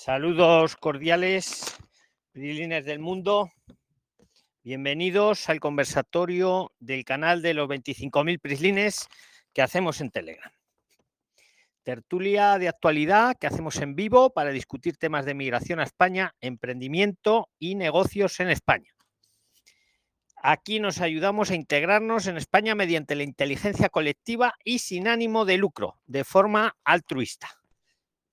Saludos cordiales, Prilines del mundo. Bienvenidos al conversatorio del canal de los 25.000 Prislines que hacemos en Telegram. Tertulia de actualidad que hacemos en vivo para discutir temas de migración a España, emprendimiento y negocios en España. Aquí nos ayudamos a integrarnos en España mediante la inteligencia colectiva y sin ánimo de lucro, de forma altruista.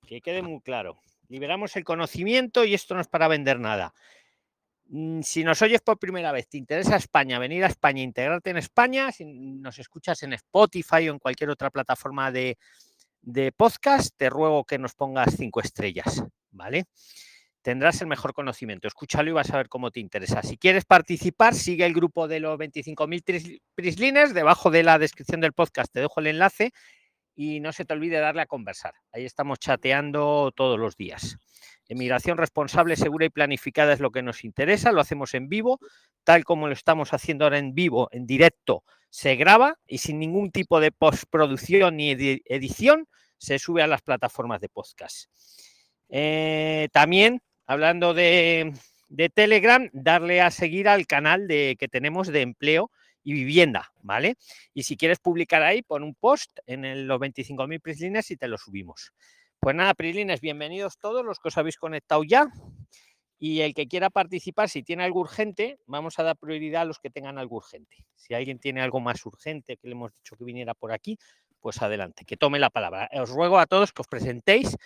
Que quede muy claro. Liberamos el conocimiento y esto no es para vender nada. Mm, si nos oyes por primera vez, te interesa España, venir a España, integrarte en España, si nos escuchas en Spotify o en cualquier otra plataforma de, de podcast, te ruego que nos pongas cinco estrellas, ¿vale? tendrás el mejor conocimiento. Escúchalo y vas a ver cómo te interesa. Si quieres participar, sigue el grupo de los 25.000 prislines. Debajo de la descripción del podcast te dejo el enlace y no se te olvide darle a conversar. Ahí estamos chateando todos los días. Emigración responsable, segura y planificada es lo que nos interesa. Lo hacemos en vivo, tal como lo estamos haciendo ahora en vivo, en directo. Se graba y sin ningún tipo de postproducción ni edición se sube a las plataformas de podcast. Eh, también hablando de, Telegram, darle a seguir al canal de, que tenemos de empleo y vivienda, ¿vale? Y si quieres publicar ahí, pon un post en los 25.000 prislines y te lo subimos. Pues nada, prislines, bienvenidos todos los que os habéis conectado ya. Y el que quiera participar, si tiene algo urgente, vamos a dar prioridad a los que tengan algo urgente. Si alguien tiene algo más urgente que le hemos dicho que viniera por aquí, pues adelante, que tome la palabra. Os ruego a todos que os presentéis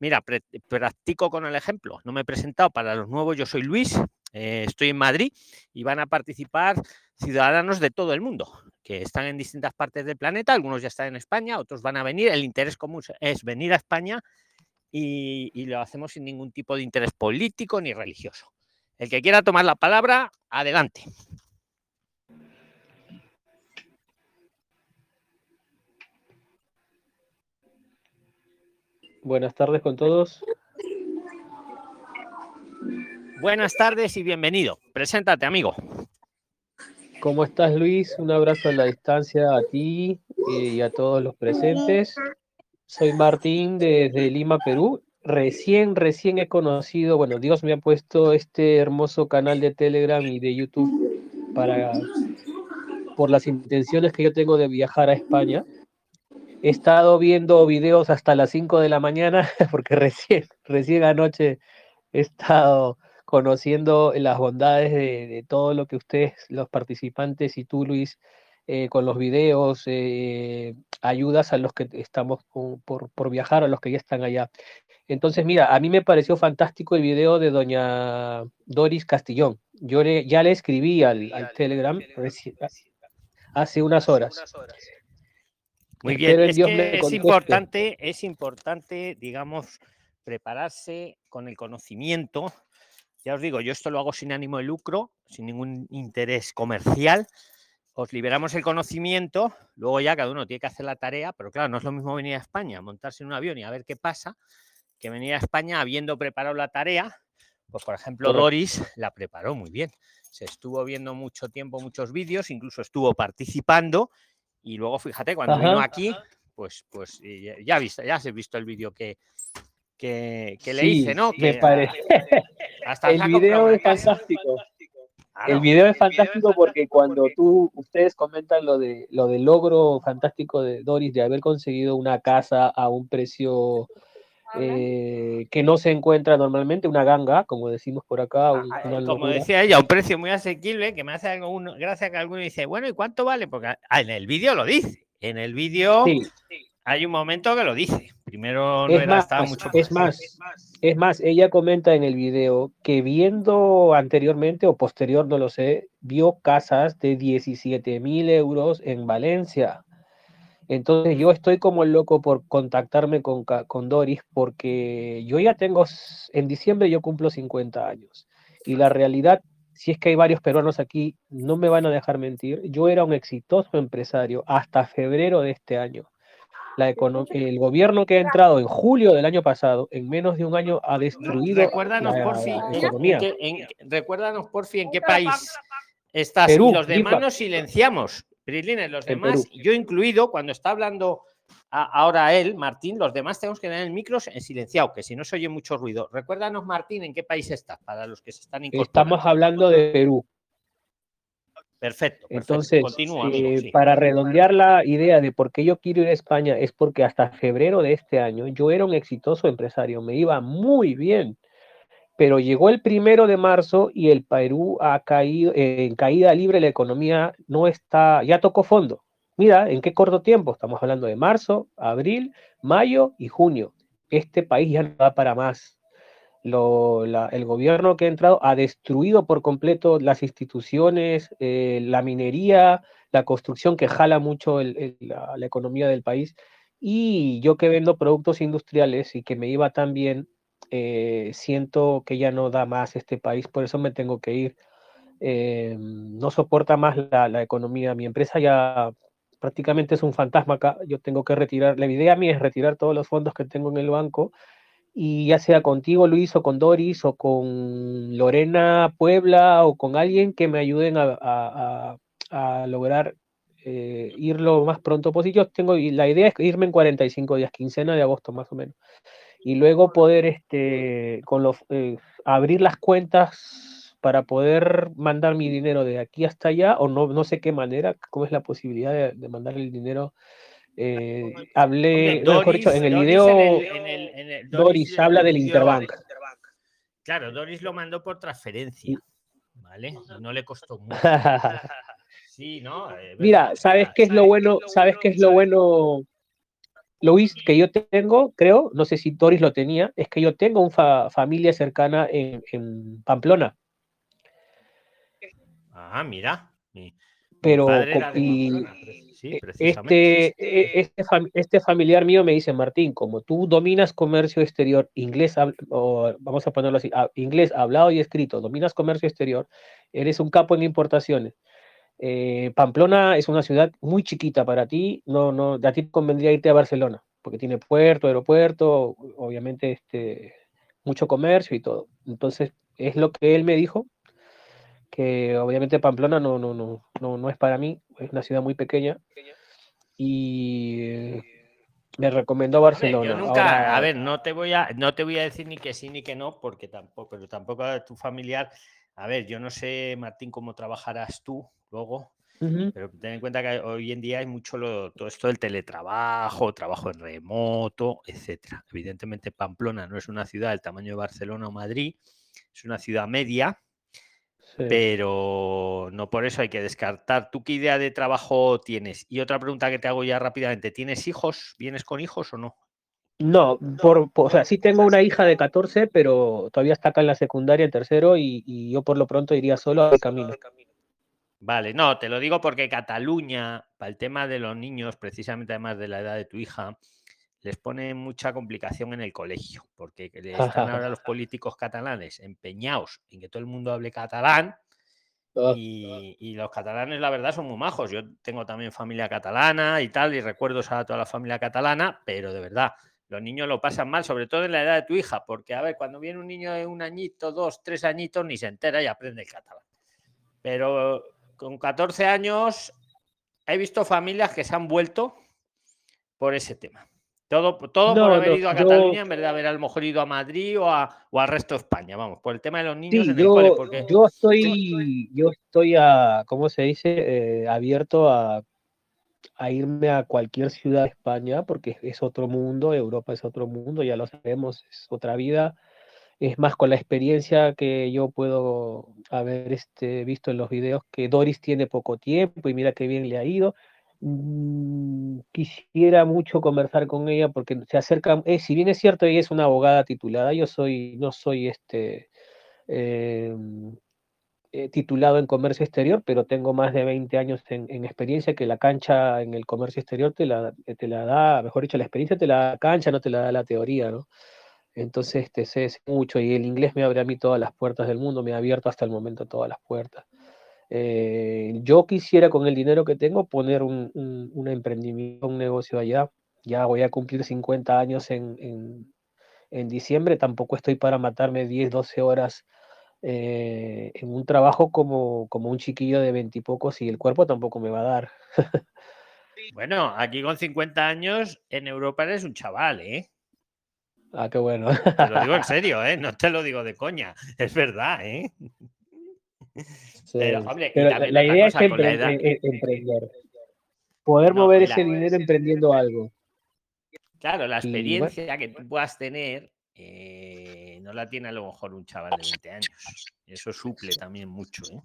Mira, practico con el ejemplo. No me he presentado para los nuevos. Yo soy Luis, eh, estoy en Madrid y van a participar ciudadanos de todo el mundo que están en distintas partes del planeta. Algunos ya están en España, otros van a venir. El interés común es venir a España y, y lo hacemos sin ningún tipo de interés político ni religioso. El que quiera tomar la palabra, adelante. Buenas tardes con todos. Buenas tardes y bienvenido. Preséntate, amigo. ¿Cómo estás, Luis? Un abrazo a la distancia a ti y a todos los presentes. Soy Martín desde Lima, Perú. Recién, recién he conocido, bueno, Dios me ha puesto este hermoso canal de Telegram y de YouTube para, por las intenciones que yo tengo de viajar a España He estado viendo videos hasta las 5 de la mañana porque recién, recién anoche he estado conociendo las bondades de, todo lo que ustedes, los participantes y tú, Luis, eh, con los videos, eh, ayudas a los que estamos por, por, viajar, a los que ya están allá. Entonces, mira, a mí me pareció fantástico el video de doña Doris Castillón. Yo ya le escribí al, al Telegram hace unas horas. Muy bien, es, es importante, es importante, digamos, prepararse con el conocimiento. Ya os digo, yo esto lo hago sin ánimo de lucro, sin ningún interés comercial. Os liberamos el conocimiento, luego ya cada uno tiene que hacer la tarea, pero claro, no es lo mismo venir a España, montarse en un avión y a ver qué pasa, que venir a España habiendo preparado la tarea. Pues, por ejemplo, Doris la preparó muy bien. Se estuvo viendo mucho tiempo, muchos vídeos, incluso estuvo participando y luego, fíjate, cuando vino aquí, pues, pues ya, visto, ya has visto el vídeo que, que, le hice, ¿no? Me parece. el video es fantástico. el video es fantástico porque cuando tú, ustedes comentan lo de lo del logro fantástico de Doris de haber conseguido una casa a un precio eh, que no se encuentra normalmente, una ganga, como decimos por acá. como decía ella, un precio muy asequible, que me hace algo, gracia que alguno dice, bueno, ¿y cuánto vale? Porque ah, en el vídeo lo dice. En el vídeo hay un momento que lo dice. Primero no era, más, estaba mucho es más, es más, ella comenta en el video que viendo anteriormente o posterior, no lo sé, vio casas de 17 mil euros en Valencia. Entonces yo estoy como loco por contactarme con, con Doris porque yo ya tengo, en diciembre yo cumplo 50 años y la realidad, si es que hay varios peruanos aquí, no me van a dejar mentir, yo era un exitoso empresario hasta febrero de este año. La el gobierno que ha entrado en julio del año pasado, en menos de un año, ha destruido recuérdanos, la, por fin, economía. En, recuérdanos, por fin, en qué país estás. Perú, los demás nos silenciamos. Prislines, los demás, yo incluido, cuando está hablando ahora él, Martín, los demás tenemos que tener el micro en silenciado, que si no se oye mucho ruido. Recuérdanos, Martín, en qué país está, para los que se están incorporando. Estamos hablando de Perú. Perfecto. Entonces, eh, para redondear la idea de por qué yo quiero ir a España, es porque hasta febrero de este año yo era un exitoso empresario, me iba muy bien, pero llegó el primero de marzo y el Perú ha caído en caída libre, la economía no está, ya tocó fondo. Mira, en qué corto tiempo, estamos hablando de marzo, abril, mayo y junio. Este país ya no da para más el gobierno que ha entrado ha destruido por completo las instituciones, eh, la minería, la construcción que jala mucho la, economía del país. Y yo que vendo productos industriales y que me iba tan bien, eh, siento que ya no da más este país, por eso me tengo que ir. Eh, no soporta más la, la, economía. Mi empresa ya prácticamente es un fantasma acá. Yo tengo que retirar, la idea mía es retirar todos los fondos que tengo en el banco y ya sea contigo, Luis, o con Doris, o con Lorena Puebla, o con alguien que me ayuden a, lograr eh, ir lo más pronto posible. Yo tengo, y la idea es irme en 45 días, quincena de agosto más o menos, y luego poder este, con los, eh, abrir las cuentas para poder mandar mi dinero de aquí hasta allá, o no, no sé qué manera, cómo es la posibilidad de, de mandar el dinero eh, hablé, en el video, Doris, habla del Interbank. Claro, Doris lo mandó por transferencia, ¿vale? No le costó mucho. sí, ¿no? Eh, Mira, ¿sabes qué es lo bueno? ¿Sabes qué es lo bueno, Luis, que yo tengo, creo, no sé si Doris lo tenía, es que yo tengo una familia cercana en, Pamplona. Ah, mira. pero, y, eh, este, e, este, este, familiar mío me dice, Martín, como tú dominas comercio exterior, inglés, o vamos a ponerlo así, inglés hablado y escrito, dominas comercio exterior, eres un capo en importaciones. Eh, Pamplona es una ciudad muy chiquita para ti, no, no, a ti convendría irte a Barcelona, porque tiene puerto, aeropuerto, obviamente este, mucho comercio y todo. Entonces, es lo que él me dijo, que obviamente Pamplona no, no, no, no, no es para mí, es una ciudad muy pequeña. Y me recomendó Barcelona. nunca, a ver, no te voy a, no te voy a decir ni que sí ni que no, porque tampoco, pero tampoco a tu familiar. A ver, yo no sé, Martín, cómo trabajarás tú luego, pero ten en cuenta que hoy en día hay mucho lo, todo esto del teletrabajo, trabajo en remoto, etcétera. Evidentemente, Pamplona no es una ciudad del tamaño de Barcelona o Madrid, es una ciudad media, pero no por eso hay que descartar. ¿Tú qué idea de trabajo tienes? Y otra pregunta que te hago ya rápidamente, ¿tienes hijos? ¿Vienes con hijos o no? No, por, o sea, sí tengo una hija de 14, pero todavía está acá en la secundaria, en tercero, y, yo por lo pronto iría solo al camino. Vale, no, te lo digo porque Cataluña, para el tema de los niños, precisamente además de la edad de tu hija, les pone mucha complicación en el colegio, porque están ahora los políticos catalanes empeñados en que todo el mundo hable catalán. Ah. Y, los catalanes, la verdad, son muy majos. Yo tengo también familia catalana y tal, y recuerdos a toda la familia catalana, pero de verdad, los niños lo pasan mal, sobre todo en la edad de tu hija, porque a ver, cuando viene un niño de un añito, dos, tres añitos, ni se entera y aprende el catalán. Pero con 14 años he visto familias que se han vuelto por ese tema. Todo, todo por haber ido a Cataluña en vez de haber a lo mejor ido a Madrid o, a, o al resto de España, vamos, por el tema de los niños en yo, el cole, yo estoy, yo estoy a, ¿cómo se dice? Eh, abierto a, a, irme a cualquier ciudad de España porque es otro mundo, Europa es otro mundo, ya lo sabemos, es otra vida. Es más con la experiencia que yo puedo haber este, visto en los videos que Doris tiene poco tiempo y mira qué bien le ha ido Mm, quisiera mucho conversar con ella porque se acerca, eh, si bien es cierto, ella es una abogada titulada, yo soy, no soy este em, eh, titulado en comercio exterior, pero tengo más de 20 años en, experiencia que la cancha en el comercio exterior te la, te la da, mejor dicho, la experiencia te la da cancha, no te la da la teoría, ¿no? Entonces, este, sé mucho y el inglés me abre a mí todas las puertas del mundo, me ha abierto hasta el momento todas las puertas. Eh, yo quisiera con el dinero que tengo poner un, un, emprendimiento, un negocio allá. Ya voy a cumplir 50 años en, en, en diciembre, tampoco estoy para matarme 10, 12 horas eh, en un trabajo como, como un chiquillo de 20 y y el cuerpo tampoco me va a dar. Bueno, aquí con 50 años en Europa eres un chaval, ¿eh? Ah, qué bueno. Te lo digo en serio, ¿eh? No te lo digo de coña. Es verdad, ¿eh? Pero, hombre, la, idea es emprender. Poder mover ese dinero emprendiendo algo. Claro, la experiencia que tú puedas tener eh, no la tiene a lo mejor un chaval de 20 años. Eso suple también mucho. ¿eh?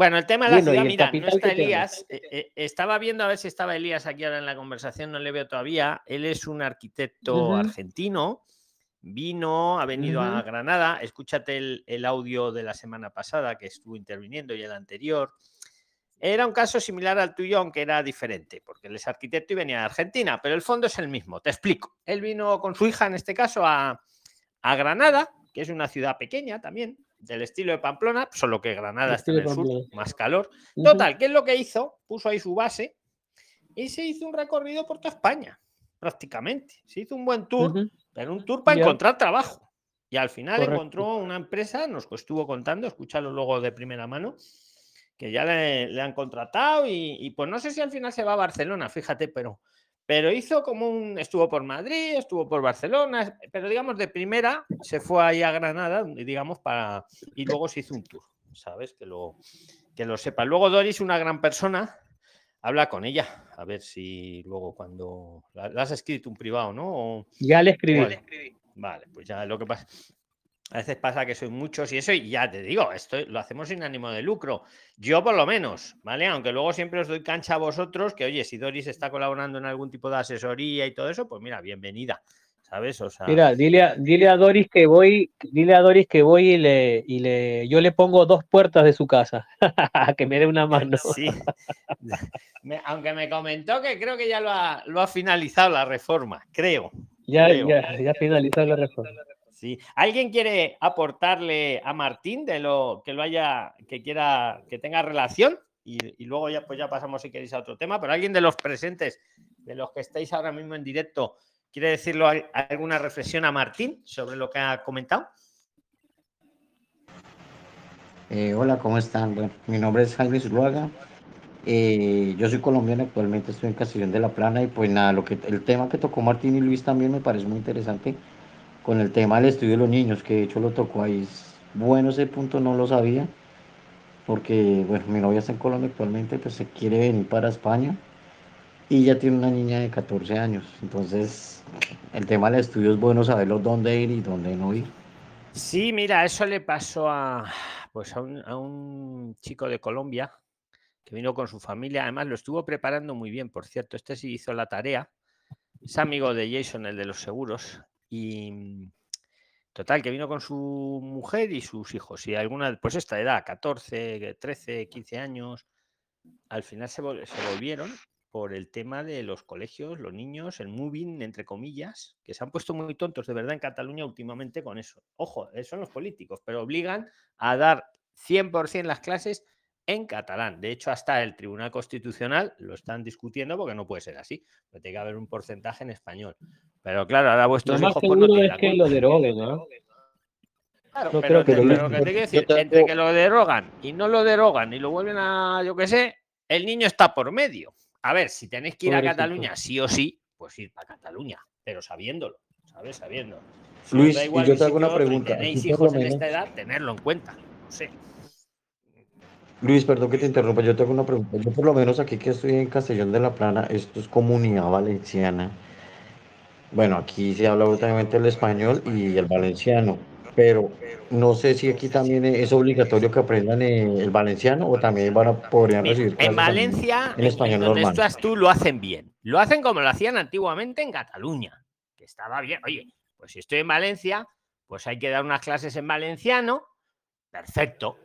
Bueno, el tema de la ciudad, mira, no está Elías. Eh, estaba viendo a ver si estaba Elías aquí ahora en la conversación, no le veo todavía. Él es un arquitecto argentino. Vino, ha venido a Granada. Escúchate el, el, audio de la semana pasada que estuvo interviniendo y el anterior. Era un caso similar al tuyo, aunque era diferente, porque él es arquitecto y venía de Argentina, pero el fondo es el mismo. Te explico. Él vino con su hija, en este caso, a, Granada, que es una ciudad pequeña también, del estilo de Pamplona, solo que Granada está en el sur, más calor. Total, ¿qué es lo que hizo? Puso ahí su base y se hizo un recorrido por toda España, prácticamente. Se hizo un buen tour, pero un tour para encontrar trabajo. Y al final encontró una empresa, nos estuvo contando, escúchalo luego de primera mano, que ya le, han contratado y, pues no sé si al final se va a Barcelona, fíjate, pero, pero hizo como un, estuvo por Madrid, estuvo por Barcelona, pero digamos de primera se fue ahí a Granada, digamos, para, y luego se hizo un tour, ¿sabes? Que lo, que lo sepa. Luego Doris, una gran persona, habla con ella, a ver si luego cuando, la, has escrito un privado, ¿no? ya le escribí. Vale, pues ya lo que pasa. A veces pasa que soy muchos y eso, y ya te digo, esto lo hacemos sin ánimo de lucro. Yo por lo menos, ¿vale? Aunque luego siempre os doy cancha a vosotros, que oye, si Doris está colaborando en algún tipo de asesoría y todo eso, pues mira, bienvenida. ¿Sabes? O sea... Mira, dile a, dile a Doris que voy, dile a Doris que voy y le, y le, yo le pongo dos puertas de su casa, que me dé una mano. Sí. aunque me comentó que creo que ya lo ha, lo ha finalizado la reforma, creo. Ya, ya, ya ha finalizado la reforma. ¿Alguien quiere aportarle a Martín de lo que lo haya, que quiera, que tenga relación? Y, luego ya, pues ya pasamos si queréis a otro tema, pero alguien de los presentes, de los que estáis ahora mismo en directo, ¿quiere decirlo alguna reflexión a Martín sobre lo que ha comentado? Eh, hola, ¿cómo están? Mi nombre es Jaime Zuluaga. Eh, yo soy colombiano, actualmente estoy en Castellón de la Plana y pues nada, lo que el tema que tocó Martín y Luis también me parece muy interesante con el tema del estudio de los niños, que de hecho lo tocó ahí. Bueno, ese punto no lo sabía, porque, bueno, mi novia está en Colombia actualmente, pues se quiere venir para España y ya tiene una niña de 14 años. Entonces, el tema del estudio es bueno saberlo dónde ir y dónde no ir. Sí, mira, eso le pasó a, pues a un, a un chico de Colombia que vino con su familia. Además, lo estuvo preparando muy bien, por cierto. Este sí hizo la tarea. Es amigo de Jason, el de los seguros, y mm, total, que vino con su mujer y sus hijos. Y alguna, pues esta edad, 14, 13, 15 años, al final se, volvieron por el tema de los colegios, los niños, el moving, entre comillas, que se han puesto muy tontos de verdad en Cataluña últimamente con eso. Ojo, eh, son los políticos, pero obligan a dar 100% las clases en catalán. De hecho, hasta el Tribunal Constitucional lo están discutiendo porque no puede ser así. tiene que haber un porcentaje en español. Pero claro, ahora vuestros hijos pues, no es que lo deroguen, ¿no? Claro, no pero, que lo, que te decir, entre que lo derogan y no lo derogan y lo vuelven a, yo qué sé, el niño está por medio. A ver, si tenéis que ir a Cataluña sí o sí, pues ir para Cataluña, pero sabiéndolo, ¿sabes? Sabiendo. Luis, y yo te hago una pregunta. tenéis hijos en esta edad, tenerlo en cuenta. No sé. Luis, perdón que te interrumpa, yo te hago una pregunta. Yo por lo menos aquí que estoy en Castellón de la Plana, esto es comunidad valenciana. Bueno, aquí se habla obviamente el español y el valenciano, pero no sé si aquí también es obligatorio que aprendan el valenciano o también van a, podrían recibir En Valencia, en español donde estás tú, lo hacen bien. Lo hacen como lo hacían antiguamente en Cataluña, que estaba bien. Oye, pues si estoy en Valencia, pues hay que dar unas clases en valenciano. Perfecto.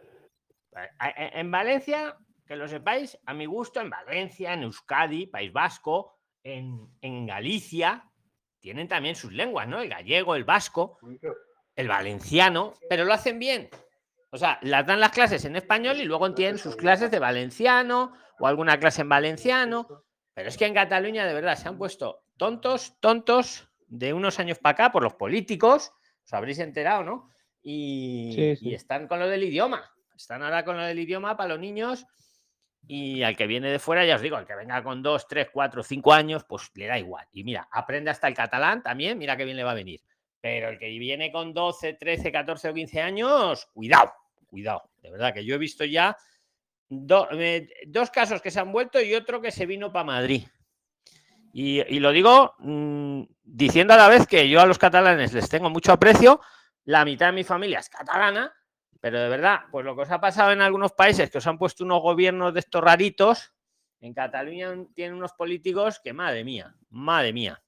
En Valencia, que lo sepáis, a mi gusto, en Valencia, en Euskadi, País Vasco, en, en Galicia, tienen también sus lenguas, ¿no? El gallego, el vasco, el valenciano, pero lo hacen bien. O sea, las dan las clases en español y luego tienen sus clases de valenciano o alguna clase en valenciano. Pero es que en Cataluña de verdad se han puesto tontos, tontos de unos años para acá por los políticos, os habréis enterado, ¿no? Y, y están con lo del idioma. Están ahora con lo del idioma para los niños Y al que viene de fuera, ya os digo, al que venga con dos, tres, cuatro, cinco años, pues le da igual. Y mira, aprende hasta el catalán también, mira que bien le va a venir. Pero el que viene con 12, 13, 14 o 15 años, cuidado, cuidado. De verdad que yo he visto ya eh, dos casos que se han vuelto y otro que se vino para Madrid. Y, lo digo mm, diciendo a la vez que yo a los catalanes les tengo mucho aprecio, la mitad de mi familia es catalana, pero de verdad, pues lo que os ha pasado en algunos países que os han puesto unos gobiernos de estos raritos, en Cataluña tienen unos políticos que, madre mía, madre mía,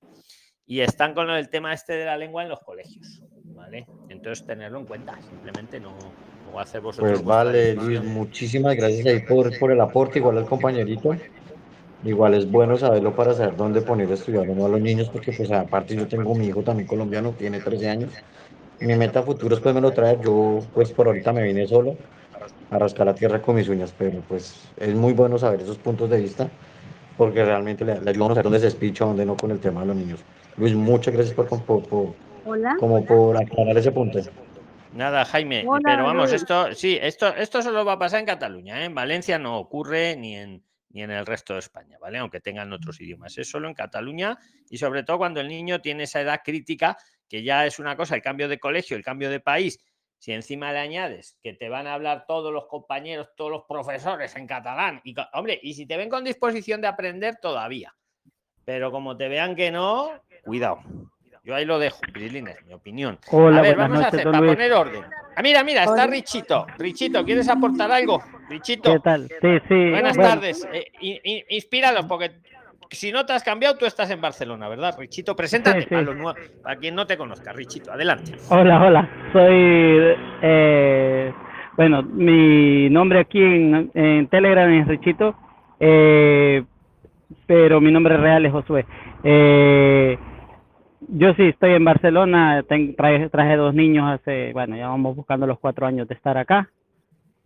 y están con el tema este de la lengua en los colegios, ¿vale? Entonces tenerlo en cuenta, simplemente no, no hacer vosotros. Pues vale, Luis, muchísimas gracias ahí por, por el aporte, igual al compañerito. Igual es bueno saberlo para saber dónde poner a estudiar uno a los niños, porque pues aparte yo tengo mi hijo también colombiano, tiene 13 años. Mi meta futuro después me lo trae, yo pues por ahorita me vine solo a rascar la tierra con mis uñas, pero pues es muy bueno saber esos puntos de vista, porque realmente le, le ayudamos a dónde se espicha, dónde no con el tema de los niños. Luis, muchas gracias por, por, como por aclarar ese punto. Nada, Jaime, pero vamos, esto sí, esto, esto solo va a pasar en Cataluña, ¿eh? en Valencia no ocurre ni en, ni en el resto de España, ¿vale? Aunque tengan otros idiomas. Es solo en Cataluña y sobre todo cuando el niño tiene esa edad crítica, que ya es una cosa, el cambio de colegio, el cambio de país. Si encima le añades que te van a hablar todos los compañeros, todos los profesores en catalán, y hombre, y si te ven con disposición de aprender todavía, pero como te vean que no, cuidado. Yo ahí lo dejo, Prislines, mi opinión. a ver, vamos a hacer para poner orden. Ah, mira, mira, está Richito. Richito, ¿quieres aportar algo? Richito. ¿Qué tal? Sí, sí. Buenas tardes. Eh, inspíralos, porque si no te has cambiado, tú estás en Barcelona, ¿verdad? Richito, preséntate Para, quien no te conozca. Richito, adelante. Hola, hola. Soy. Eh, bueno, mi nombre aquí en, Telegram es Richito, eh, pero mi nombre real es Josué. Eh, yo sí, estoy en Barcelona, traje, dos niños hace, bueno, ya vamos buscando los cuatro años de estar acá.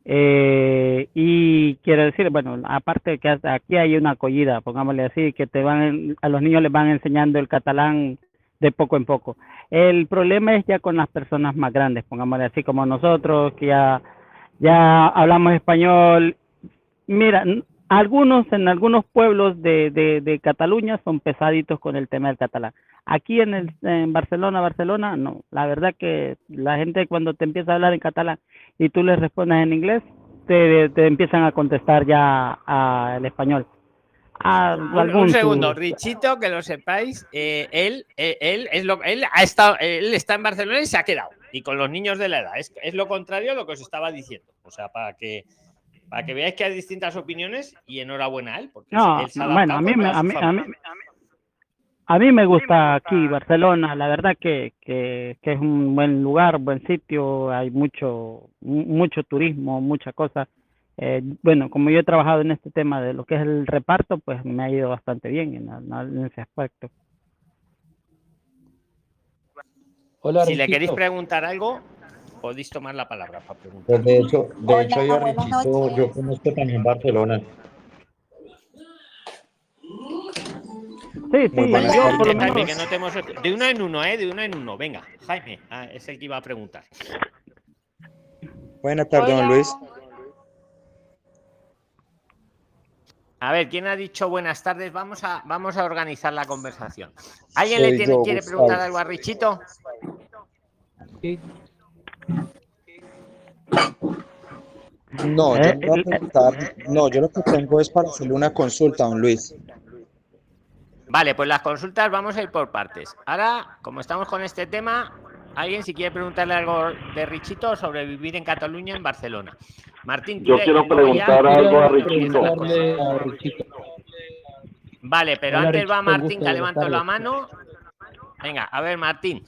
Eh, y quiero decir, bueno, aparte que aquí hay una acogida, pongámosle así, que te van, a los niños les van enseñando el catalán de poco en poco. El problema es ya con las personas más grandes, pongámosle así como nosotros, que ya, ya hablamos español. Mira, algunos, en algunos pueblos de, de Cataluña son pesaditos con el tema del catalán. Aquí en, el, en Barcelona, Barcelona, no. La verdad que la gente cuando te empieza a hablar en catalán y tú les respondes en inglés, te, te empiezan a contestar ya al español. un segundo, Richito, que lo sepáis, eh, él, eh, él es lo, él ha estado, él está en Barcelona y se ha quedado y con los niños de la edad. Es, es lo contrario a lo que os estaba diciendo. O sea, para que para que veáis que hay distintas opiniones y enhorabuena a él. Porque no, bueno, a mí, a, mí, a, mí, a mí me gusta aquí Barcelona, la verdad que, que, que, es un buen lugar, buen sitio, hay mucho, mucho turismo, muchas cosas. Eh, bueno, como yo he trabajado en este tema de lo que es el reparto, pues me ha ido bastante bien en, ese aspecto. Hola, si le queréis preguntar algo, podéis tomar la palabra para preguntar. Pues de hecho, de hecho yo, Richito, yo conozco también Barcelona. Sí, sí, yo por lo menos... que no tenemos... De uno en uno, ¿eh? De uno en uno. Venga, Jaime, ah, es el que iba a preguntar. Buenas tardes, don Luis. A ver, ¿quién ha dicho buenas tardes? Vamos a, vamos a organizar la conversación. ¿Alguien le tiene, quiere preguntar algo a Richito? Sí. No, yo no, voy a preguntar, no, yo lo que tengo es para hacerle una consulta, don Luis. Vale, pues las consultas vamos a ir por partes. Ahora, como estamos con este tema, alguien si quiere preguntarle algo de Richito sobre vivir en Cataluña, en Barcelona. Martín, yo quiero preguntar algo a Richito. Vale, pero antes va Martín que levantó la mano. Venga, a ver, Martín.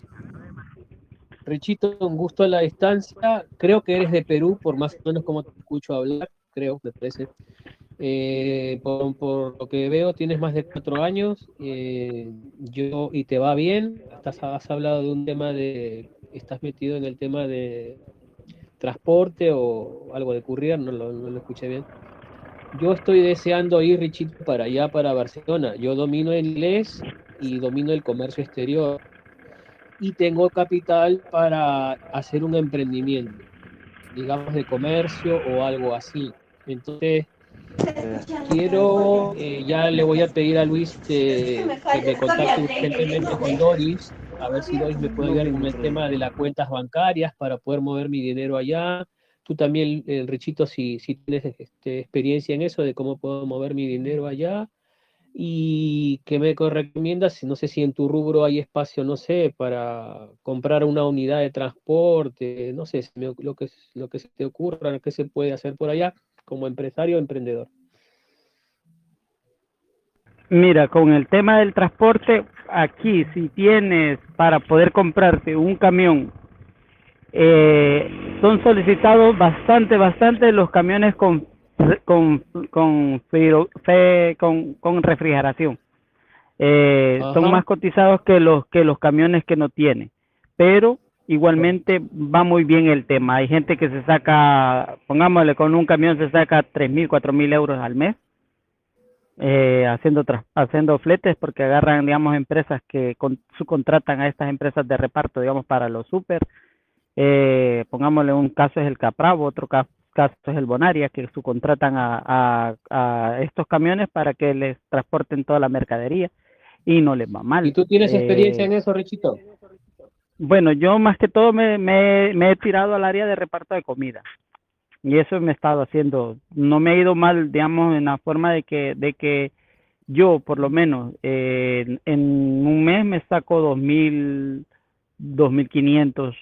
Richito, un gusto a la distancia. Creo que eres de Perú, por más o menos como te escucho hablar, creo, me parece. Eh, por, lo que veo, tienes más de cuatro años eh, yo, y te va bien. Estás, has hablado de un tema de. Estás metido en el tema de transporte o algo de courier, no lo, no lo escuché bien. Yo estoy deseando ir, Richito, para allá, para Barcelona. Yo domino el inglés y domino el comercio exterior. Y tengo capital para hacer un emprendimiento, digamos, de comercio o algo así. Entonces, quiero, eh, ya le voy a pedir a Luis que, que me contacte urgentemente con Doris, a ver si Doris me puede ayudar en el tema de las cuentas bancarias para poder mover mi dinero allá. Tú también, eh, Richito, si, si tienes este, experiencia en eso, de cómo puedo mover mi dinero allá. Y que me recomiendas, no sé si en tu rubro hay espacio, no sé, para comprar una unidad de transporte, no sé, lo que, lo que se te ocurra, qué se puede hacer por allá como empresario o emprendedor. Mira, con el tema del transporte, aquí si tienes para poder comprarte un camión, eh, son solicitados bastante, bastante los camiones con con con, con, con refrigeración. Eh, son más cotizados que los que los camiones que no tienen, pero igualmente va muy bien el tema. Hay gente que se saca, pongámosle, con un camión se saca tres mil, cuatro mil euros al mes eh, haciendo haciendo fletes porque agarran, digamos, empresas que con, subcontratan a estas empresas de reparto, digamos, para los super. Eh, pongámosle un caso es el Capravo, otro caso, es el Bonaria, que subcontratan a, a, estos camiones para que les transporten toda la mercadería y no les va mal. ¿Y tú tienes experiencia en eh, eso, Richito? Bueno, yo más que todo me, me, me he tirado al área de reparto de comida y eso me he estado haciendo. No me ha ido mal, digamos, en la forma de que, de que yo, por lo menos, eh, en un mes me saco dos mil, dos mil quinientos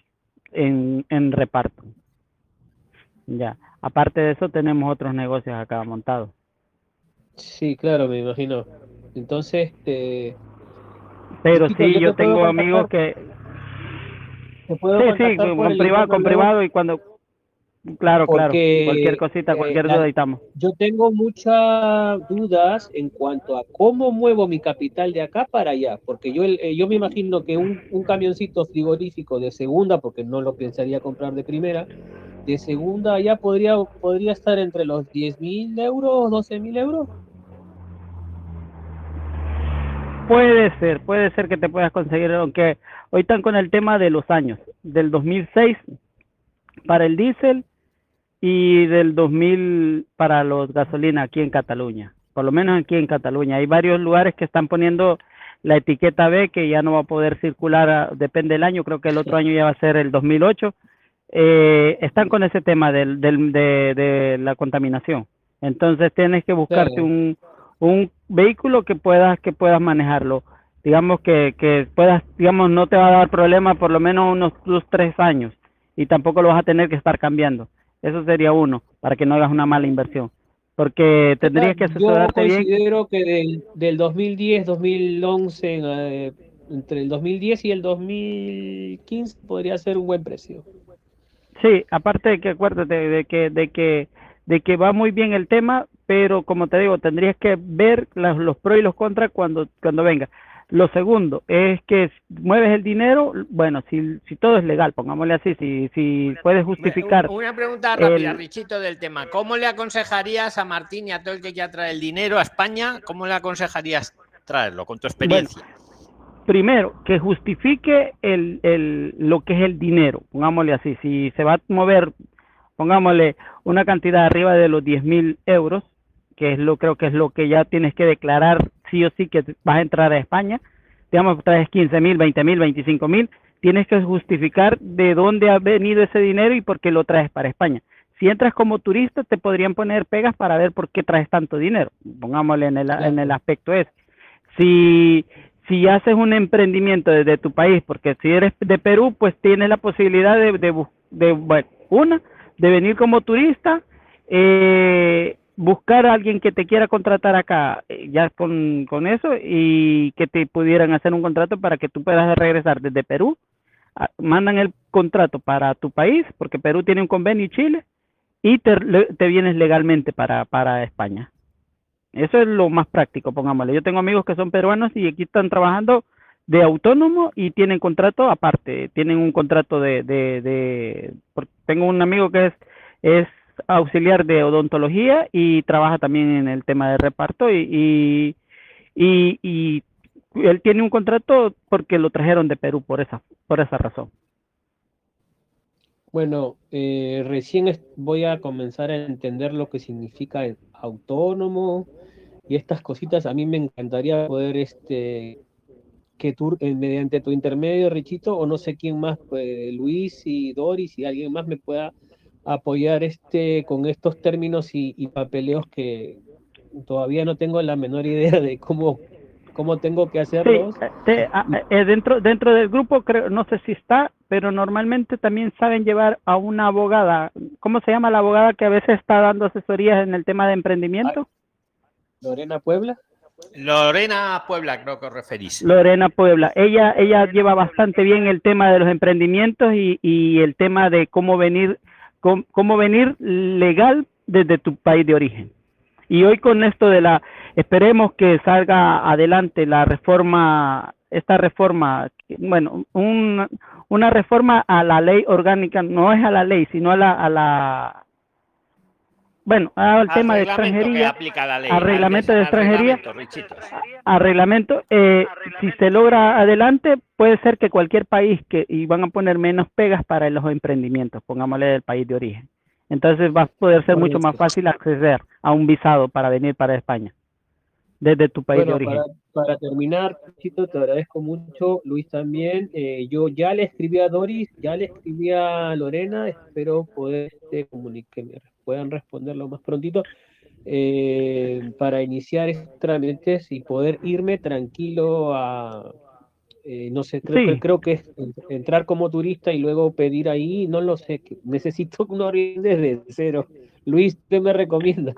en, en reparto. Ya. Aparte de eso, tenemos otros negocios acá montados. Sí, claro, me imagino. Entonces, este... Pero sí, yo, tengo amigos que... Sí, sí, con, privado, con privado y cuando Claro, claro. Cualquier cosita, cualquier duda, ahí estamos. Yo tengo muchas dudas en cuanto a cómo muevo mi capital de acá para allá, porque yo, eh, yo me imagino que un, un, camioncito frigorífico de segunda, porque no lo pensaría comprar de primera, de segunda allá podría, podría estar entre los 10 mil euros, 12 mil euros. Puede ser, puede ser que te puedas conseguir, aunque hoy están con el tema de los años, del 2006 para el diésel y del 2000 para los gasolinas aquí en Cataluña, por lo menos aquí en Cataluña. Hay varios lugares que están poniendo la etiqueta B que ya no va a poder circular, ah, depende del año, creo que el otro año ya va a ser el 2008. Eh, están con ese tema del, del, de, de, la contaminación. Entonces tienes que buscarte un, un vehículo que puedas que puedas manejarlo. Digamos que, que puedas, digamos, no te va a dar problema por lo menos unos dos, tres años y tampoco lo vas a tener que estar cambiando. Eso sería uno, para que no hagas una mala inversión. Porque tendrías que asesorarte bien. Yo considero que del, del 2010, 2011, eh, entre el 2010 y el 2015 podría ser un buen precio. Sí, aparte de que acuérdate de que, de que, de que va muy bien el tema, pero como te digo, tendrías que ver los, los pros y los contras cuando, cuando venga. Lo segundo es que mueves el dinero, bueno, si, si todo es legal, pongámosle así, si, si puedes justificar. Una pregunta rápida, Richito, del tema. ¿Cómo le aconsejarías a Martín y a todo el que quiera traer el dinero a España? ¿Cómo le aconsejarías traerlo con tu experiencia? primero, que justifique el, el, lo que es el dinero, pongámosle así. Si se va a mover, pongámosle una cantidad arriba de los 10 mil euros, que es lo creo que es lo que ya tienes que declarar sí o sí que vas a entrar a España, digamos traes 15 mil, 20 mil, 25 mil, tienes que justificar de dónde ha venido ese dinero y por qué lo traes para España. Si entras como turista, te podrían poner pegas para ver por qué traes tanto dinero. Pongámosle en el, en el aspecto ese. Si, si haces un emprendimiento desde tu país, porque si eres de Perú, pues tienes la posibilidad de, de, de bueno, una, de venir como turista, eh, buscar a alguien que te quiera contratar acá eh, ya con, con eso y que te pudieran hacer un contrato para que tú puedas regresar desde Perú. mandan el contrato para tu país, porque Perú tiene un convenio y Chile, y te, te vienes legalmente para, para España. Eso es lo más práctico, pongámosle. Yo tengo amigos que son peruanos y aquí están trabajando de autónomo y tienen contrato aparte, tienen un contrato de, de, de tengo un amigo que es, es auxiliar de odontología y trabaja también en el tema de reparto y, y, y, él tiene un contrato porque lo trajeron de Perú por esa, por esa razón. Bueno, eh, recién voy a comenzar a entender lo que significa el autónomo y estas cositas. A mí me encantaría poder, este, que tú, eh, mediante tu intermedio, Richito, o no sé quién más, pues, Luis y Doris y alguien más me pueda apoyar este, con estos términos y, y papeleos que todavía no tengo la menor idea de cómo, cómo tengo que hacerlos. eh, te- a- eh, dentro, dentro del grupo, creo, no sé si está, pero normalmente también saben llevar a una abogada. ¿Cómo se llama la abogada que a veces está dando asesorías en el tema de emprendimiento? Lorena Puebla. Lorena Puebla, creo que os referís. Lorena Puebla. Ella, ella lleva bastante bien el tema de los emprendimientos y, y el tema de cómo venir, cómo, venir legal desde tu país de origen. Y hoy con esto de la, esperemos que salga adelante la reforma, esta reforma, bueno, un, una reforma a la ley orgánica, no es a la ley, sino a la, a la bueno, al tema de extranjería, aplica la ley, al al reglamento des- de extranjería, reglamento, a reglamento, eh, si se logra adelante, puede ser que cualquier país que, y van a poner menos pegas para los emprendimientos, pongámosle del país de origen. Entonces va a poder ser mucho más fácil acceder a un visado para venir para España, desde tu país Bueno, de origen. para, para terminar, Chito, te agradezco mucho, Luis también. Eh, yo ya le escribí a Doris, ya le escribí a Lorena, espero poder este, comuni- que me puedan responder lo más prontito eh, para iniciar estos trámites y poder irme tranquilo a, eh, no sé, creo, Sí. que, creo que es en- entrar como turista y luego pedir ahí, no lo sé, necesito una orientación desde cero. Luis, ¿qué me recomiendas?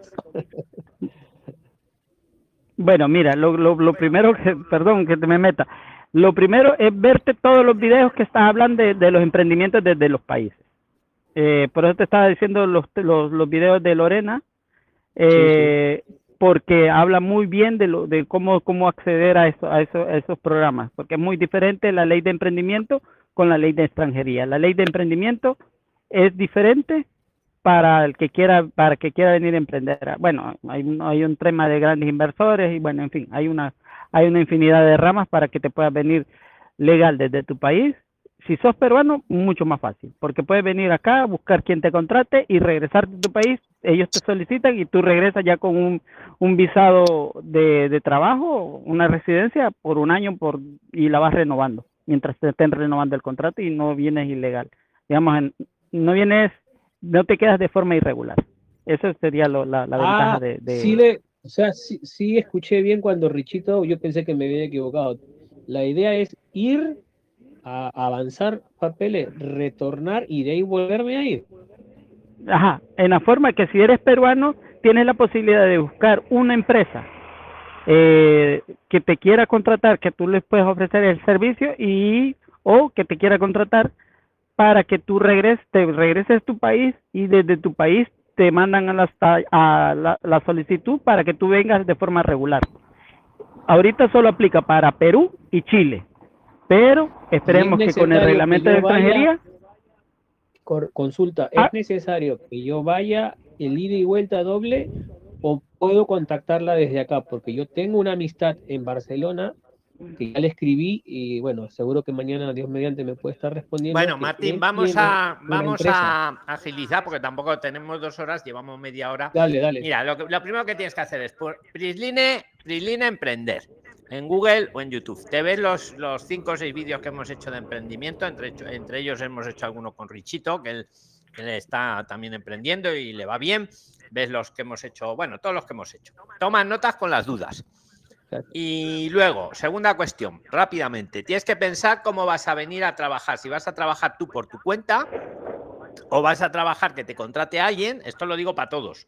Bueno, mira, lo, lo, lo primero que, perdón que te me meta, lo primero es verte todos los videos que estás hablando de, de los emprendimientos desde los países. Eh, por eso te estaba diciendo los, los, los videos de Lorena, eh, porque habla muy bien de, lo, de cómo, cómo acceder a, eso, a, eso, a esos programas, porque es muy diferente la ley de emprendimiento con la ley de extranjería. La ley de emprendimiento es diferente para el que quiera para que quiera venir a emprender. Bueno, hay un, hay un tema de grandes inversores y bueno, en fin, hay una hay una infinidad de ramas para que te puedas venir legal desde tu país. Si sos peruano, mucho más fácil, porque puedes venir acá, buscar quien te contrate y regresar de tu país. Ellos te solicitan y tú regresas ya con un, un visado de, de trabajo, una residencia por un año por y la vas renovando mientras te estén renovando el contrato y no vienes ilegal. Digamos, no vienes no te quedas de forma irregular. Eso sería lo- la, la ventaja Ah, de, de- Sí, le, o sea, sí, sí escuché bien cuando Richito, yo pensé que me había equivocado. La idea es ir a avanzar papeles, retornar y de volverme a ir. Ajá, en la forma que si eres peruano, tienes la posibilidad de buscar una empresa eh, que te quiera contratar, que tú les puedes ofrecer el servicio y o que te quiera contratar para que tú regreses, te regreses a tu país y desde tu país te mandan a, la, a la, la solicitud para que tú vengas de forma regular. Ahorita solo aplica para Perú y Chile, pero esperemos que con el reglamento de vaya- extranjería Consulta, Ah. ¿es necesario que yo vaya el ida y vuelta doble o puedo contactarla desde acá? Porque yo tengo una amistad en Barcelona que ya le escribí y bueno, seguro que mañana Dios mediante me puede estar respondiendo. Bueno, Martín, vamos a vamos empresa. a agilizar porque tampoco tenemos dos horas, llevamos media hora. Dale, dale. Mira, lo, que- lo primero que tienes que hacer es por Prisline, Prisline Emprender en Google o en YouTube. Te ves los, los cinco o seis vídeos que hemos hecho de emprendimiento, entre, entre ellos hemos hecho alguno con Richito, que él, él está también emprendiendo y le va bien. Ves los que hemos hecho, bueno, todos los que hemos hecho. Toma notas con las dudas. Y luego, segunda cuestión, rápidamente, tienes que pensar cómo vas a venir a trabajar. Si vas a trabajar tú por tu cuenta o vas a trabajar que te contrate alguien, esto lo digo para todos.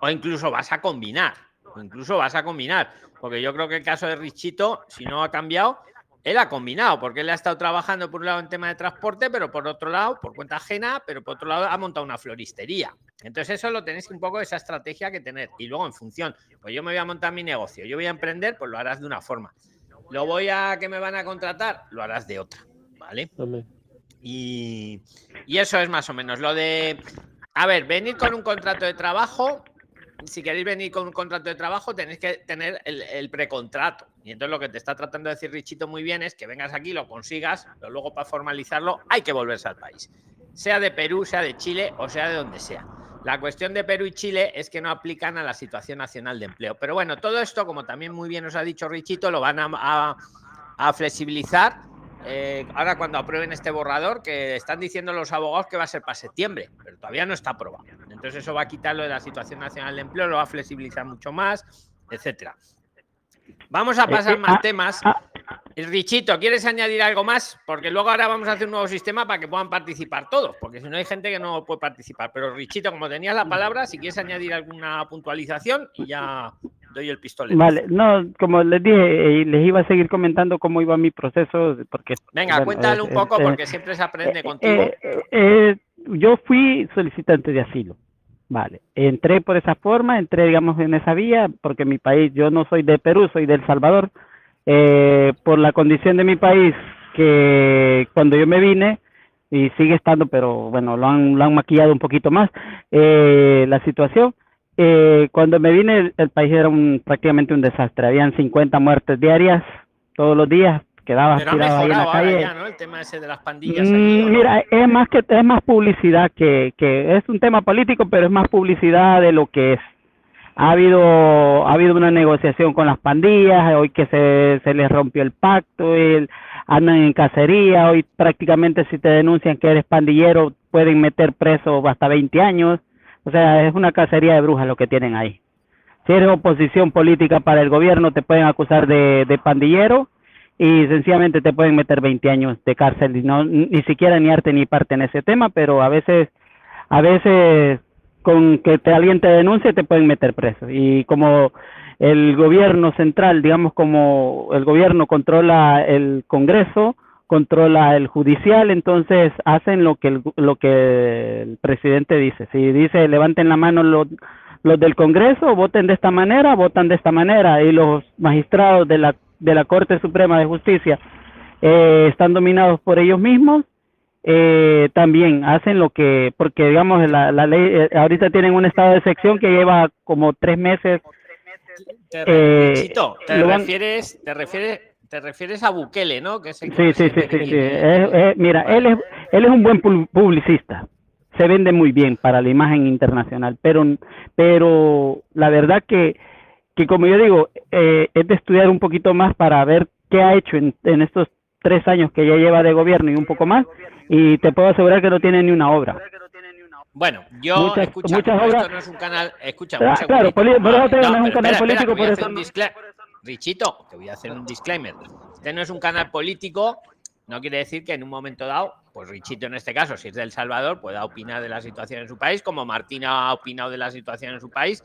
O incluso vas a combinar, o incluso vas a combinar, porque yo creo que el caso de Richito, si no ha cambiado, él ha combinado, porque él ha estado trabajando por un lado en tema de transporte, pero por otro lado, por cuenta ajena, pero por otro lado ha montado una floristería. Entonces eso lo tenéis un poco esa estrategia que tener. Y luego en función, pues yo me voy a montar mi negocio, yo voy a emprender, pues lo harás de una forma. Lo voy a que me van a contratar, lo harás de otra, ¿vale? Y, y eso es más o menos lo de, a ver, venir con un contrato de trabajo. Si queréis venir con un contrato de trabajo, tenéis que tener el, precontrato. Y entonces lo que te está tratando de decir Richito muy bien es que vengas aquí, lo consigas, pero luego para formalizarlo hay que volverse al país. sea de Perú, sea de Chile o sea de donde sea. La cuestión de Perú y Chile es que no aplican a la situación nacional de empleo. Pero bueno, todo esto, como también muy bien os ha dicho Richito, lo van a, flexibilizar. Eh, ahora cuando aprueben este borrador, que están diciendo los abogados que va a ser para septiembre, pero todavía no está aprobado. Entonces eso va a quitarlo de la situación nacional de empleo, lo va a flexibilizar mucho más, etcétera. Vamos a eh, pasar eh, más ah, temas. Ah. Richito, ¿quieres añadir algo más? Porque luego ahora vamos a hacer un nuevo sistema para que puedan participar todos, porque si no hay gente que no puede participar. Pero Richito, como tenías la palabra, si quieres añadir alguna puntualización y ya doy el pistolero. Vale, no, como les dije, eh, les iba a seguir comentando cómo iba mi proceso, porque... Venga, cuéntale un poco, porque siempre se aprende contigo. yo fui solicitante de asilo. Vale, entré por esa forma, entré, digamos, en esa vía, porque mi país, yo no soy de Perú, soy de El Salvador, eh, por la condición de mi país, que cuando yo me vine, y sigue estando, pero bueno, lo han, lo han maquillado un poquito más, eh, la situación, eh, cuando me vine, el, país era un, prácticamente un desastre, habían 50 muertes diarias todos los días, quedaba tirado ahí en la calle. ¿no? El tema ese de las pandillas. Mm, mira, es más que es más publicidad que, que es un tema político, pero es más publicidad de lo que es. Ha habido ha habido una negociación con las pandillas, hoy que se, se les rompió el pacto, el, andan en cacería, hoy prácticamente si te denuncian que eres pandillero pueden meter preso hasta 20 años. O sea, es una cacería de brujas lo que tienen ahí. Si eres oposición política para el gobierno, te pueden acusar de, de pandillero y sencillamente te pueden meter 20 años de cárcel y no ni siquiera ni arte ni parte en ese tema, pero a veces a veces con que te, alguien te denuncie te pueden meter preso y como el gobierno central, digamos como el gobierno controla el Congreso, controla el judicial, entonces hacen lo que el, lo que el presidente dice. Si dice levanten la mano los, los del Congreso, voten de esta manera, votan de esta manera y los magistrados de la de la Corte Suprema de Justicia eh, están dominados por ellos mismos, eh, también hacen lo que, porque digamos, la, la ley, eh, ahorita tienen un estado de sección que lleva como tres meses. Te, eh, te refieres, te refieres, te refieres a Bukele, ¿no? Que sí, sí, sí, sí, mira, él es, él es un buen publicista, se vende muy bien para la imagen internacional, pero, pero la verdad que que como yo digo, eh, es de estudiar un poquito más para ver qué ha hecho en, estos tres años que ya lleva de gobierno y un poco más, y te puedo asegurar que no tiene ni una obra. Bueno, yo, escucha, muchas obras, esto no es un canal, escucha, ah, claro, por eso no, es un canal político, por eso. Richito, te voy a hacer un disclaimer. Este no es un canal político, no quiere decir que en un momento dado, pues Richito en este caso, si es del Salvador, pueda opinar de la situación en su país, como Martina ha opinado de la situación en su país,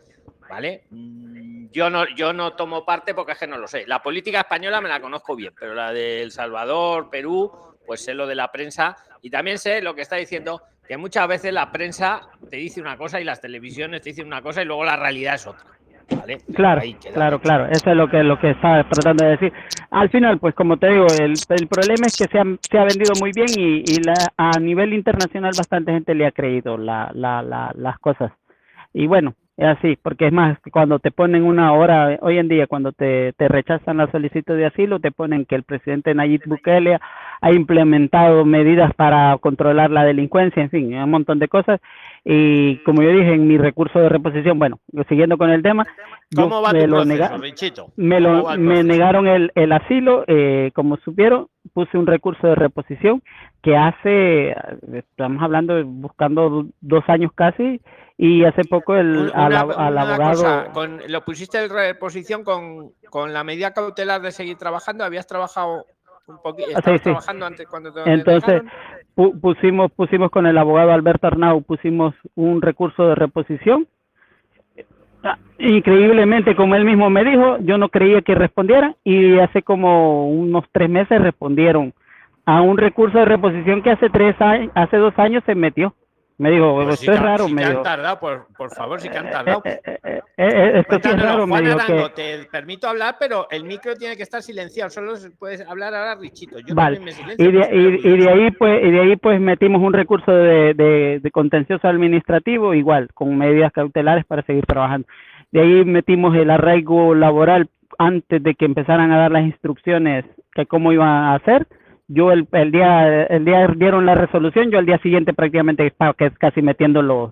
¿vale? Mm, yo no, yo no tomo parte porque es que no lo sé. La política española me la conozco bien, pero la de El Salvador, Perú, pues sé lo de la prensa y también sé lo que está diciendo, que muchas veces la prensa te dice una cosa y las televisiones te dicen una cosa y luego la realidad es otra. ¿Vale? Claro, claro, claro. Eso es lo que lo que está tratando de decir. Al final, pues como te digo, el, el problema es que se ha, se ha vendido muy bien y, y la, a nivel internacional bastante gente le ha creído la, la, la, las cosas. Y bueno, es así, porque es más, cuando te ponen una hora, hoy en día, cuando te, te rechazan la solicitud de asilo, te ponen que el presidente Nayib Bukele ha implementado medidas para controlar la delincuencia, en fin, un montón de cosas. Y como yo dije en mi recurso de reposición, bueno, siguiendo con el tema, ¿Cómo va me, lo me, lo, me negaron el, el asilo, eh, como supieron, puse un recurso de reposición que hace, estamos hablando, buscando dos años casi, y hace poco el, al, abogado... con, ¿Lo pusiste en reposición con, con, la medida cautelar de seguir trabajando? ¿Habías trabajado un poquito? Sí, trabajando antes cuando te Entonces, pusimos, pusimos con el abogado Alberto Arnau, pusimos un recurso de reposición. Ah, increíblemente, como él mismo me dijo, yo no creía que respondiera y hace como unos tres meses respondieron a un recurso de reposición que hace tres años, hace dos años se metió. Me dijo, pues esto es raro. Si me han tardado, por, por, favor, si que han tardado. Eh, eh, eh, esto es raro, me dijo que... Te permito hablar, pero el micro tiene que estar silenciado. Solo puedes hablar ahora, Richito. Yo vale. Me silencio, y, de, y, y, de ahí, pues, y de ahí, pues, metimos un recurso de, de, de contencioso administrativo, igual, con medidas cautelares para seguir trabajando. De ahí metimos el arraigo laboral antes de que empezaran a dar las instrucciones de cómo iban a hacer yo el, el día el día dieron la resolución, yo al día siguiente prácticamente estaba casi metiendo los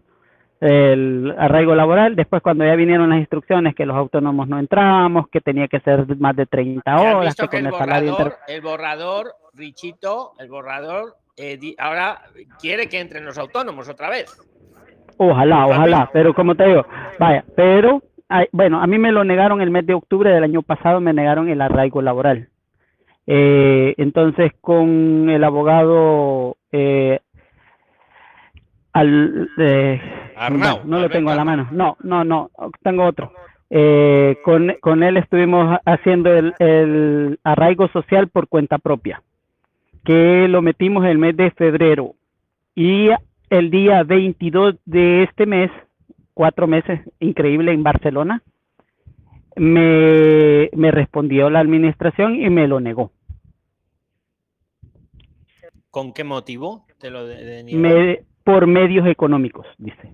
el arraigo laboral, después cuando ya vinieron las instrucciones que los autónomos no entrábamos, que tenía que ser más de 30 Ya has horas, que que con el el inter- borrador, el borrador, Richito, el borrador, eh, di- ahora quiere que entren los autónomos otra vez. Ojalá, ojalá, pero como te digo, vaya, pero, bueno, a mí me lo negaron el mes de octubre del año pasado, me negaron el arraigo laboral. Eh, entonces, con el abogado, eh, al, eh, Arnau, no, no lo tengo a la mano, no, no, no, tengo otro. Eh, con, con él estuvimos haciendo el, el arraigo social por cuenta propia, que lo metimos el mes de febrero. Y el día 22 de este mes, cuatro meses, increíble, en Barcelona, me, me respondió la administración y me lo negó. ¿Con qué motivo te lo? Me, por medios económicos, dice.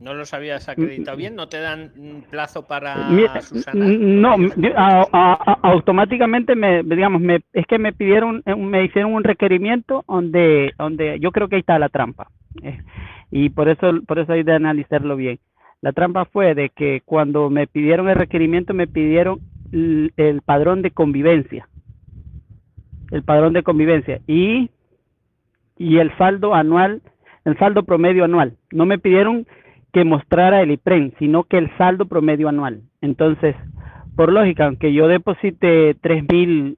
¿No los habías acreditado bien? ¿No te dan mm, plazo para Mi- subsanar? No, di- a- automáticamente me, digamos, me, es que me pidieron, eh, me hicieron un requerimiento donde, donde yo creo que ahí está la trampa. eh, y por eso, por eso hay de analizarlo bien. La trampa fue de que cuando me pidieron el requerimiento, me pidieron el padrón de convivencia. El padrón de convivencia. Y, y el saldo anual, el saldo promedio anual. No me pidieron que mostrara el IPREN, sino que el saldo promedio anual. Entonces, por lógica, aunque yo deposite 3.000,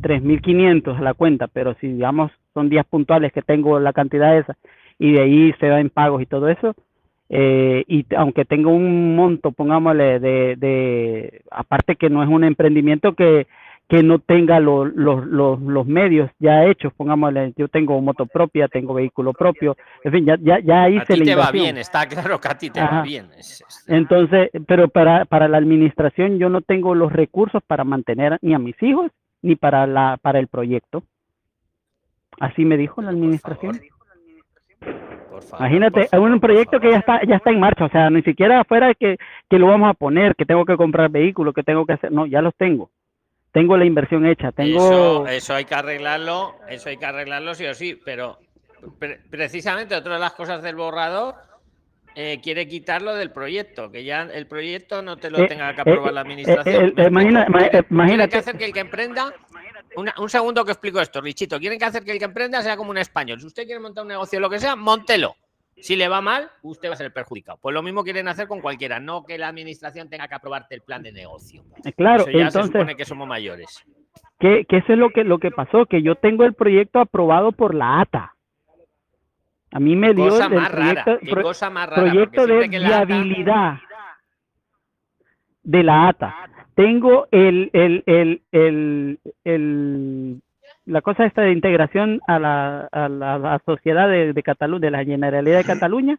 3.500 a la cuenta, pero si digamos son días puntuales que tengo la cantidad esa y de ahí se va en pagos y todo eso, eh, y aunque tengo un monto, pongámosle, de, de aparte que no es un emprendimiento que, que no tenga lo- los, los, los medios ya hechos, pongámosle, yo tengo moto propia, tengo vehículo propio, en fin, ya, ya, ya A hice ti la te va bien, está claro que a ti te va bien. Es- es- Entonces, pero para, para la administración yo no tengo los recursos para mantener ni a mis hijos ni para la para el proyecto. Así me dijo la administración. favor, por favor, Imagínate, por favor, un proyecto que ya está ya está en marcha, o sea, ni siquiera fuera que, que lo vamos a poner, que tengo que comprar vehículos, que tengo que hacer, no, ya los tengo. Tengo la inversión hecha, tengo Eso, eso hay que arreglarlo, eso hay que arreglarlo sí o sí, pero pre- precisamente otra de las cosas del borrador eh, quiere quitarlo del proyecto, que ya el proyecto no te lo Eh, tenga que eh, aprobar la eh, administración. eh, ¿me imagina- imagínate- que hacer que el que emprenda, una- un segundo que explico esto, Richito, quieren que hacer que el que emprenda sea como un español. Si usted quiere montar un negocio, lo que sea, montelo. Si le va mal, usted va a ser el perjudicado. Pues lo mismo quieren hacer con cualquiera, no que la administración tenga que aprobarte el plan de negocio. eh, claro, Eso ya se entonces supone que somos mayores. que, que eso es lo que lo que pasó, que yo tengo el proyecto aprobado por la ATA. A mí me dio cosa el, más proyecto, qué pro- cosa más rara, porque proyecto de que ata- viabilidad de la ATA. Tengo el, el, el, el, el- la cosa esta de integración a la, a la, a la sociedad de, de Cataluña, de la Generalidad de Cataluña,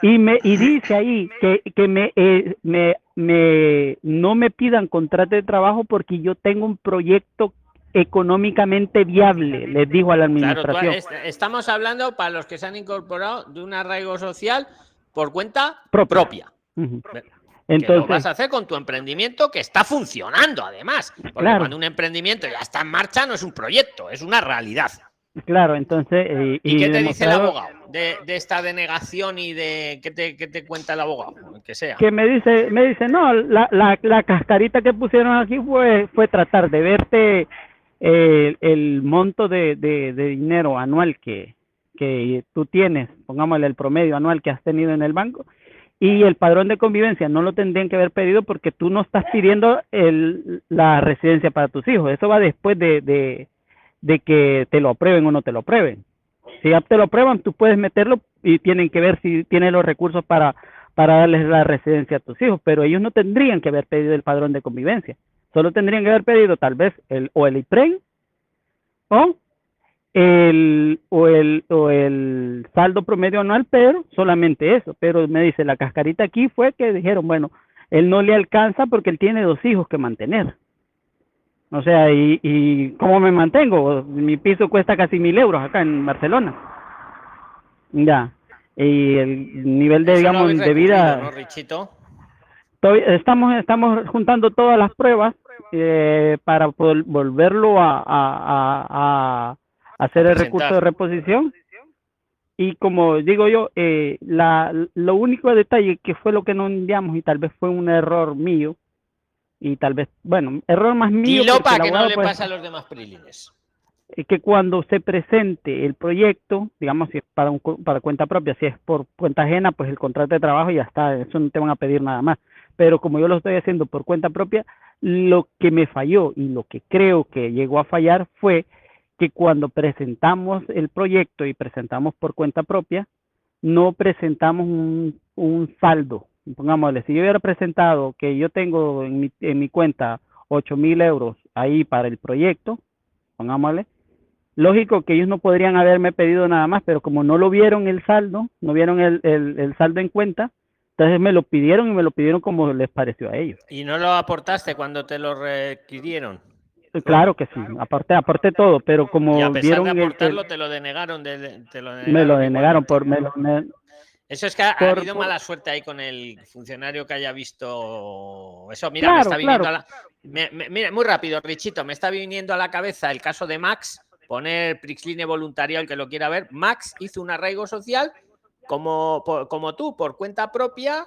y me y dice ahí que, que me, eh, me, me no me pidan contrato de trabajo porque yo tengo un proyecto económicamente viable, les dijo a la Claro, tú- administración. est- estamos hablando para los que se han incorporado de un arraigo social por cuenta Propia. propia. Que lo Entonces, vas a hacer con tu emprendimiento que está funcionando además. Porque Claro. cuando un emprendimiento ya está en marcha no es un proyecto, es una realidad. claro, entonces... eh, ¿Y, qué te dice el abogado de, de esta denegación y de qué te, qué te cuenta el abogado? Que sea. que me dice, me dice, no, la, la, la cascarita que pusieron aquí fue, fue tratar de verte eh, el monto de, de, de dinero anual que, que tú tienes, pongámosle el promedio anual que has tenido en el banco, y el padrón de convivencia no lo tendrían que haber pedido porque tú no estás pidiendo el, la residencia para tus hijos, eso va después de, de, que te lo aprueben o no te lo aprueben. Si ya te lo aprueban, tú puedes meterlo y tienen que ver si tienes los recursos para para darles la residencia a tus hijos, pero ellos no tendrían que haber pedido el padrón de convivencia, solo tendrían que haber pedido tal vez el o el IPREN o el o el o el saldo promedio anual, pero solamente eso, pero me dice la cascarita aquí fue que dijeron, bueno, él no le alcanza porque él tiene dos hijos que mantener. O sea, y, y ¿cómo me mantengo? Mi piso cuesta casi mil euros acá en Barcelona. Ya. Y el nivel de, digamos, de vida... ¿no, Richito? Todavía estamos, estamos juntando todas las pruebas eh, para vol- volverlo a, a, a- a hacer el recurso de reposición. Y como digo yo, eh, la, lo único detalle que fue lo que no enviamos y tal vez fue un error mío, y tal vez, bueno, error más mío. Para el que no le pues, pase a los demás prilines. eh, que cuando se presente el proyecto, digamos, si es para, un, para cuenta propia, si es por cuenta ajena, pues el contrato de trabajo y ya está, eso no te van a pedir nada más. Pero como yo lo estoy haciendo por cuenta propia, lo que me falló y lo que creo que llegó a fallar fue que cuando presentamos el proyecto y presentamos por cuenta propia, no presentamos un, saldo. Pongámosle, si yo hubiera presentado que yo tengo en mi, en mi cuenta 8 mil euros ahí para el proyecto, pongámosle, lógico que ellos no podrían haberme pedido nada más, pero como no lo vieron el saldo, no vieron el, el, el saldo en cuenta, entonces me lo pidieron y me lo pidieron como les pareció a ellos. ¿Y no lo aportaste cuando te lo requirieron? Claro que sí, aporté, aporté todo, pero como y a pesar vieron de el- aportarlo, te lo denegaron. de- te lo me lo denegaron denegaron por me lo- me- Eso es que ha, habido por- mala suerte ahí con el funcionario que haya visto eso. Mira, me está viniendo claro. a la. me- me- mira, muy rápido, Richito, me está viniendo a la cabeza el caso de Max. Poner Prixline voluntario el que lo quiera ver. Max hizo un arraigo social como, por- como tú, por cuenta propia,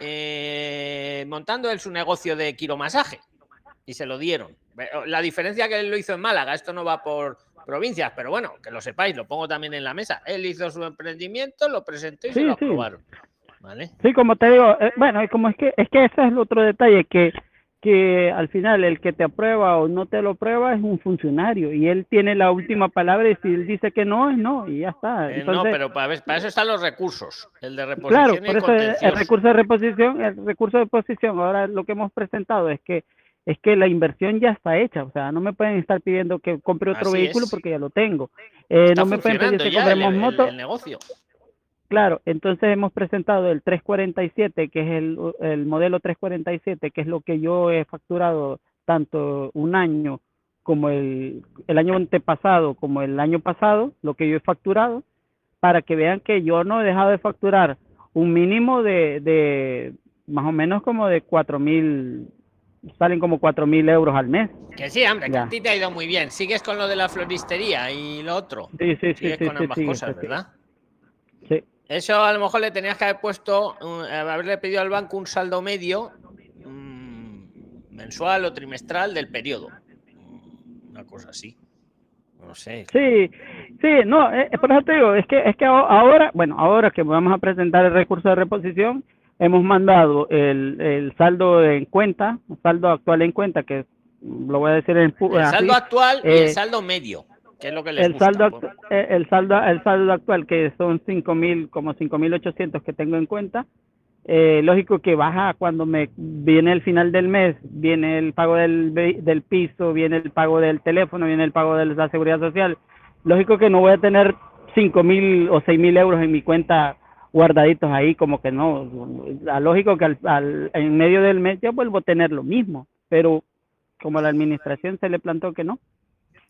eh, montando él su negocio de quiromasaje. Y se lo dieron. La diferencia que él lo hizo en Málaga, esto no va por provincias, pero bueno, que lo sepáis, lo pongo también en la mesa. Él hizo su emprendimiento, lo presentó y se Sí, lo sí. aprobaron. ¿Vale? Sí, como te digo, eh, bueno, y como es que es que ese es el otro detalle que que al final el que te aprueba o no te lo aprueba es un funcionario y él tiene la última palabra y si él dice que no es no y ya está. Eh, no, Entonces, pero para, para eso están los recursos. El de reposición Claro, y por eso el, recurso de reposición, el recurso de reposición, ahora lo que hemos presentado es que es que la inversión ya está hecha, o sea, no me pueden estar pidiendo que compre otro Así vehículo es. porque ya lo tengo. Eh, no me pueden pedir que compremos moto. el negocio. Claro, entonces hemos presentado el 347, que es el, el modelo 347, que es lo que yo he facturado tanto un año como el, el año antepasado como el año pasado, lo que yo he facturado, para que vean que yo no he dejado de facturar un mínimo de, de más o menos como de cuatro mil, salen como cuatro mil euros al mes. Que sí, hombre, que a ti te ha ido muy bien. Sigues con lo de la floristería y lo otro. Sí, sí, sí, Sigues sí, con sí, ambas sí, cosas, ¿verdad? sí. Eso a lo mejor le tenías que haber puesto, haberle pedido al banco un saldo medio mm, mensual o trimestral del periodo. Mm, Una cosa así. No sé. Sí, sí, no, eh, por eso te digo, es que, es que aho- ahora, bueno, ahora que vamos a presentar el recurso de reposición, hemos mandado el, el saldo en cuenta, saldo actual en cuenta, que lo voy a decir en El así, saldo actual y el eh, saldo medio, que es lo que les el gusta, saldo, actu- eh, el saldo, el saldo actual que son cinco mil, como cinco mil ochocientos que tengo en cuenta, eh, lógico que baja cuando me viene el final del mes, viene el pago del, del piso, viene el pago del teléfono, viene el pago de la seguridad social. Lógico que no voy a tener cinco mil o seis mil euros en mi cuenta guardaditos ahí, como que no. Lógico que al, al- en medio del mes yo vuelvo a tener lo mismo, pero como la administración se le plantó que no.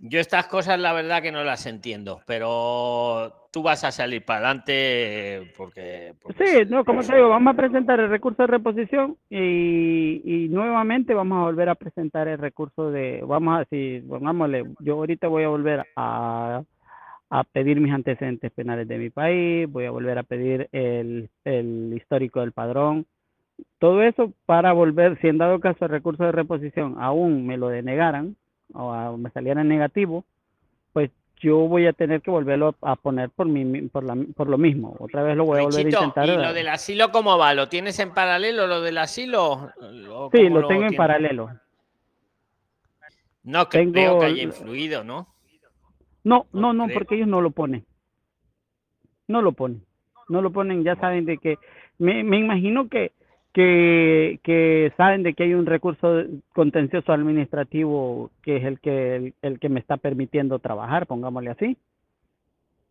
Yo estas cosas la verdad que no las entiendo, pero tú vas a salir para adelante porque... porque Sí, no, como te digo, vamos a presentar el recurso de reposición y, y nuevamente vamos a volver a presentar el recurso de, vamos a decir, pongámosle, yo ahorita voy a volver a, a pedir mis antecedentes penales de mi país, voy a volver a pedir el, el histórico del padrón, todo eso para volver, si en dado caso el recurso de reposición aún me lo denegaran o a- me saliera negativo, pues yo voy a tener que volverlo a poner por, mi, por, la, por lo mismo. Otra vez lo voy a volver Richito, a intentar. ¿y lo del asilo cómo va? ¿Lo tienes en paralelo lo del asilo? ¿O Sí, lo tengo en paralelo. No que Tengo creo que haya influido, ¿no? No, No no, porque ellos no lo ponen. No lo ponen. No lo ponen, ya saben de que. Me, me imagino que, que, que saben de que hay un recurso contencioso administrativo que es el que, el, el que me está permitiendo trabajar, pongámosle así.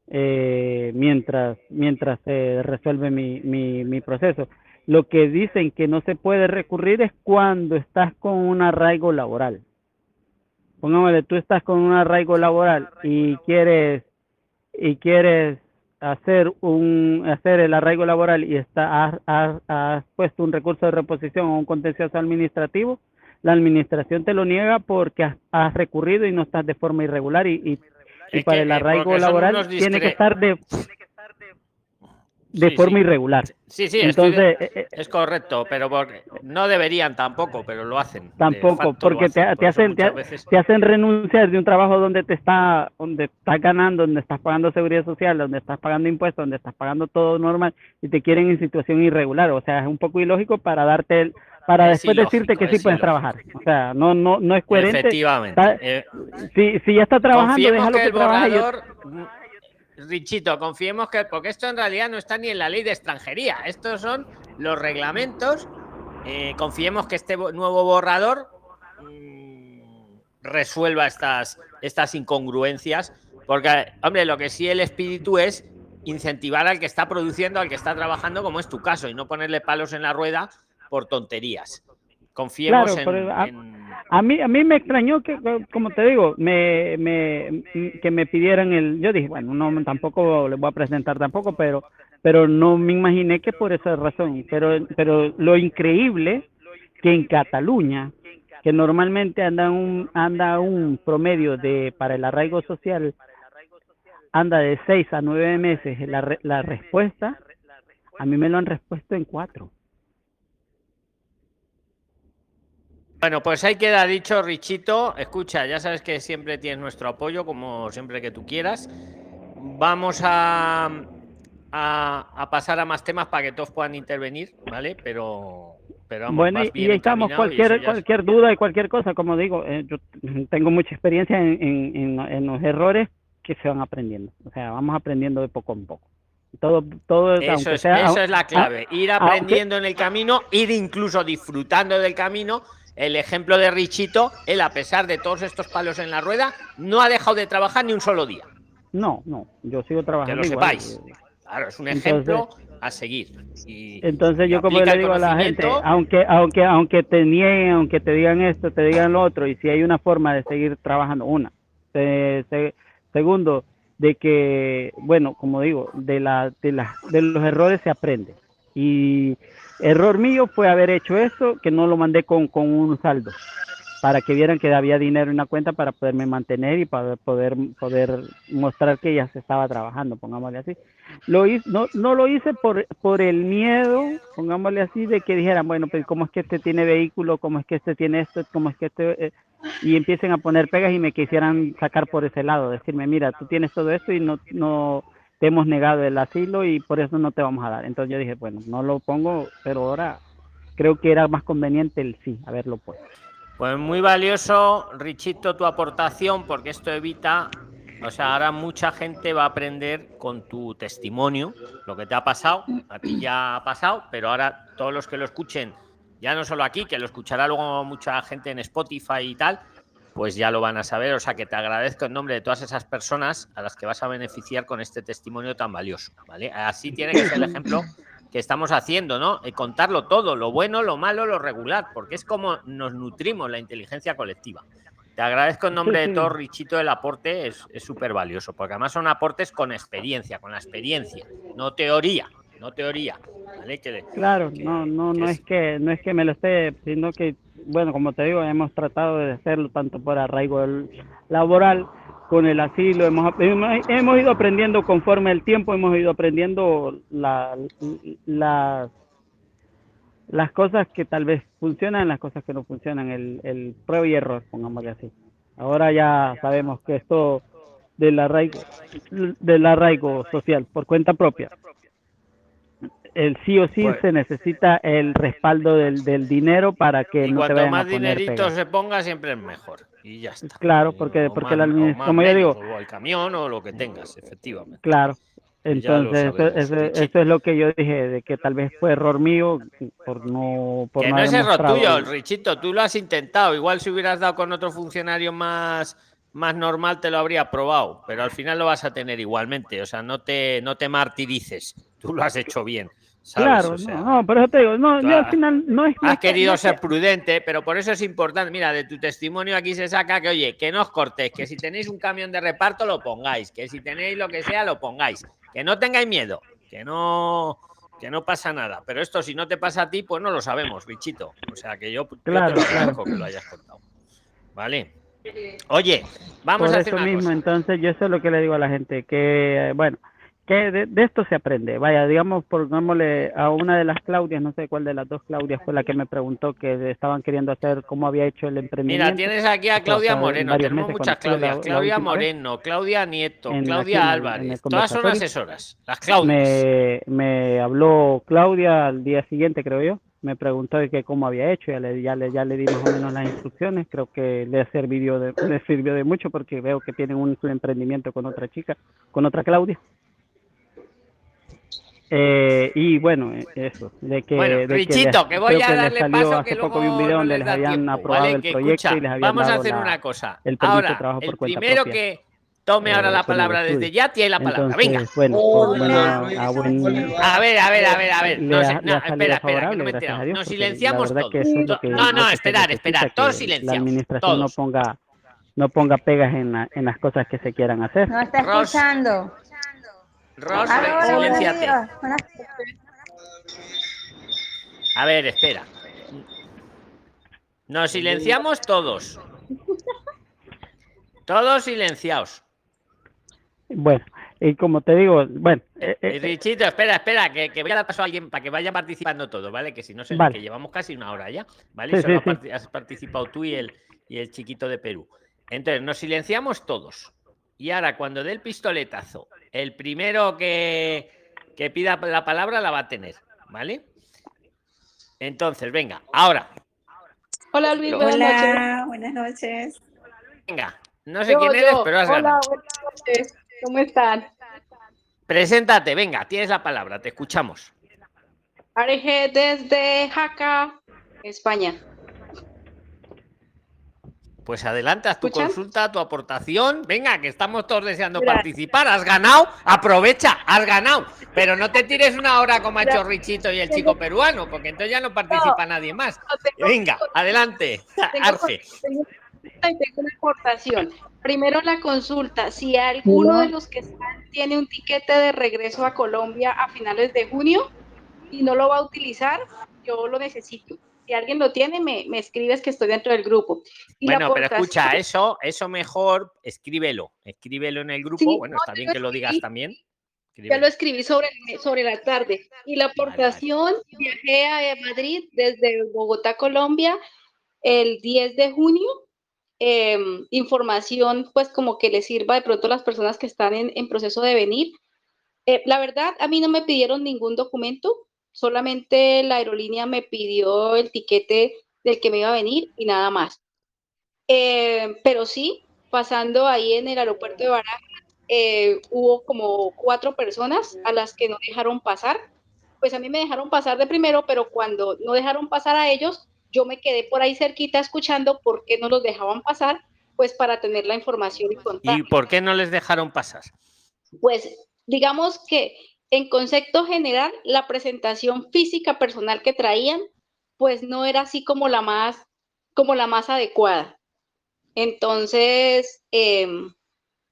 eh, mientras, mientras se resuelve mi, mi, mi proceso. Lo que dicen que no se puede recurrir es cuando estás con un arraigo laboral. Pongámosle, tú estás con un arraigo laboral y quieres y quieres hacer un hacer el arraigo laboral y está has, has- has puesto un recurso de reposición o un contencioso administrativo, la administración te lo niega porque has, has recurrido y no estás de forma irregular y, y, para que, el eh, arraigo laboral tiene que estar de, de Sí, forma sí. irregular. Sí, sí, de- Entonces, eh, eh, es correcto, pero porque no deberían tampoco, pero lo hacen. Tampoco, porque te, hacen, te hacen, te, muchas veces- te hacen renunciar de un trabajo donde te está, donde estás ganando, donde estás pagando seguridad social, donde estás pagando impuestos, donde estás pagando todo normal y te quieren en situación irregular. O sea, es un poco ilógico para darte, el- para Es después decirte que sí es puedes ilógico. trabajar. O sea, no, no, no es coherente. Efectivamente. Está- Eh, Si, si ya está trabajando, déjalo que que, el trabaje. yo- Richito, confiemos que. Porque esto en realidad no está ni en la ley de extranjería. Estos son los reglamentos. eh, confiemos que este nuevo borrador mm, resuelva estas, estas incongruencias. Porque, hombre, lo que sí el espíritu es incentivar al que está produciendo, al que está trabajando, como es tu caso, y no ponerle palos en la rueda por tonterías. Confiemos Claro, en- pero a- en A mí, a mí me extrañó que, como te digo, me, me, que me pidieran el, yo dije, bueno, no, tampoco le voy a presentar tampoco, pero, pero no me imaginé que por esa razón. Pero, pero lo increíble que en Cataluña, que normalmente anda un, anda un promedio de, para el arraigo social, anda de seis a nueve meses la, la respuesta, a mí me lo han respuesto en cuatro. Bueno, pues ahí queda dicho, Richito. Escucha, ya sabes que siempre tienes nuestro apoyo, como siempre que tú quieras. Vamos a, a, a pasar a más temas para que todos puedan intervenir, ¿vale? Pero, pero vamos, Bueno, y, estamos, encaminado y cualquier, es- cualquier duda y cualquier cosa, como digo, eh, yo tengo mucha experiencia en, en, en, en los errores que se van aprendiendo. O sea, vamos aprendiendo de poco en poco. Todo, todo, Eso, es, sea, eso es la clave, ir aprendiendo en el camino, ir incluso disfrutando del camino. El ejemplo de Richito, él a pesar de todos estos palos en la rueda, no ha dejado de trabajar ni un solo día. no, no, yo sigo Que trabajando lo igual. sepáis. Claro, es un Entonces- ejemplo a seguir. Y- Entonces yo como le digo a la gente, aunque aunque aunque te nieguen, aunque te digan esto, te digan lo otro, y si hay una forma de seguir trabajando, una. Se- se- segundo, de que, bueno, como digo, de la, de la, de los errores se aprende. Y error mío fue haber hecho esto, que no lo mandé con, con un saldo, para que vieran que había dinero en la cuenta para poderme mantener y para poder, poder mostrar que ya se estaba trabajando, pongámosle así. Lo hice, no, no lo hice por, por el miedo, pongámosle así, de que dijeran, bueno, pues cómo es que este tiene vehículo, cómo es que este tiene esto, cómo es que este... eh, y empiecen a poner pegas y me quisieran sacar por ese lado, decirme, mira, tú tienes todo esto y no, no te hemos negado el asilo y por eso no te vamos a dar. Entonces yo dije, bueno, no lo pongo, pero ahora creo que era más conveniente el sí, haberlo puesto. Pues muy valioso, Richito, tu aportación, porque esto evita, o sea, ahora mucha gente va a aprender con tu testimonio lo que te ha pasado, a ti ya ha pasado, pero ahora todos los que lo escuchen, ya no solo aquí, que lo escuchará luego mucha gente en Spotify y tal, pues ya lo van a saber, o sea que te agradezco en nombre de todas esas personas a las que vas a beneficiar con este testimonio tan valioso, ¿vale? Así tiene que ser el ejemplo que estamos haciendo, ¿no? Eh, contarlo todo, lo bueno, lo malo, lo regular, porque es como nos nutrimos la inteligencia colectiva. Te agradezco en nombre de todo, Richito, el aporte, es súper valioso, porque además son aportes con experiencia, con la experiencia, no teoría, no teoría, ¿vale? Que, Claro, no, no, no es- es que, no es que me lo esté, sino que, bueno, como te digo, hemos tratado de hacerlo tanto por arraigo laboral, con el asilo, hemos, hemos, ido aprendiendo conforme el tiempo, hemos ido aprendiendo la, las las cosas que tal vez funcionan, las cosas que no funcionan, el, el prueba y error, pongámosle así. Ahora ya sabemos que esto del arraigo, del arraigo social por cuenta propia, el sí o sí Pues- se necesita el respaldo del, del dinero para que y no te cuanto vayan más a poner dinerito pegas. se ponga, siempre es mejor. Y ya está. Claro, porque- o porque más- la más como yo digo- o el camión o lo que tengas, efectivamente. Claro. Entonces, eso, es lo que yo dije, de que tal vez fue error mío por no... Por que no no es error tuyo, Richito, tú lo has intentado. Igual si hubieras dado con otro funcionario más, más normal te lo habría probado, pero al final lo vas a tener igualmente. O sea, no te, no te martirices. Tú lo has hecho bien. ¿Sabes? Claro, O sea, no, no, por eso te digo, no, yo al final no es... Has querido ser prudente, pero por eso es importante. Mira, de tu testimonio aquí se saca que, oye, que no os cortéis, que si tenéis un camión de reparto lo pongáis, que si tenéis lo que sea lo pongáis, que no tengáis miedo, que no, que no pasa nada. Pero esto, si no te pasa a ti, pues no lo sabemos, bichito. O sea que yo, yo Claro, te lo claro. agradezco que lo hayas contado. Vale. Oye, vamos Por a hacer eso una mismo, cosa. entonces yo eso es lo que le digo a la gente, que eh, bueno, que de, de esto se aprende. Vaya, digamos, pongámosle a una de las Claudias, no sé cuál de las dos Claudias fue la que me preguntó que estaban queriendo hacer cómo había hecho el emprendimiento. Mira, tienes aquí a Claudia Moreno, tenemos muchas la- Claudias, la Claudia vez. Moreno, Claudia Nieto, aquí Claudia en Álvarez, todas son asesoras, las Claudias. Me, me habló Claudia al día siguiente, creo yo. Me preguntó de que cómo había hecho, ya le, ya le, ya le di más o menos las instrucciones. Creo que le sirvió de, le sirvió de mucho porque veo que tienen un emprendimiento con otra chica, con otra Claudia. Eh, y bueno, eh, eso, de que, Bueno, de que Richito, les- que voy a darle paso hace que poco vi un luego video no donde les les da habían tiempo, aprobado ¿vale? el Que proyecto escucha, y les habían vamos a hacer la- una cosa. el de Ahora, trabajo por el cuenta primero propia. que tome ahora Eh, la palabra desde ya tiene la palabra. Entonces, Venga. bueno, a buen, A ver, a ver, a ver, a ver. No, sé, espera, espera, que no me Dios, Nos silenciamos todos. es No, no, esperar, esperar. Todos que silenciados. La administración no ponga, no ponga pegas en, la- en las cosas que se quieran hacer. No está Ros, escuchando. Ros, hola, días. Buenas- A ver, espera. Nos silenciamos todos. Todos silenciados. Bueno, y como te digo, bueno, eh, Eh, eh, Richito, espera, espera, que, que voy a dar paso a alguien para que vaya participando todo, ¿vale? Que si no, se, Vale. que llevamos casi una hora ya, ¿vale? Sí, Y solo sí, sí. parti- has participado tú y el, y el chiquito de Perú. Entonces, nos silenciamos todos. Y ahora, cuando dé el pistoletazo, el primero que, que pida la palabra la va a tener, ¿vale? Entonces, venga, ahora, Hola Luis, buenas noches. Hola, buenas noches. venga. No sé Yo, quién eres, yo. pero has Hola, ganado. buenas noches. ¿Cómo están? Preséntate, venga, tienes la palabra, te escuchamos. Areje desde Jaca, España. Pues adelante, haz tu ¿Escuchan? consulta, tu aportación. Venga, que estamos todos deseando Gracias. participar. Has ganado, aprovecha, has ganado. Pero no te tires una hora como ha hecho. Richito y el chico peruano, porque entonces ya no participa nadie más. No, Venga, adelante, tengo- Arge. tengo- tengo una aportación. Primero la consulta. Si alguno de los que están tiene un tiquete de regreso a Colombia a finales de junio y no lo va a utilizar, yo lo necesito. Si alguien lo tiene, me, me escribes que estoy dentro del grupo. Y Bueno, pero escucha, eso, eso mejor, escríbelo. Escríbelo en el grupo. Sí, bueno, no, está bien que lo digas también. Ya lo escribí sobre, sobre la tarde. Y la Vale, vale. aportación, viajé a Madrid desde Bogotá, Colombia, el 10 de junio. Em, información, pues como que le sirva de pronto a las personas que están en, en proceso de venir. Eh, la verdad, a mí no me pidieron ningún documento, solamente la aerolínea me pidió el tiquete del que me iba a venir y nada más. Eh, pero sí, pasando ahí en el aeropuerto de Barajas, eh, hubo como cuatro personas a las que no dejaron pasar. Pues a mí me dejaron pasar de primero, pero cuando no dejaron pasar a ellos, yo me quedé por ahí cerquita escuchando por qué no los dejaban pasar, pues para tener la información y contar. ¿Y por qué no les dejaron pasar? Pues digamos que en concepto general, la presentación física personal que traían, pues no era así como la más, como la más adecuada. Entonces, em,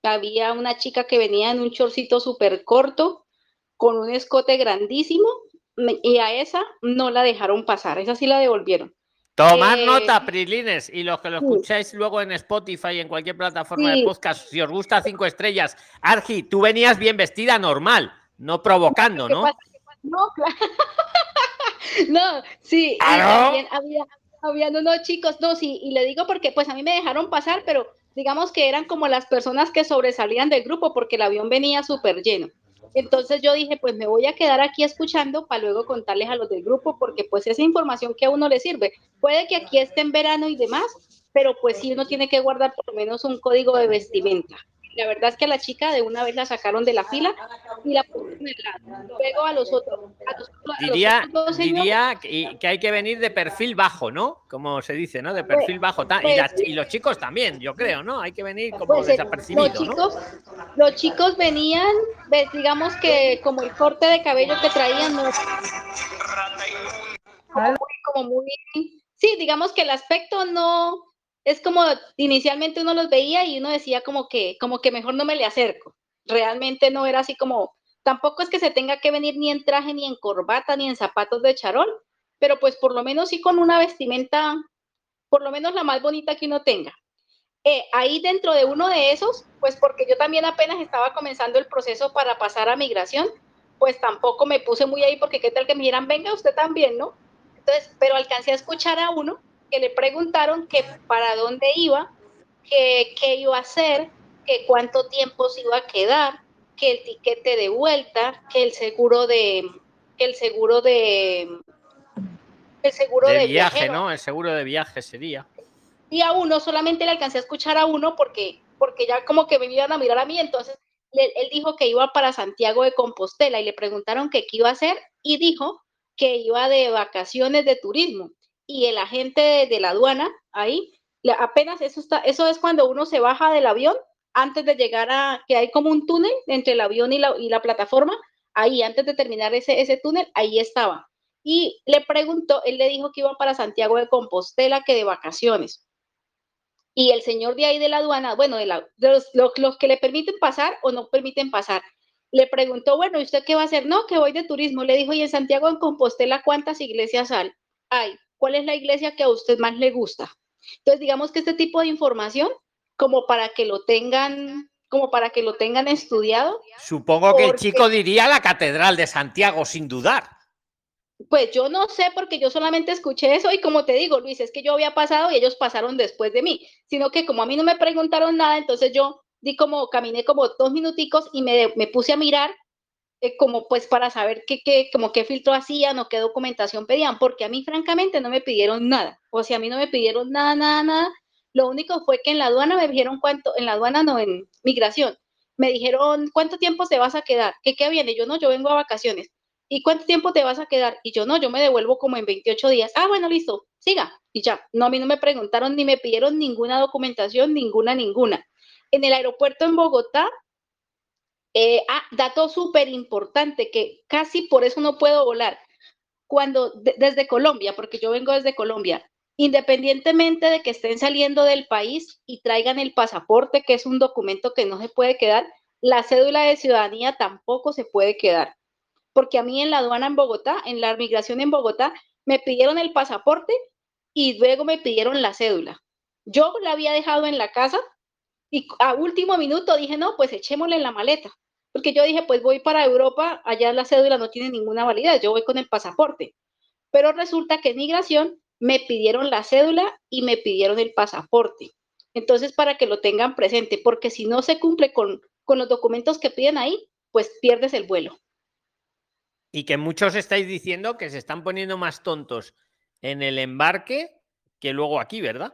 había una chica que venía en un chorcito súper corto, con un escote grandísimo, y a esa no la dejaron pasar, esa sí la devolvieron. Tomad Eh, nota, Prilines, y los que lo sí. escucháis luego en Spotify y en cualquier plataforma de podcast, si os gusta cinco estrellas. Argi, tú venías bien vestida, normal, no provocando, ¿Qué ¿no? No, claro. No, sí, había, había unos chicos, no, sí, y le digo porque pues a mí me dejaron pasar, pero digamos que eran como las personas que sobresalían del grupo porque el avión venía súper lleno. Entonces yo dije, pues me voy a quedar aquí escuchando para luego contarles a los del grupo porque pues esa información que a uno le sirve. Puede que aquí esté en verano y demás, pero pues sí uno tiene que guardar por lo menos un código de vestimenta. La verdad es que a la chica de una vez la sacaron de la fila y la pusieron en lado. Luego a los otros, a los- a los Diría, otros señores, diría que, que hay que venir de perfil bajo, ¿no? Como se dice, ¿no? De perfil bajo. y, pues, y los chicos también, yo creo, ¿no? Hay que venir como pues, eh, desapercibido, los ¿no? chicos, los chicos venían, digamos que como el corte de cabello que traían, no, como muy, como muy, sí, digamos que el aspecto no, es como inicialmente uno los veía y uno decía como que, como que mejor no me le acerco. Realmente no era así como Tampoco es que se tenga que venir ni en traje, ni en corbata, ni en zapatos de charol, pero pues por lo menos sí con una vestimenta, por lo menos la más bonita que uno tenga. Eh, ahí dentro de uno de esos, pues porque yo también apenas estaba comenzando el proceso para pasar a migración, pues tampoco me puse muy ahí porque qué tal que me dijeran, venga usted también, ¿no? Entonces, pero alcancé a escuchar a uno que le preguntaron que para dónde iba, que qué iba a hacer, que cuánto tiempo se iba a quedar, que el tiquete de vuelta, que el seguro de, que el seguro de, el seguro de, de viaje, ¿no? El seguro de viaje sería. Y a uno solamente le alcancé a escuchar a uno porque, porque ya como que me iban a mirar a mí, entonces él, dijo que iba para Santiago de Compostela y le preguntaron qué iba a hacer y dijo que iba de vacaciones de turismo. Y el agente de, la aduana, ahí, apenas eso está, eso es cuando uno se baja del avión antes de llegar a, que hay como un túnel entre el avión y la, y la plataforma, ahí antes de terminar ese, ese túnel, ahí estaba. Y le preguntó, él le dijo que iba para Santiago de Compostela, que de vacaciones y el señor de ahí de la aduana, bueno, de, los, que le permiten pasar o no permiten pasar, le preguntó, bueno, ¿y usted qué va a hacer? No, que voy de turismo. Le dijo, ¿y en Santiago en Compostela cuántas iglesias hay? ¿Cuál es la iglesia que a usted más le gusta? Entonces, digamos que este tipo de información, como para que lo tengan, como para que lo tengan estudiado. Supongo que el chico diría la Catedral de Santiago, sin dudar. Pues yo no sé porque yo solamente escuché eso y como te digo, Luis, es que yo había pasado y ellos pasaron después de mí, sino que como a mí no me preguntaron nada, entonces yo di como, caminé como dos minuticos y me, me puse a mirar eh, como pues para saber qué, qué, como qué filtro hacían o qué documentación pedían, porque a mí francamente no me pidieron nada, o sea, a mí no me pidieron nada, nada, nada, lo único fue que en la aduana me dijeron cuánto, en la aduana no, en migración, me dijeron cuánto tiempo te vas a quedar, ¿qué, qué viene? Yo no, yo vengo a vacaciones ¿y cuánto tiempo te vas a quedar? Y yo no, yo me devuelvo como en 28 días. Ah, bueno, listo, siga. Y ya, no, a mí no me preguntaron ni me pidieron ninguna documentación, ninguna, ninguna. En el aeropuerto en Bogotá, eh, ah, dato súper importante que casi por eso no puedo volar. Cuando desde Colombia, porque yo vengo desde Colombia, independientemente de que estén saliendo del país y traigan el pasaporte, que es un documento que no se puede quedar, la cédula de ciudadanía tampoco se puede quedar porque a mí en la aduana en Bogotá, en la migración en Bogotá, me pidieron el pasaporte y luego me pidieron la cédula. Yo la había dejado en la casa y a último minuto dije, no, pues echémosle en la maleta, porque yo dije, pues voy para Europa, allá la cédula no tiene ninguna validez, yo voy con el pasaporte. Pero resulta que en migración me pidieron la cédula y me pidieron el pasaporte. Entonces, para que lo tengan presente, porque si no se cumple con, con los documentos que piden ahí, pues pierdes el vuelo. Y que muchos estáis diciendo que se están poniendo más tontos en el embarque que luego aquí, ¿verdad?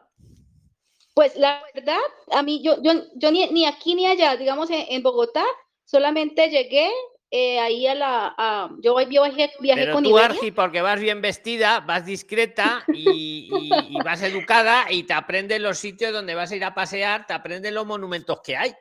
Pues la verdad, a mí, yo, yo, yo ni, aquí ni allá, digamos en, Bogotá, solamente llegué eh, ahí a la. yo viajé, viajé Pero tú, Argi, porque vas bien vestida, vas discreta y, vas educada y te aprendes los sitios donde vas a ir a pasear, te aprendes los monumentos que hay.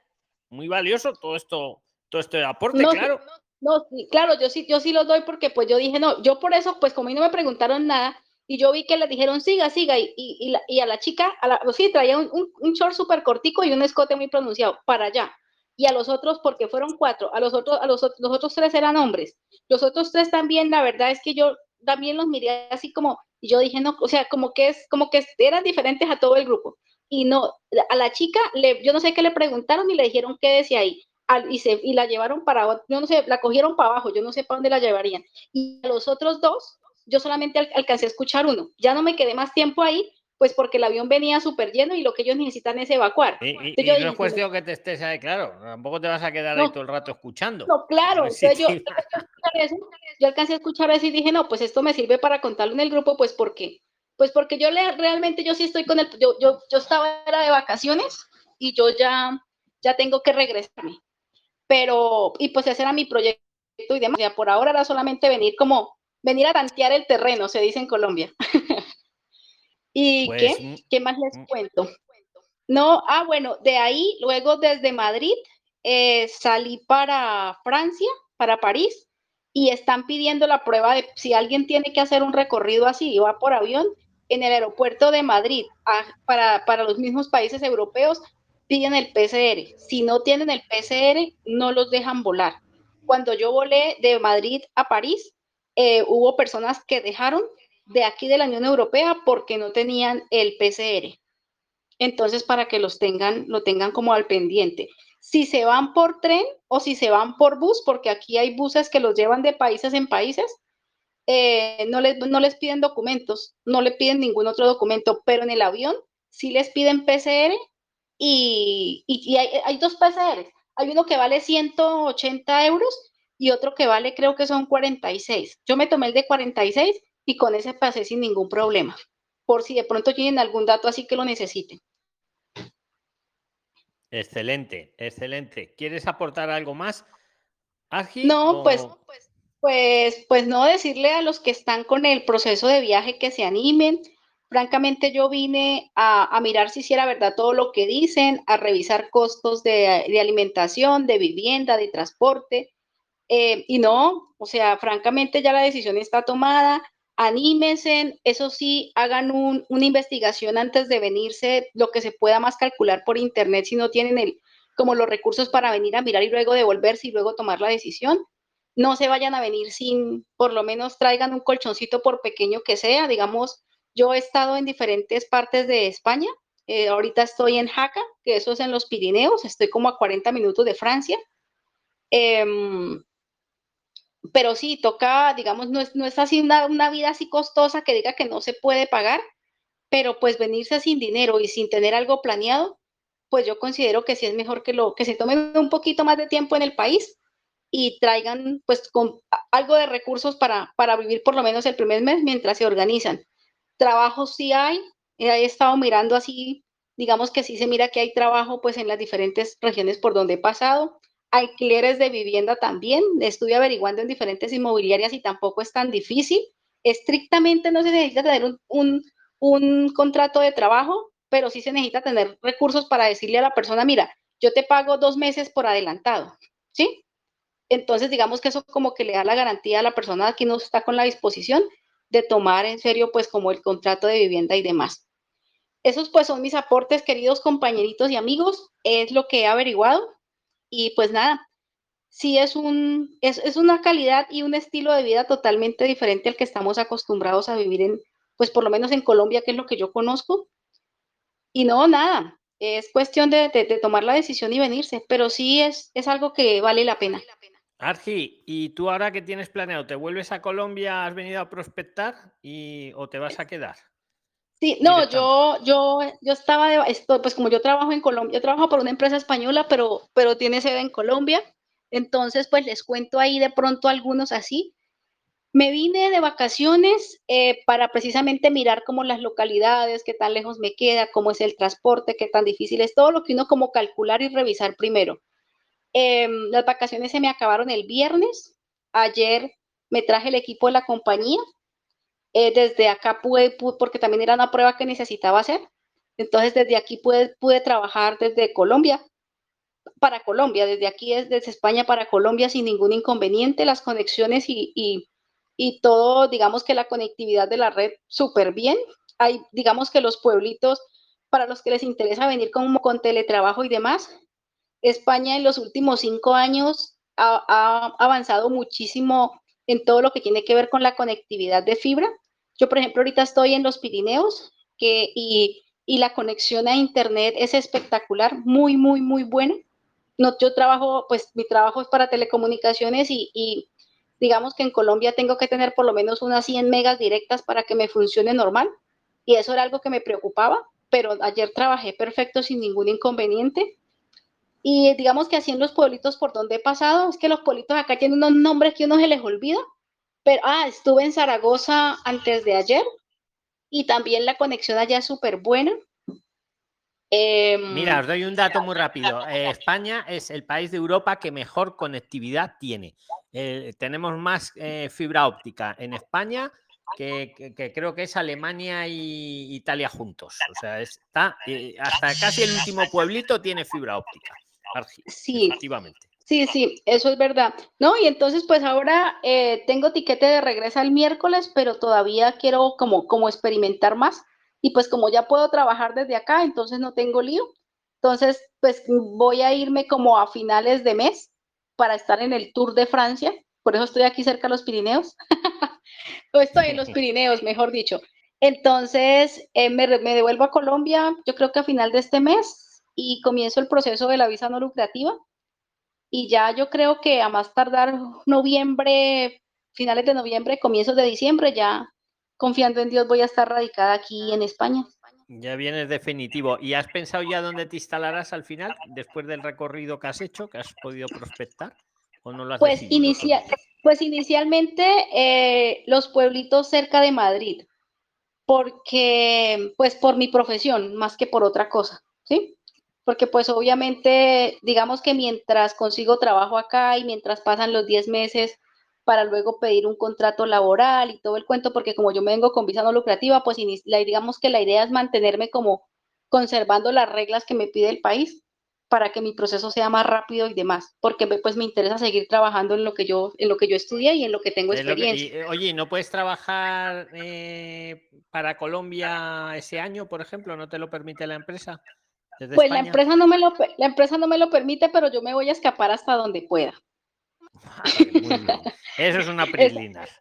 Muy valioso todo esto, todo esto de aporte, claro. No, sí, claro, yo sí, yo sí los doy porque pues yo dije, no, yo por eso, pues como a mí no me preguntaron nada, y yo vi que le dijeron, siga, siga, y, y, y, a la chica, a la, sí, traía un, un, short súper cortico y un escote muy pronunciado, para allá. Y a los otros, porque fueron cuatro, a los otros, a los, los otros tres eran hombres. Los otros tres también, la verdad es que yo también los miré así como, y yo dije, no, o sea, como que es, como que eran diferentes a todo el grupo. Y no, a la chica, yo no sé qué le preguntaron y le dijeron qué decía ahí y, se, y la llevaron para, yo no sé, la cogieron para abajo, yo no sé para dónde la llevarían. Y a los otros dos, yo solamente alcancé a escuchar uno. Ya no me quedé más tiempo ahí, pues porque el avión venía súper lleno y lo que ellos necesitan es evacuar. Y, no es cuestión que te estés ahí, claro, tampoco te vas a quedar ahí todo el rato escuchando. No, claro, yo, yo, alcancé a escuchar eso y dije, no, pues esto me sirve para contarlo en el grupo, pues porque, pues porque yo le, realmente yo sí estoy con el, yo, yo, yo estaba era de vacaciones y yo ya, ya tengo que regresarme pero, y pues ese era mi proyecto y demás. Ya por ahora era solamente venir como, venir a tantear el terreno, se dice en Colombia. ¿Y pues, qué? Mm, ¿Qué más les mm. cuento? No, ah, bueno, de ahí, luego desde Madrid, eh, salí para Francia, para París, y están pidiendo la prueba de si alguien tiene que hacer un recorrido así y va por avión en el aeropuerto de Madrid ah, para, para los mismos países europeos, piden el PCR. Si no tienen el PCR, no los dejan volar. cuando yo volé de Madrid a París, eh, hubo personas que dejaron de aquí de la Unión Europea porque no tenían el PCR. Entonces, para que los tengan, lo tengan como al pendiente. Si se van por tren o si se van por bus, porque aquí hay buses que los llevan de países en países, eh, no, les, no les piden documentos, no le piden ningún otro documento, pero en el avión sí les piden PCR y, y, hay, hay, dos PCR. Hay uno que vale 180 euros y otro que vale creo que son 46. Yo me tomé el de 46 y con ese pasé sin ningún problema, por si de pronto tienen algún dato así que lo necesiten. Excelente, excelente. ¿Quieres aportar algo más? no, pues, pues, pues no decirle a los que están con el proceso de viaje que se animen. Francamente, yo vine a, mirar si era verdad todo lo que dicen, a revisar costos de, de alimentación, de vivienda, de transporte. Eh, y no, o sea, francamente ya la decisión está tomada anímense, eso sí, hagan una investigación antes de venirse, lo que se pueda más calcular por internet si no tienen el, como los recursos para venir a mirar y luego devolverse y luego tomar la decisión. No se vayan a venir sin, por lo menos traigan un colchoncito por pequeño que sea. Digamos, yo he estado en diferentes partes de España. Eh, ahorita estoy en Jaca, que eso es en los Pirineos. Estoy como a 40 minutos de Francia. Em, pero sí, toca, digamos, no es, no es así una, una, vida así costosa que diga que no se puede pagar, pero pues venirse sin dinero y sin tener algo planeado, pues yo considero que sí es mejor que, lo, que se tomen un poquito más de tiempo en el país y traigan pues con algo de recursos para, para vivir por lo menos el primer mes mientras se organizan. Trabajos sí hay, he estado mirando así, digamos que sí se mira que hay trabajo pues en las diferentes regiones por donde he pasado alquileres de vivienda también. Estuve averiguando en diferentes inmobiliarias y tampoco es tan difícil. Estrictamente no se necesita tener un, un, contrato de trabajo, pero sí se necesita tener recursos para decirle a la persona, mira, yo te pago dos meses por adelantado, ¿sí? Entonces, digamos que eso como que le da la garantía a la persona que no está con la disposición de tomar en serio, pues, como el contrato de vivienda y demás. Esos, pues, son mis aportes, queridos compañeritos y amigos. Es lo que he averiguado. Y pues nada, sí es, un, es, es, una calidad y un estilo de vida totalmente diferente al que estamos acostumbrados a vivir en, pues por lo menos en Colombia, que es lo que yo conozco. Y no, nada, es cuestión de, de, tomar la decisión y venirse, pero sí es, es algo que vale la pena. Argi, ¿y tú ahora qué tienes planeado? ¿Te vuelves a Colombia? ¿Has venido a prospectar y, o te vas a quedar? Sí, no, yo, yo, yo estaba, de, esto, pues como yo trabajo en Colombia, yo trabajo por una empresa española, pero, pero tiene sede en Colombia, entonces pues les cuento ahí de pronto algunos así. Me vine de vacaciones eh, para precisamente mirar como las localidades, qué tan lejos me queda, cómo es el transporte, qué tan difícil es, todo lo que uno como calcular y revisar primero. Eh, las vacaciones se me acabaron el viernes, ayer me traje el equipo de la compañía, eh, desde acá pude, porque también era una prueba que necesitaba hacer, entonces desde aquí pude, pude trabajar desde Colombia, para Colombia, desde aquí, desde España para Colombia sin ningún inconveniente, las conexiones y, y, y todo, digamos que la conectividad de la red súper bien. Hay, digamos que los pueblitos, para los que les interesa venir como con teletrabajo y demás, España en los últimos cinco años ha, ha avanzado muchísimo en todo lo que tiene que ver con la conectividad de fibra. Yo, por ejemplo, ahorita estoy en los Pirineos y, la conexión a Internet es espectacular, muy, muy, muy buena. No, yo trabajo, pues mi trabajo es para telecomunicaciones y, y, digamos que en Colombia tengo que tener por lo menos unas 100 megas directas para que me funcione normal. Y eso era algo que me preocupaba, pero ayer trabajé perfecto sin ningún inconveniente. Y digamos que así en los pueblitos por donde he pasado, es que los pueblitos acá tienen unos nombres que uno se les olvida, pero, ah, estuve en Zaragoza antes de ayer y también la conexión allá es súper buena. Eh, Mira, os doy un dato muy rápido. Eh, España es el país de Europa que mejor conectividad tiene. Eh, tenemos más eh, fibra óptica en España que, que, que, creo que es Alemania y Italia juntos. O sea, está hasta casi el último pueblito tiene fibra óptica. Sí, efectivamente. Sí, sí, eso es verdad. No, y entonces pues ahora eh, tengo tiquete de regreso el miércoles, pero todavía quiero como, como experimentar más. Y pues como ya puedo trabajar desde acá, entonces no tengo lío. Entonces, pues voy a irme como a finales de mes para estar en el Tour de Francia, por eso estoy aquí cerca de los Pirineos, o estoy en los Pirineos, mejor dicho. Entonces, eh, me, me devuelvo a Colombia, yo creo que a final de este mes, y comienzo el proceso de la visa no lucrativa. Y ya yo creo que a más tardar noviembre, finales de noviembre, comienzos de diciembre, ya confiando en Dios voy a estar radicada aquí en España. Ya vienes definitivo. ¿Y has pensado ya dónde te instalarás al final, después del recorrido que has hecho, que has podido prospectar? ¿O no lo has Pues, inicia- pues inicialmente eh, los pueblitos cerca de Madrid, porque pues por mi profesión más que por otra cosa, ¿sí? Porque pues obviamente digamos que mientras consigo trabajo acá y mientras pasan los 10 meses para luego pedir un contrato laboral y todo el cuento, porque como yo me vengo con visa no lucrativa, pues digamos que la idea es mantenerme como conservando las reglas que me pide el país para que mi proceso sea más rápido y demás, porque me- pues me interesa seguir trabajando en lo que yo en lo que yo estudié y en lo que tengo que- experiencia. y, oye, ¿no puedes trabajar eh, para Colombia ese año, por ejemplo? ¿No te lo permite la empresa? Desde Pues la empresa no me lo la empresa no me lo permite, pero yo me voy a escapar hasta donde pueda. Eso es una prislina.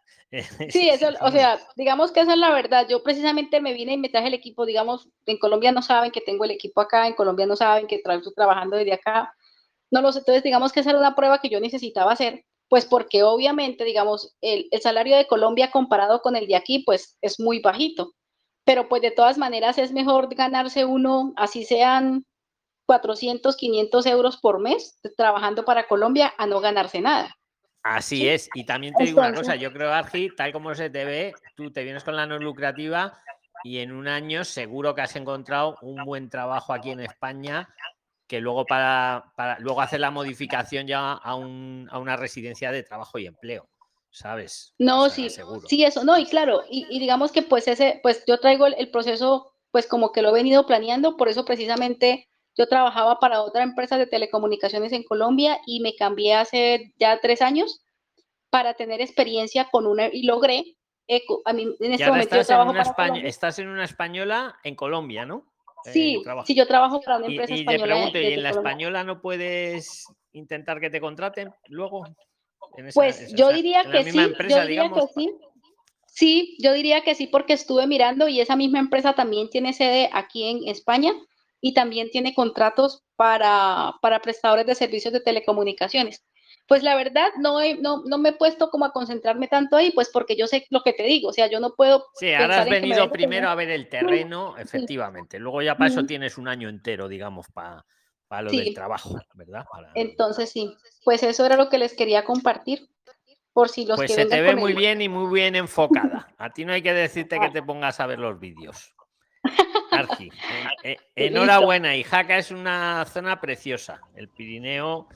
Sí, eso, o sea, digamos que esa es la verdad. Yo precisamente me vine y me traje el equipo, digamos, en Colombia no saben que tengo el equipo acá, en Colombia no saben que estoy trabajando desde acá. No lo sé, entonces digamos que esa era una prueba que yo necesitaba hacer, pues porque obviamente, digamos, el, el salario de Colombia comparado con el de aquí, pues es muy bajito. Pero pues de todas maneras es mejor ganarse uno, así sean 400, 500 euros por mes trabajando para Colombia a no ganarse nada. Así Sí. es. Y también te digo una cosa, yo creo, Argi, tal como se te ve, tú te vienes con la no lucrativa y en un año seguro que has encontrado un buen trabajo aquí en España que luego para, para luego hacer la modificación ya a, un- a una residencia de trabajo y empleo, ¿sabes? No, O sea, sí, seguro. sí, eso, no, y claro, y, y digamos que pues ese, pues yo traigo el, el proceso, pues como que lo he venido planeando, por eso precisamente yo trabajaba para otra empresa de telecomunicaciones en Colombia y me cambié hace ya tres años para tener experiencia con una, y logré, eh, a mí en Y este momento yo estás en, trabajo una para España, Colombia. estás en una española en Colombia, ¿no? Eh, Sí, sí, yo trabajo para una Y, empresa y te española. pregunto, ¿y en la Colombia. española no puedes intentar que te contraten luego? En esa- Pues esa- yo o sea, diría que sí, yo diría digamos, que sí. Sí, yo diría que sí porque estuve mirando y esa misma empresa también tiene sede aquí en España y también tiene contratos para, para prestadores de servicios de telecomunicaciones. Pues la verdad no, he- no, no me he puesto como a concentrarme tanto ahí, pues porque yo sé lo que te digo, o sea, yo no puedo Sí, ahora has venido primero tener- a ver el terreno, efectivamente. Luego ya para eso tienes un año entero, digamos, para lo Sí. del trabajo, ¿verdad? Para- Entonces sí, pues eso era lo que les quería compartir, por si los Pues que se te ve muy el- bien y muy bien enfocada. A ti no hay que decirte que te pongas a ver los vídeos. Argi, en- eh, Listo. enhorabuena, y Jaca es una zona preciosa. El Pirineo,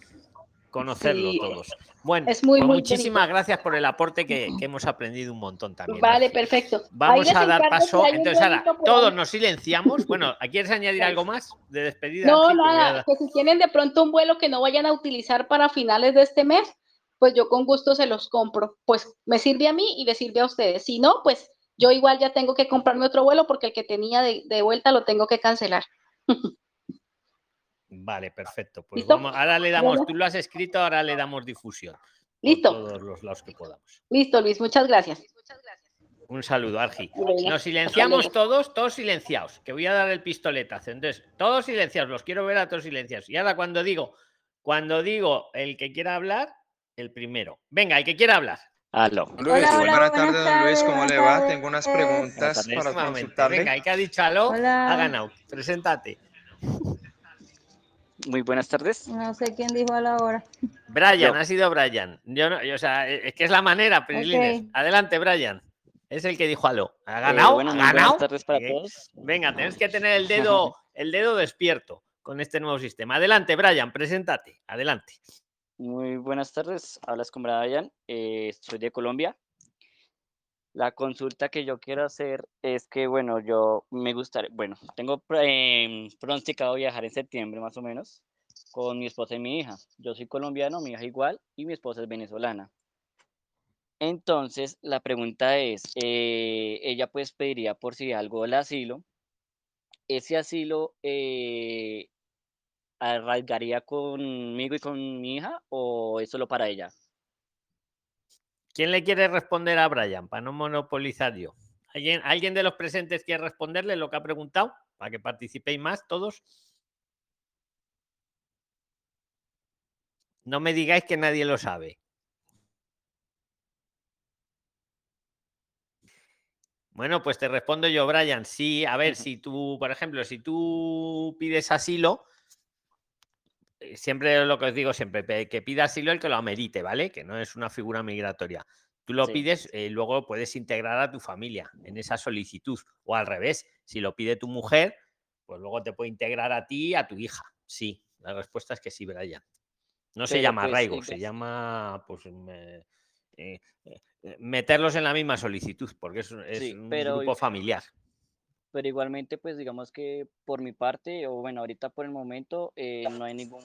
conocerlo Sí, todos. Bueno, es muy, pues muy muchísimas bonito. gracias por el aporte que, que hemos aprendido un montón también. Vale, perfecto. Vamos a dar paso. Entonces, ahora, todos nos silenciamos. Bueno, ¿quieres añadir algo más de despedida? No, nada, que si tienen de pronto un vuelo que no vayan a utilizar para finales de este mes, pues yo con gusto se los compro. Pues me sirve a mí y le sirve a ustedes. Si no, pues yo igual ya tengo que comprarme otro vuelo porque el que tenía de, de vuelta lo tengo que cancelar. Vale, perfecto. Pues ¿Listo? vamos, ahora le damos, tú lo has escrito, ahora le damos difusión. por Listo. todos los lados que podamos. Listo, Luis, muchas gracias. Un saludo, Argi. Nos silenciamos todos, todos silenciados, que voy a dar el pistoletazo. Entonces, todos silenciados, los quiero ver a todos silenciados. Y ahora cuando digo, cuando digo el que quiera hablar, el primero. Venga, el que quiera hablar. Aló. Luis, Hola, hola, buenas buenas tardes, don Luis, ¿cómo le va? Tengo unas preguntas para consultarle. Venga, el que ha dicho aló, Hola. ha ganado. Preséntate. Muy buenas tardes. No sé quién dijo a la hora. Brian, Yo. ha sido Brian. Yo no, yo, o sea, es que es la manera. Adelante, Brian. Es el que dijo aló. ¿Ha Eh, ganado? bueno, ¿Ha muy buenas ganado? tardes para todos. Venga, tienes que tener el dedo, el dedo despierto con este nuevo sistema. Adelante, Brian, preséntate. Adelante. Muy buenas tardes. Hablas con Brian. eh, soy de Colombia. La consulta que yo quiero hacer es que, bueno, yo me gustaría, bueno, tengo em, pronosticado viajar en septiembre más o menos con mi esposa y mi hija. Yo soy colombiano, mi hija igual, y mi esposa es venezolana. Entonces, la pregunta es, eh, ella pues pediría por si algo el asilo. Ese asilo, eh, arraigaría conmigo y con mi hija o es solo para ella? ¿Quién le quiere responder a Brian para no monopolizar yo? ¿Alguien, ¿Alguien de los presentes quiere responderle lo que ha preguntado? Para que participéis más todos. No me digáis que nadie lo sabe. Bueno, pues te respondo yo, Brian. Sí, a ver, si tú, por ejemplo, si tú pides asilo, siempre lo que os digo siempre, que pida asilo el que lo amerite, ¿vale? Que no es una figura migratoria. Tú lo Sí. pides, eh, luego puedes integrar a tu familia en esa solicitud. O al revés, si lo pide tu mujer, pues luego te puede integrar a ti y a tu hija. Sí, la respuesta es que sí, Brian. No se llama pues, arraigo, eh, se pues- llama pues me- eh, eh, eh, meterlos en la misma solicitud, porque es, un- es Sí, un pero grupo familiar. Pero igualmente, pues digamos que por mi parte, o bueno, ahorita por el momento, eh, no hay ningún,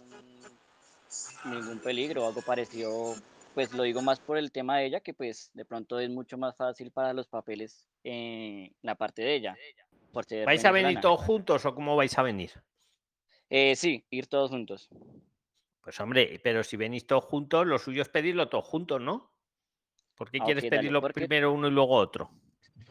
ningún peligro o algo parecido. Pues lo digo más por el tema de ella, que pues de pronto es mucho más fácil para los papeles en la parte de ella. Por ser ¿Vais a venir todos juntos o cómo vais a venir? Eh, sí, ir todos juntos. Pues hombre, pero si venís todos juntos, lo suyo es pedirlo todos juntos, ¿no? ¿Por qué Ah, quieres dale, pedirlo porque- primero uno y luego otro?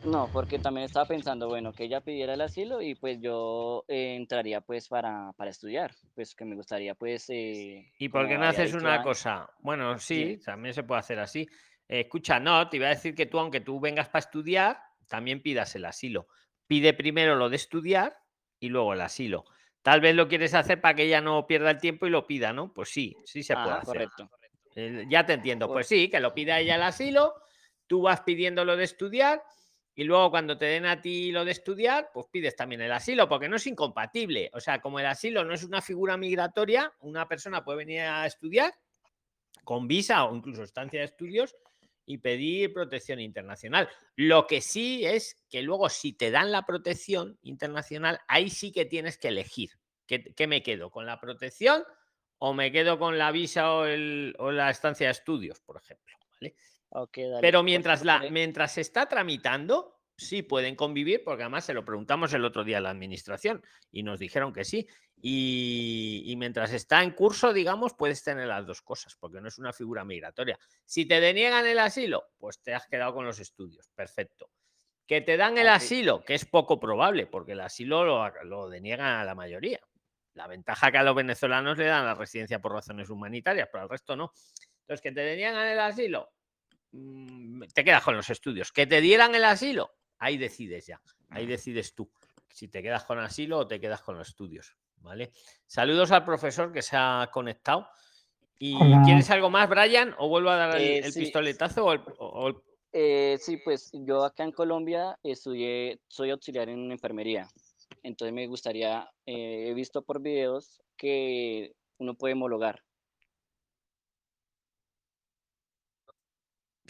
No, porque también estaba pensando, bueno, que ella pidiera el asilo y pues yo eh, entraría pues para, para estudiar, pues que me gustaría pues... eh, ¿Y por qué no haces una cosa? Bueno, sí, también se puede hacer así. Eh, escucha, no, te iba a decir que tú, aunque tú vengas para estudiar, también pidas el asilo. Pide primero lo de estudiar y luego el asilo. Tal vez lo quieres hacer para que ella no pierda el tiempo y lo pida, ¿no? Pues sí, sí se puede Ajá, hacer. correcto. Eh, ya te entiendo. Pues sí, que lo pida ella el asilo, tú vas pidiendo lo de estudiar y luego cuando te den a ti lo de estudiar, pues pides también el asilo, porque no es incompatible. O sea, como el asilo no es una figura migratoria, una persona puede venir a estudiar con visa o incluso estancia de estudios y pedir protección internacional. Lo que sí es que luego si te dan la protección internacional, ahí sí que tienes que elegir. ¿Qué, me quedo? ¿Con la protección o me quedo con la visa o, el- o la estancia de estudios, por ejemplo? Dale, Pero mientras, la, mientras se está tramitando, sí pueden convivir, porque además se lo preguntamos el otro día a la administración y nos dijeron que sí. Y, y mientras está en curso, digamos, puedes tener las dos cosas, porque no es una figura migratoria. Si te deniegan el asilo, pues te has quedado con los estudios. Perfecto. Que te dan el asilo, que es poco probable, porque el asilo lo, lo deniegan a la mayoría. La ventaja que a los venezolanos le dan la residencia por razones humanitarias, pero al resto no. Entonces, que te deniegan el asilo, te quedas con los estudios. Que te dieran el asilo, ahí decides ya. Ahí decides tú si te quedas con asilo o te quedas con los estudios. ¿Vale? Saludos al profesor que se ha conectado. ¿Y Hola. quieres algo más, Brian? ¿O vuelvo a dar el, Eh, el sí. pistoletazo? O el- o el- Eh, sí, pues yo acá en Colombia estudié, soy auxiliar en enfermería. Entonces me gustaría, eh, he visto por videos que uno puede homologar.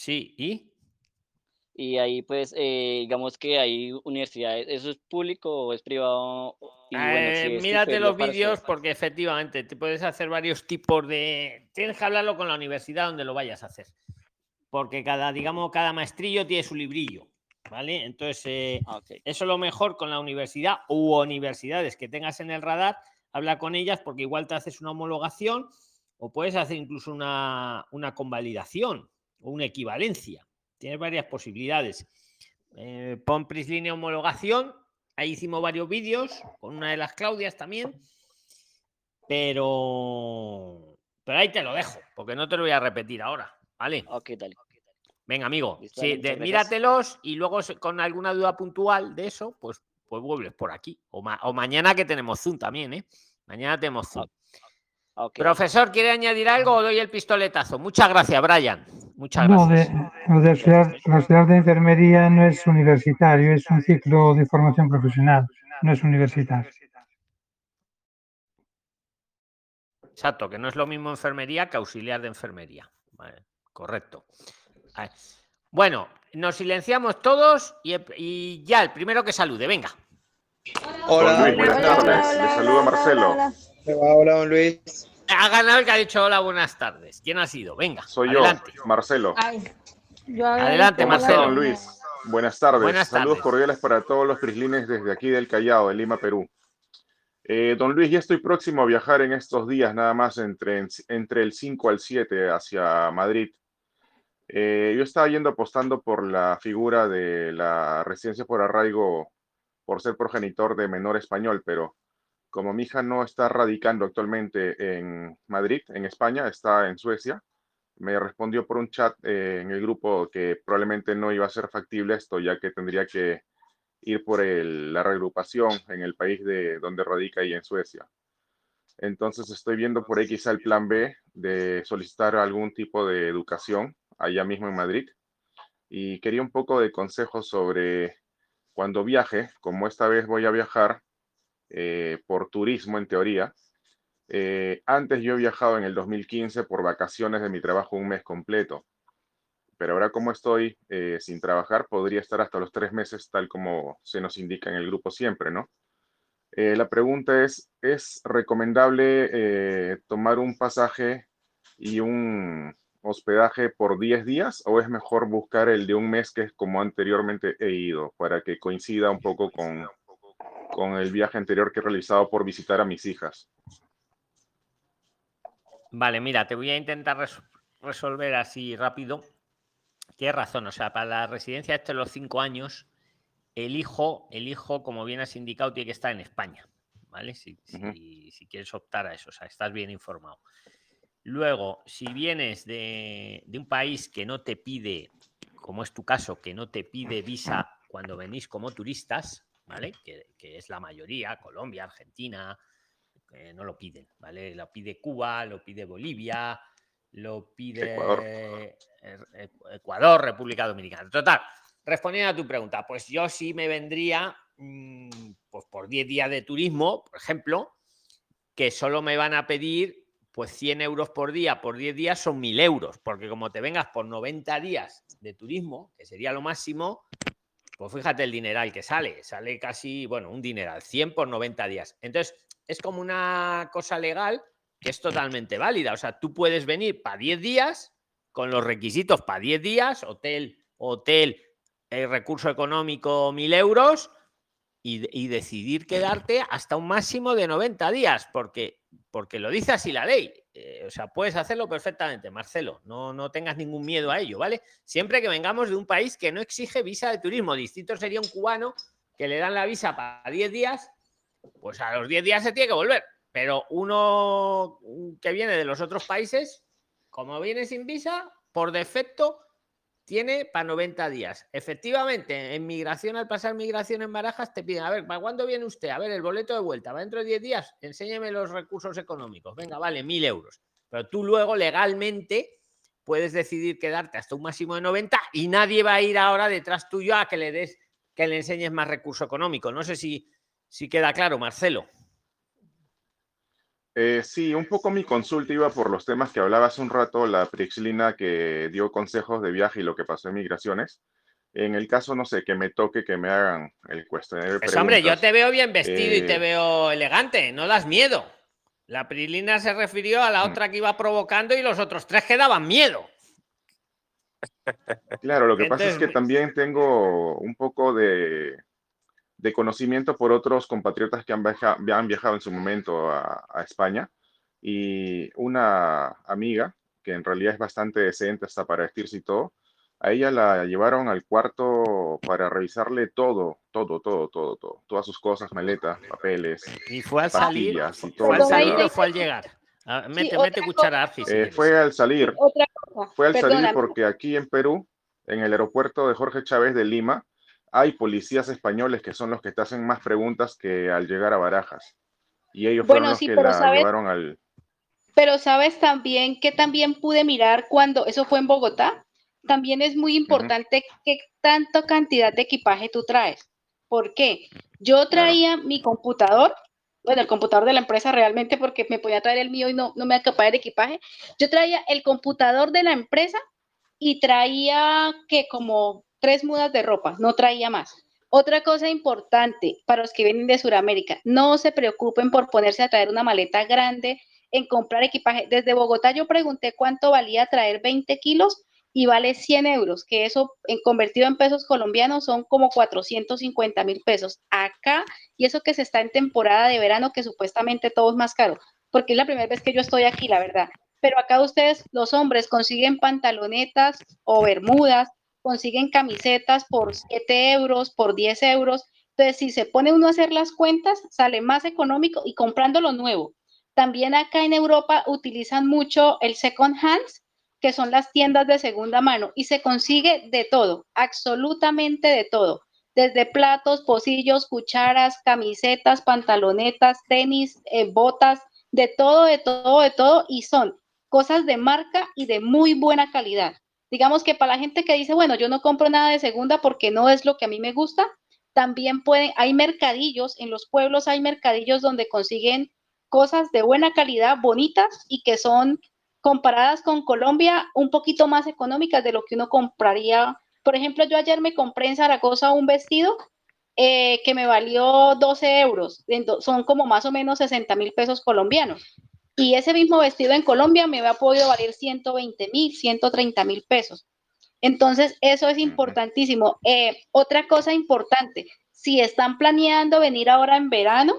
Sí, ¿y? Y ahí pues, eh, digamos que hay universidades, ¿eso es público o es privado? Y bueno, Eh, si es mírate los vídeos porque efectivamente te puedes hacer varios tipos de... Tienes que hablarlo con la universidad donde lo vayas a hacer. Porque cada, digamos, cada maestrillo tiene su librillo. ¿Vale? Entonces, eh, Ah, eso lo mejor con la universidad u universidades que tengas en el radar, habla con ellas porque igual te haces una homologación o puedes hacer incluso una, una convalidación o una equivalencia. Tienes varias posibilidades. Eh, pon Prislínea homologación. Ahí hicimos varios vídeos con una de las Claudias también. Pero, pero ahí te lo dejo, porque no te lo voy a repetir ahora. ¿Vale? Ok, dale. Venga, amigo. Sí, de- míratelos y luego con alguna duda puntual de eso, pues, pues vuelves por aquí. O, ma- o mañana que tenemos Zoom también, ¿eh? Mañana tenemos Zoom. Ah, ok, dale. Profesor, ¿quiere añadir algo o doy el pistoletazo? Muchas gracias, Brian. Muchas No, gracias. de, lo de estudiar, de estudiar de enfermería no es universitario, es un ciclo de formación profesional, no es universitario. Exacto, que no es lo mismo enfermería que auxiliar de enfermería. Vale, correcto. Bueno, nos silenciamos todos y, y ya, el primero que salude, venga. Hola, Luis, buenas tardes. Le saluda Marcelo. ¿qué va? Hola, don Luis. Ha ganado el que ha dicho hola, buenas tardes. ¿Quién ha sido? Venga, Soy yo. Marcelo. Adelante, ¿Cómo está, Marcelo. don Luis? Buenas tardes. Buenas Saludos cordiales para todos los prislines desde aquí del Callao, de Lima, Perú. Eh, don Luis, ya estoy próximo a viajar en estos días, nada más entre, entre el 5 al 7 hacia Madrid. Eh, yo estaba yendo apostando por la figura de la residencia por arraigo por ser progenitor de menor español, pero como mi hija no está radicando actualmente en Madrid, en España, está en Suecia, me respondió por un chat eh, en el grupo que probablemente no iba a ser factible esto, ya que tendría que ir por la reagrupación en el país de donde radica y en Suecia. Entonces estoy viendo por ahí quizá el plan B de solicitar algún tipo de educación allá mismo en Madrid. Y quería un poco de consejo sobre cuando viaje, como esta vez voy a viajar eh, por turismo en teoría. Eh, antes yo he viajado en el 2015 por vacaciones de mi trabajo un mes completo pero ahora como estoy eh, sin trabajar, podría estar hasta los tres meses, tal como se nos indica en el grupo siempre, ¿no? La pregunta es, ¿es recomendable tomar un pasaje y un hospedaje por 10 días o es mejor buscar el de un mes que es como anteriormente he ido para que coincida un poco con, con el viaje anterior que he realizado por visitar a mis hijas? Vale, mira, te voy a intentar resolver así rápido Tienes razón, o sea, para la residencia de los cinco años, el hijo, el hijo, como bien has indicado, tiene que estar en España, ¿vale? Si, si, quieres optar a eso, o sea, estás bien informado. Luego, si vienes de, un país que no te pide, como es tu caso, que no te pide visa cuando venís como turistas, ¿vale? Que, es la mayoría, Colombia, Argentina, no lo piden, ¿vale? Lo pide Cuba, lo pide Bolivia, lo pide Ecuador. República Dominicana. Total, respondiendo a tu pregunta, pues yo sí me vendría mm, pues por 10 días de turismo, por ejemplo, que solo me van a pedir pues 100 euros por día, por 10 días son 1000 euros, porque como te vengas por 90 días de turismo, que sería lo máximo, pues fíjate el dineral que sale, sale casi, bueno, un dineral, 100 por 90 días. Entonces, es como una cosa legal que es totalmente válida. O sea, tú puedes venir para 10 días con los requisitos para 10 días, hotel, hotel, el recurso económico 1000 euros y, decidir quedarte hasta un máximo de 90 días, porque, porque lo dice así la ley. Eh, o sea, puedes hacerlo perfectamente, Marcelo. No, no tengas ningún miedo a ello, ¿vale? Siempre que vengamos de un país que no exige visa de turismo. Distinto sería un cubano que le dan la visa para 10 días, pues a los 10 días se tiene que volver. Pero uno que viene de los otros países, como viene sin visa, por defecto tiene para 90 días. Efectivamente, en migración, al pasar migración en barajas, te piden, a ver, ¿para cuándo viene usted? A ver, el boleto de vuelta, ¿va dentro de 10 días? Enséñeme los recursos económicos. Venga, vale, mil euros. Pero tú luego legalmente puedes decidir quedarte hasta un máximo de 90 y nadie va a ir ahora detrás tuyo a que le des, que le enseñes más recurso económico. No sé si, si queda claro, Marcelo. Eh, sí, un poco mi consulta iba por los temas que hablaba hace un rato la Prixlina que dio consejos de viaje y lo que pasó en migraciones. En el caso, no sé, que me toque que me hagan el cuestionario. Pues hombre, yo te veo bien vestido y te eh, veo elegante, no das miedo. La Prixlina se refirió a la mm. otra que iba provocando y los otros tres que daban miedo. Claro, lo que pasa es que también tengo un poco de, de conocimiento por otros compatriotas que han, han viajado en su momento a, España. Y una amiga que en realidad es bastante decente hasta para vestirse y todo, a ella la llevaron al cuarto para revisarle todo, todo, todo, todo, todo, todas sus cosas, maletas, papeles, y fue al salir, y todo. fue al salir o fue al llegar. Ah, mete, mete cuchara, eh, fue al salir. Fue al salir porque aquí en Perú, en el aeropuerto de Jorge Chávez de Lima, hay policías españoles que son los que te hacen más preguntas que al llegar a Barajas. Y ellos fueron los que la llevaron al... Pero sabes también que también pude mirar cuando, eso fue en Bogotá, también es muy importante qué tanta cantidad de equipaje tú traes. ¿Por qué? Yo traía mi computador, bueno, el computador de la empresa realmente porque me podía traer el mío y no, no me acapaba el equipaje. Yo traía el computador de la empresa y traía que como tres mudas de ropa, no traía más. Otra cosa importante para los que vienen de Sudamérica, no se preocupen por ponerse a traer una maleta grande en comprar equipaje. Desde Bogotá yo pregunté cuánto valía traer 20 kilos y vale 100 euros, que eso convertido en pesos colombianos son como 450 mil pesos. Acá, y eso que se está en temporada de verano, que supuestamente todo es más caro, porque es la primera vez que yo estoy aquí, la verdad. Pero acá ustedes, los hombres, consiguen pantalonetas o bermudas, consiguen camisetas por 7 euros, por 10 euros. Entonces, si se pone uno a hacer las cuentas, sale más económico y comprando lo nuevo. También acá en Europa utilizan mucho el second hands, que son las tiendas de segunda mano, y se consigue de todo, absolutamente de todo, desde platos, pocillos, cucharas, camisetas, pantalonetas, tenis, eh, botas, de todo, de todo, de todo, y son cosas de marca y de muy buena calidad. Digamos que para la gente que dice, bueno, yo no compro nada de segunda porque no es lo que a mí me gusta, también pueden, hay mercadillos, en los pueblos hay mercadillos donde consiguen cosas de buena calidad, bonitas y que son comparadas con Colombia, un poquito más económicas de lo que uno compraría. Por ejemplo, yo ayer me compré en Zaragoza un vestido eh, que me valió 12 euros, son como más o menos 60 mil pesos colombianos. Y ese mismo vestido en Colombia me había podido valer 120 mil, 130 mil pesos. Entonces, eso es importantísimo. Eh, otra cosa importante, si están planeando venir ahora en verano,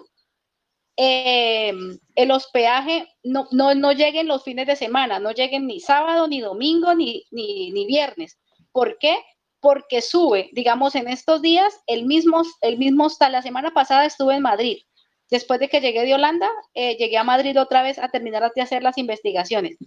eh, el hospedaje no, no, no, lleguen los fines de semana, no lleguen ni sábado, ni domingo, ni, ni, ni, viernes. ¿Por qué? Porque sube, digamos, en estos días, el mismo, el mismo hostal. La semana pasada estuve en Madrid. Después de que llegué de Holanda, eh, llegué a Madrid otra vez a terminar de hacer las investigaciones.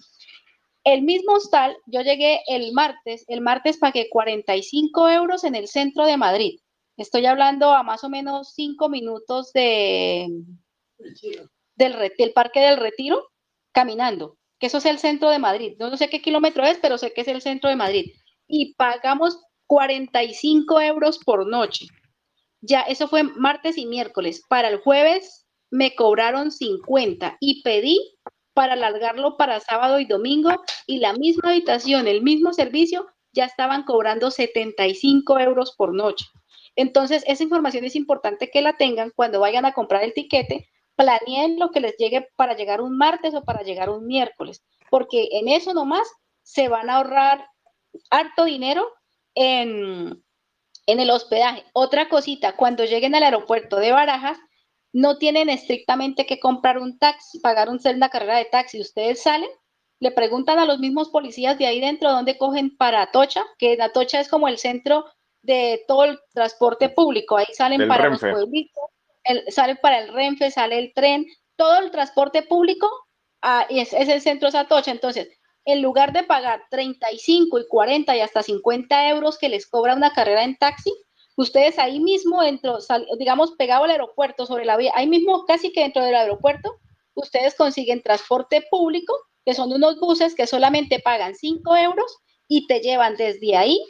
El mismo hostal, yo llegué el martes, el martes pagué 45 euros en el centro de Madrid. Estoy hablando a más o menos cinco minutos de, del, del Parque del Retiro caminando, que eso es el centro de Madrid. No sé qué kilómetro es, pero sé que es el centro de Madrid. Y pagamos 45 euros por noche. Ya, eso fue martes y miércoles. Para el jueves me cobraron 50 y pedí para alargarlo para sábado y domingo y la misma habitación, el mismo servicio, ya estaban cobrando 75 euros por noche. Entonces, esa información es importante que la tengan cuando vayan a comprar el tiquete planeen lo que les llegue para llegar un martes o para llegar un miércoles, porque en eso nomás se van a ahorrar harto dinero en, en el hospedaje. Otra cosita, cuando lleguen al aeropuerto de Barajas, no tienen estrictamente que comprar un taxi, pagar un, una carrera de taxi. Ustedes salen, le preguntan a los mismos policías de ahí dentro dónde cogen para Atocha, que Atocha es como el centro de todo el transporte público. Ahí salen para los pueblitos, sale para el Renfe, sale el tren, todo el transporte público ah, es, el centro Satocha. Entonces, en lugar de pagar 35 y 40 y hasta 50 euros que les cobra una carrera en taxi, ustedes ahí mismo, dentro, digamos, pegado al aeropuerto, sobre la vía, ahí mismo casi que dentro del aeropuerto, ustedes consiguen transporte público, que son unos buses que solamente pagan 5 euros y te llevan desde ahí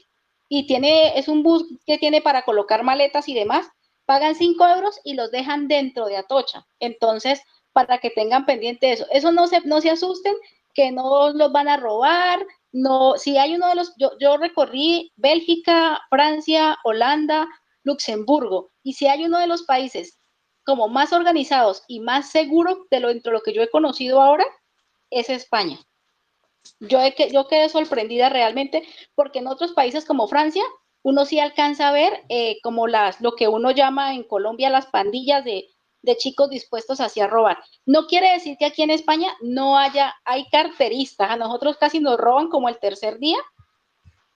y tiene, es un bus que tiene para colocar maletas y demás, pagan 5 euros y los dejan dentro de Atocha. Entonces, para que tengan pendiente eso. Eso no se, no se asusten, que no los van a robar. No, si hay uno de los, yo, recorrí Bélgica, Francia, Holanda, Luxemburgo, y si hay uno de los países como más organizados y más seguros de lo, entre lo que yo he conocido ahora, es España. Yo, he, yo quedé sorprendida realmente porque en otros países como Francia uno sí alcanza a ver eh, como las, lo que uno llama en Colombia las pandillas de, chicos dispuestos hacia robar. No quiere decir que aquí en España no haya, hay carteristas, a nosotros casi nos roban como el tercer día.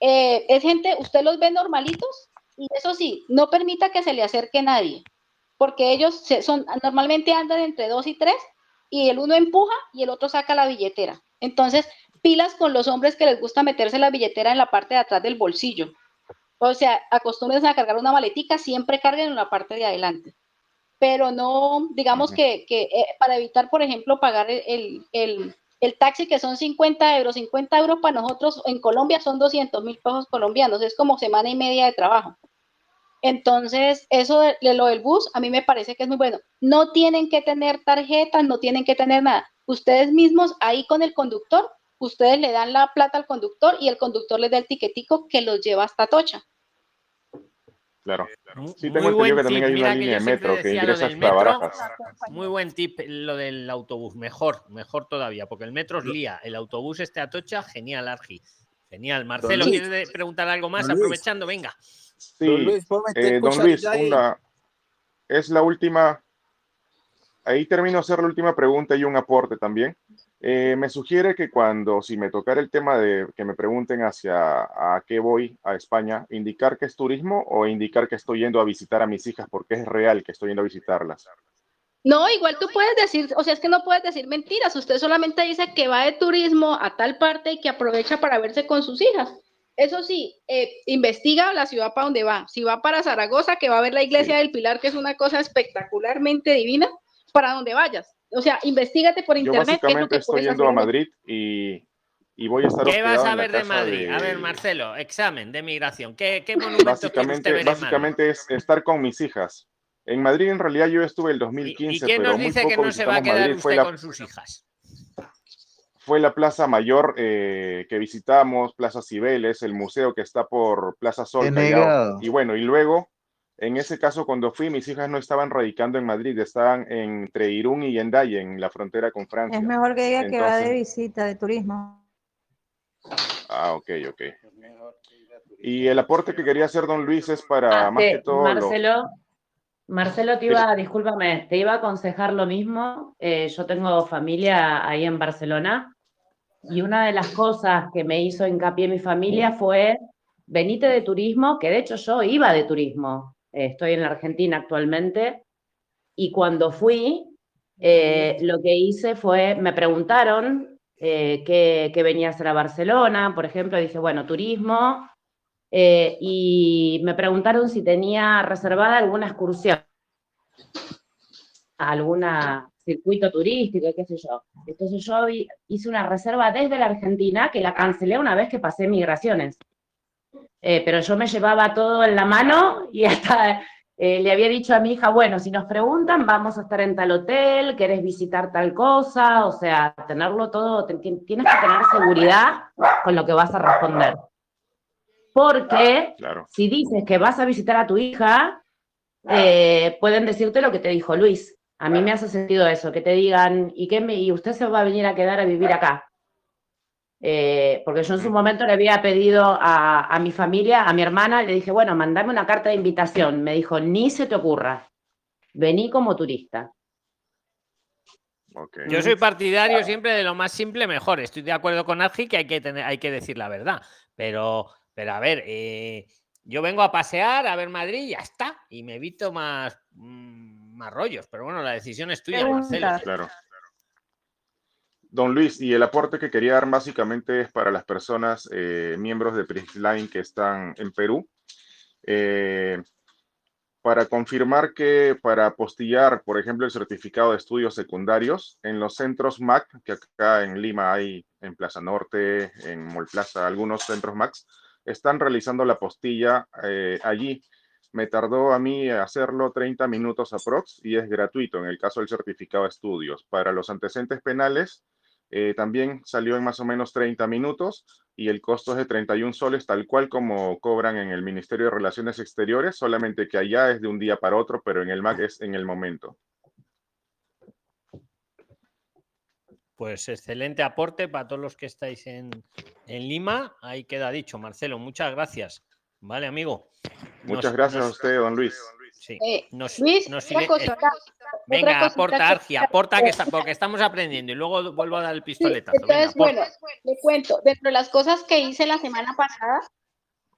Eh, es gente, usted los ve normalitos y eso sí, no permita que se le acerque nadie, porque ellos son, normalmente andan entre dos y tres y el uno empuja y el otro saca la billetera. Entonces, pilas con los hombres que les gusta meterse la billetera en la parte de atrás del bolsillo o sea, acostumbren a cargar una maletica, siempre carguen en la parte de adelante. Pero no, digamos que, eh, para evitar, por ejemplo, pagar el, taxi que son 50 euros, 50 euros para nosotros en Colombia son 200 mil pesos colombianos, es como semana y media de trabajo. Entonces, eso de, lo del bus, a mí me parece que es muy bueno. No tienen que tener tarjetas, no tienen que tener nada. Ustedes mismos ahí con el conductor, ustedes le dan la plata al conductor y el conductor les da el tiquetico que los lleva hasta Tocha. Claro. Sí, tengo entendido que también hay una línea de metro que ingresa hasta Barajas. Muy buen tip lo del autobús. Mejor, mejor todavía, porque el metro es lía. El autobús este Atocha, genial, Argi. Genial. Marcelo, Luis. ¿quieres preguntar algo más? Aprovechando, venga. Sí, Don Luis, eh, don Luis, una, es la última, ahí termino de hacer la última pregunta y un aporte también. Eh, me sugiere que cuando, si me tocara el tema de que me pregunten hacia a qué voy a España, indicar que es turismo o indicar que estoy yendo a visitar a mis hijas porque es real que estoy yendo a visitarlas. No, igual tú puedes decir, o sea, es que no puedes decir mentiras. Usted solamente dice que va de turismo a tal parte y que aprovecha para verse con sus hijas. Eso sí, eh, investiga la ciudad para donde va. Si va para Zaragoza, que va a ver la iglesia del Pilar, que es una cosa espectacularmente divina, para donde vayas. O sea, investigate por Yo internet qué es lo básicamente que estoy yendo a. Madrid y, y voy a estar ¿Qué vas a ver de Madrid? A ver, Marcelo, examen de migración. ¿Qué, qué monumento usted Básicamente, en básicamente es estar con mis hijas. En Madrid, en realidad, yo estuve el 2015, ¿Y quién pero nos muy dice que poco no se va a quedar Madrid. Fue usted la, con sus hijas? fue la Plaza Mayor eh, que visitamos, Plaza Cibeles, el museo que está por Plaza Sol, Callao. Y bueno, y luego, en ese caso, cuando fui, mis hijas no estaban radicando en Madrid, estaban entre Irún y Hendaye, en la frontera con Francia. Es mejor que diga que va de Entonces- visita, de turismo. Ah, ok, ok. Y el aporte que quería hacer don Luis es para Ah, más te- que todo lo- Marcelo, Marcelo te iba, discúlpame, te iba a aconsejar lo mismo. Eh, yo tengo familia ahí en Barcelona y una de las cosas que me hizo hincapié mi familia fue venite de turismo, que de hecho yo iba de turismo. Eh, estoy en la Argentina actualmente y cuando fui, eh, lo que hice fue, me preguntaron eh, qué, qué venía a hacer a Barcelona, por ejemplo, dije, bueno, turismo, eh, y me preguntaron si tenía reservada alguna excursión, alguna circuito turístico, qué sé yo. Entonces yo hice una reserva desde la Argentina que la cancelé una vez que pasé migraciones. Eh, pero yo me llevaba todo en la mano y hasta eh, le había dicho a mi hija, bueno, si nos preguntan, vamos a estar en tal hotel, querés visitar tal cosa, o sea, tenerlo todo, te- tienes que tener seguridad con lo que vas a responder. Porque Claro. si dices que vas a visitar a tu hija, eh, pueden decirte lo que te dijo Luis. A mí me hace sentido eso, que te digan, ¿y, qué me, y usted se va a venir a quedar a vivir acá? Eh, porque yo en su momento le había pedido a, a mi familia, a mi hermana, le dije, bueno, mandame una carta de invitación. Me dijo, ni se te ocurra, vení como turista. Yo soy partidario siempre de lo más simple mejor. Estoy de acuerdo con Adgi que hay que tener, hay que decir la verdad. Pero, pero a ver, eh, yo vengo a pasear, a ver Madrid y ya está. Y me evito más, mm, más rollos. Pero bueno, la decisión es tuya, Marcelo. Claro. Don Luis, y el aporte que quería dar básicamente es para las personas, eh, miembros de PRIXLINE que están en Perú, eh, para confirmar que para apostillar, por ejemplo, el certificado de estudios secundarios en los centros MAC, que acá en Lima hay, en Plaza Norte, en Mall Plaza, algunos centros MAC, están realizando la apostilla eh, allí. Me tardó a mí hacerlo 30 minutos aprox y es gratuito en el caso del certificado de estudios. Para los antecedentes penales, eh, también salió en más o menos 30 minutos y el costo es de 31 soles, tal cual como cobran en el Ministerio de Relaciones Exteriores, solamente que allá es de un día para otro, pero en el MAC es en el momento. Pues excelente aporte para todos los que estáis en, en Lima. Ahí queda dicho, Marcelo. Muchas gracias. Vale, amigo. Muchas Nos- gracias a usted, don Luis. Sí. Eh, Nos- Luis, nos otra sigue- cosita, eh, Venga, cosita aporta, que- Argi, aporta que está, porque estamos aprendiendo y luego vuelvo a dar el Sí, pistoletazo. Venga, entonces, bueno, le cuento, dentro de las cosas que hice la semana pasada,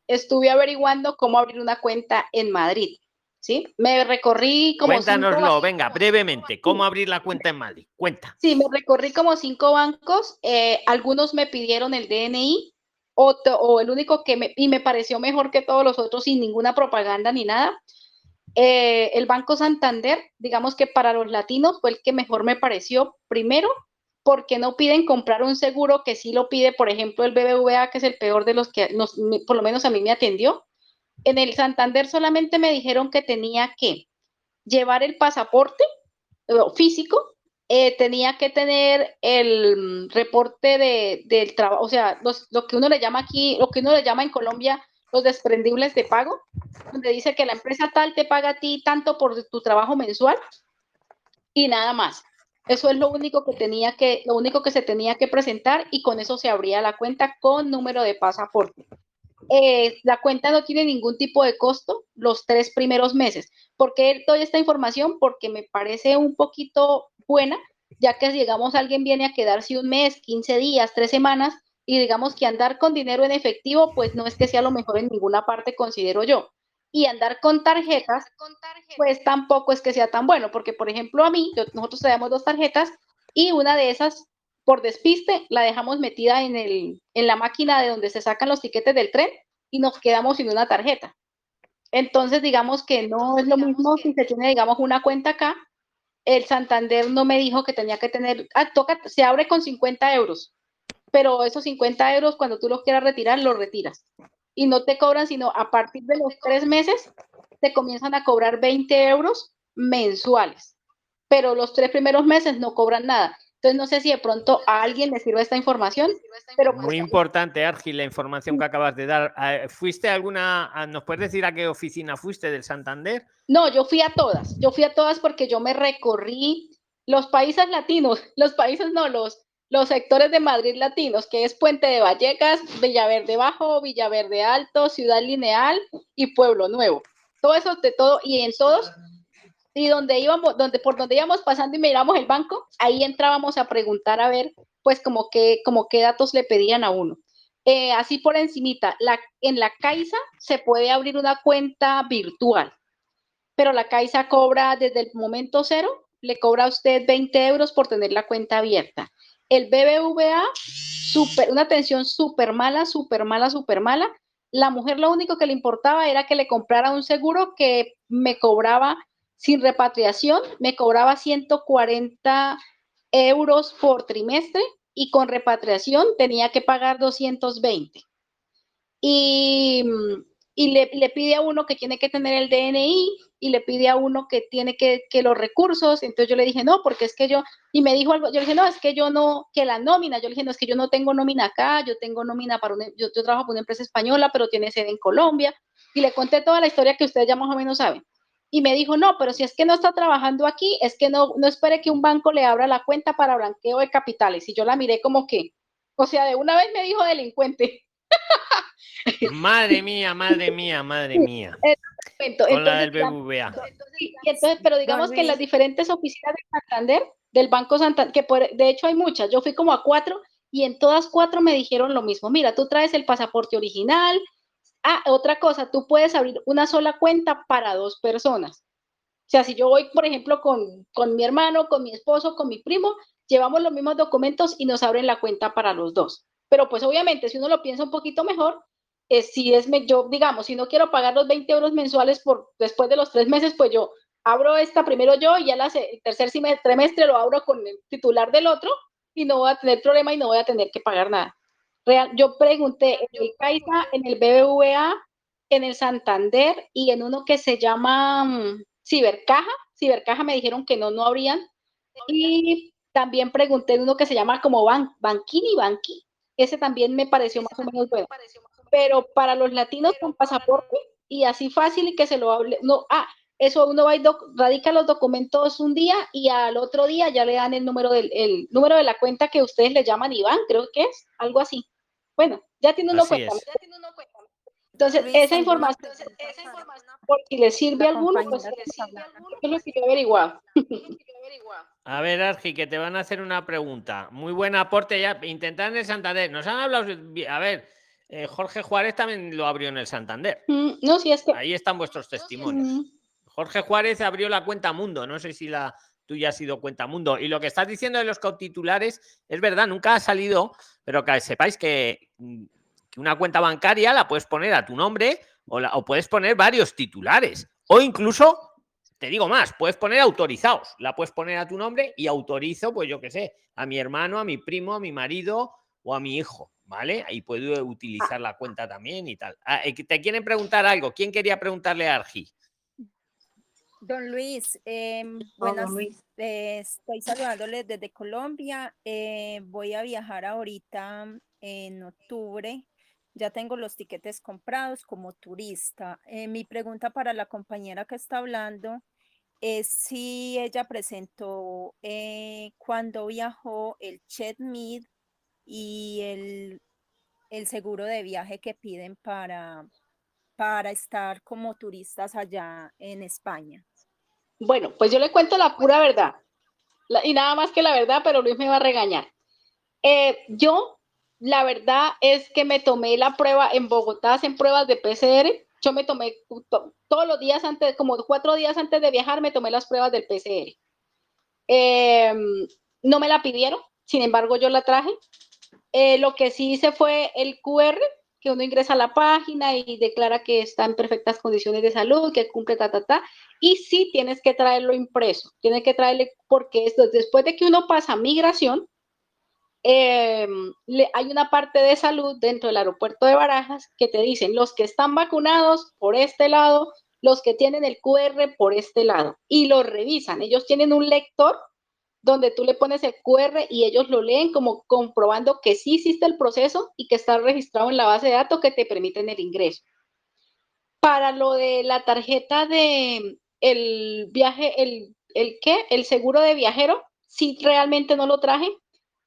estuve averiguando cómo abrir una cuenta en Madrid, ¿sí? Me recorrí como Cuéntanoslo, venga, brevemente. ¿Cómo abrir la cuenta en Madrid? Cuenta. Sí, me recorrí como cinco bancos, eh, algunos me pidieron el DNI, otro, o el único que me, y me pareció mejor que todos los otros sin ninguna propaganda ni nada. Eh, el Banco Santander, digamos que para los latinos fue el que mejor me pareció, primero, porque no piden comprar un seguro que sí lo pide, por ejemplo, el BBVA, que es el peor de los que por lo menos a mí me atendió. En el Santander solamente me dijeron que tenía que llevar el pasaporte eh, físico, eh, tenía que tener el mm, reporte de, del trabajo, o sea, lo que uno le llama aquí, lo que uno le llama en Colombia los desprendibles de pago, donde dice que la empresa tal te paga a ti tanto por tu trabajo mensual y nada más. Eso es lo único que tenía que, lo único que se tenía que presentar y con eso se abría la cuenta con número de pasaporte. Eh, la cuenta no tiene ningún tipo de costo los tres primeros meses. ¿Por qué doy esta información? Porque me parece un poquito buena, ya que si digamos alguien viene a quedarse un mes, 15 días, tres semanas, y digamos que andar con dinero en efectivo, pues no es que sea lo mejor en ninguna parte, considero yo. Y andar con tarjetas, pues tampoco es que sea tan bueno, porque por ejemplo a mí, nosotros tenemos dos tarjetas y una de esas, por despiste, la dejamos metida en, el, en la máquina de donde se sacan los tiquetes del tren y nos quedamos sin una tarjeta. Entonces, digamos que no es lo mismo si se tiene, digamos, una cuenta acá. El Santander no me dijo que tenía que tener, ah, toca, se abre con 50 euros pero esos 50 euros cuando tú los quieras retirar, los retiras. Y no te cobran, sino a partir de los tres meses, te comienzan a cobrar 20 euros mensuales. Pero los tres primeros meses no cobran nada. Entonces no sé si de pronto a alguien le sirve esta información. Pero Muy importante, Argil, la información que acabas de dar. Ah, ¿Fuiste alguna, nos puedes decir a qué oficina fuiste del Santander? No, yo fui a todas. Yo fui a todas porque yo me recorrí los países latinos, los países no, los, los sectores de Madrid latinos, que es Puente de Vallecas, Villaverde Bajo, Villaverde Alto, Ciudad Lineal y Pueblo Nuevo. Todo eso de todo, y en todos, y donde íbamos, donde, por donde íbamos pasando y miramos el banco, ahí entrábamos a preguntar a ver, pues, como como qué datos le pedían a uno. Eh, así por encimita, la, en la Caixa se puede abrir una cuenta virtual, pero la Caixa cobra desde el momento cero, le cobra a usted 20 euros por tener la cuenta abierta el BBVA, super, una atención súper mala, súper mala, súper mala. La mujer lo único que le importaba era que le comprara un seguro que me cobraba sin repatriación, me cobraba 140 euros por trimestre y con repatriación tenía que pagar 220. Y y le, le, pide a uno que tiene que tener el DNI y le pide a uno que tiene que, que, los recursos. Entonces yo le dije, no, porque es que yo, y me dijo algo, yo le dije, no, es que yo no, que la nómina, yo le dije, no, es que yo no tengo nómina acá, yo tengo nómina para una, yo, yo trabajo para una empresa española, pero tiene sede en Colombia. Y le conté toda la historia que ustedes ya más o menos saben. Y me dijo, no, pero si es que no está trabajando aquí, es que no, no espere que un banco le abra la cuenta para blanqueo de capitales. Y yo la miré como que, o sea, de una vez me dijo delincuente. Madre mía, madre mía, madre mía. Con la del BBVA. Entonces, pero digamos que en las diferentes oficinas de Santander, del Banco Santander, que de hecho hay muchas, yo fui como a cuatro y en todas cuatro me dijeron lo mismo. Mira, tú traes el pasaporte original. Ah, otra cosa, tú puedes abrir una sola cuenta para dos personas. O sea, si yo voy, por ejemplo, con, con mi hermano, con mi esposo, con mi primo, llevamos los mismos documentos y nos abren la cuenta para los dos. Pero pues obviamente, si uno lo piensa un poquito mejor, si es, yo, digamos, si no quiero pagar los 20 euros mensuales por después de los tres meses, pues yo abro esta primero yo y ya la, el tercer trimestre lo abro con el titular del otro y no voy a tener problema y no voy a tener que pagar nada. Real, yo pregunté en el Caixa, en el BBVA, en el Santander y en uno que se llama um, Cibercaja. Cibercaja me dijeron que no, no habrían. Y también pregunté en uno que se llama como Ban Banquini Banqui. Ese también me pareció más o menos bueno pero para los latinos con pasaporte y así fácil y que se lo hable, no, ah, eso uno va y radica los documentos un día y al otro día ya le dan el número del el número de la cuenta que ustedes le llaman Iván, creo que es, algo así. Bueno, ya tiene uno cuenta. Entonces, esa información, esa información, por si le sirve a alguno, pues es lo que yo averiguado. A ver, Argi, que te van a hacer una pregunta. Muy buen aporte ya. Intentar en el Santander. Nos han hablado. A ver, eh, Jorge Juárez también lo abrió en el Santander. Mm, no, sí, es que... Ahí están vuestros testimonios. Jorge Juárez abrió la cuenta Mundo. No sé si la tuya ha sido cuenta Mundo. Y lo que estás diciendo de los titulares es verdad, nunca ha salido, pero que sepáis que, que una cuenta bancaria la puedes poner a tu nombre o, o puedes poner varios titulares. O incluso te digo más, puedes poner autorizados, la puedes poner a tu nombre y autorizo, pues yo qué sé, a mi hermano, a mi primo, a mi marido o a mi hijo. ¿vale? Ahí puedo utilizar la cuenta también y tal. Ah, eh, te quieren preguntar algo. ¿Quién quería preguntarle a Argi? Don Luis, eh, buenas, eh, estoy saludándole desde Colombia. Eh, voy a viajar ahorita en octubre. Ya tengo los tiquetes comprados como turista. mi pregunta para la compañera que está hablando es si ella presentó eh, cuando viajó el CHEDMID y el, el seguro de viaje que piden para, para estar como turistas allá en España. Bueno, pues yo le cuento la pura verdad. y nada más que la verdad, pero Luis me va a regañar. Eh, yo, la verdad es que me tomé la prueba en Bogotá, hacen pruebas de PCR. Yo me tomé todos los días antes, como cuatro días antes de viajar, me tomé las pruebas del PCR. Em, no me la pidieron, sin embargo, yo la traje. Eh, lo que sí hice fue el QR, que uno ingresa a la página y declara que está en perfectas condiciones de salud, que cumple ta, ta, ta, y sí tienes que traerlo impreso, tienes que traerle, porque después de que uno pasa migración, eh, hay una parte de salud dentro del aeropuerto de Barajas que te dicen los que están vacunados por este lado, los que tienen el QR por este lado, y lo revisan. Ellos tienen un lector donde tú le pones el QR y ellos lo leen como comprobando que sí hiciste el proceso y que está registrado en la base de datos que te permiten el ingreso. Para lo de la tarjeta de el viaje, el, el qué, el seguro de viajero, sí realmente no lo traje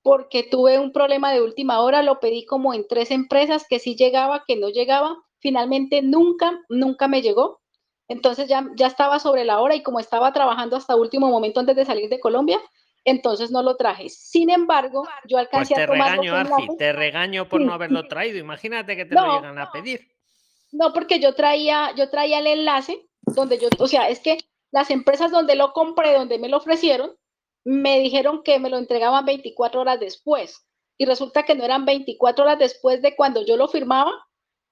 porque tuve un problema de última hora, lo pedí como en tres empresas que sí llegaba, que no llegaba, finalmente nunca, nunca me llegó. Entonces ya, ya estaba sobre la hora y como estaba trabajando hasta último momento antes de salir de Colombia, entonces no lo traje. Sin embargo, yo pues alcancé te a tomar regaño, te regaño por no haberlo traído. Imagínate que te lo llegan a pedir. No, porque yo traía, yo traía el enlace donde yo, o sea, es que las empresas donde lo compré, donde me lo ofrecieron, me dijeron que me lo entregaban 24 horas después. Y resulta que no eran 24 horas después de cuando yo lo firmaba,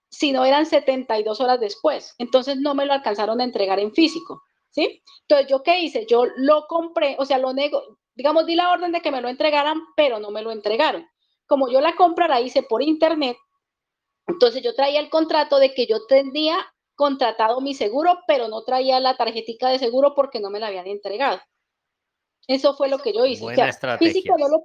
sino eran 72 horas después. Entonces no me lo alcanzaron a entregar en físico. ¿Sí? Entonces, ¿yo qué hice? Yo lo compré, o sea, lo nego, digamos, di la orden de que me lo entregaran, pero no me lo entregaron. Como yo la compra la hice por internet, entonces yo traía el contrato de que yo tenía contratado mi seguro, pero no traía la tarjetita de seguro porque no me la habían entregado. Eso fue lo que yo hice. físico, no lo,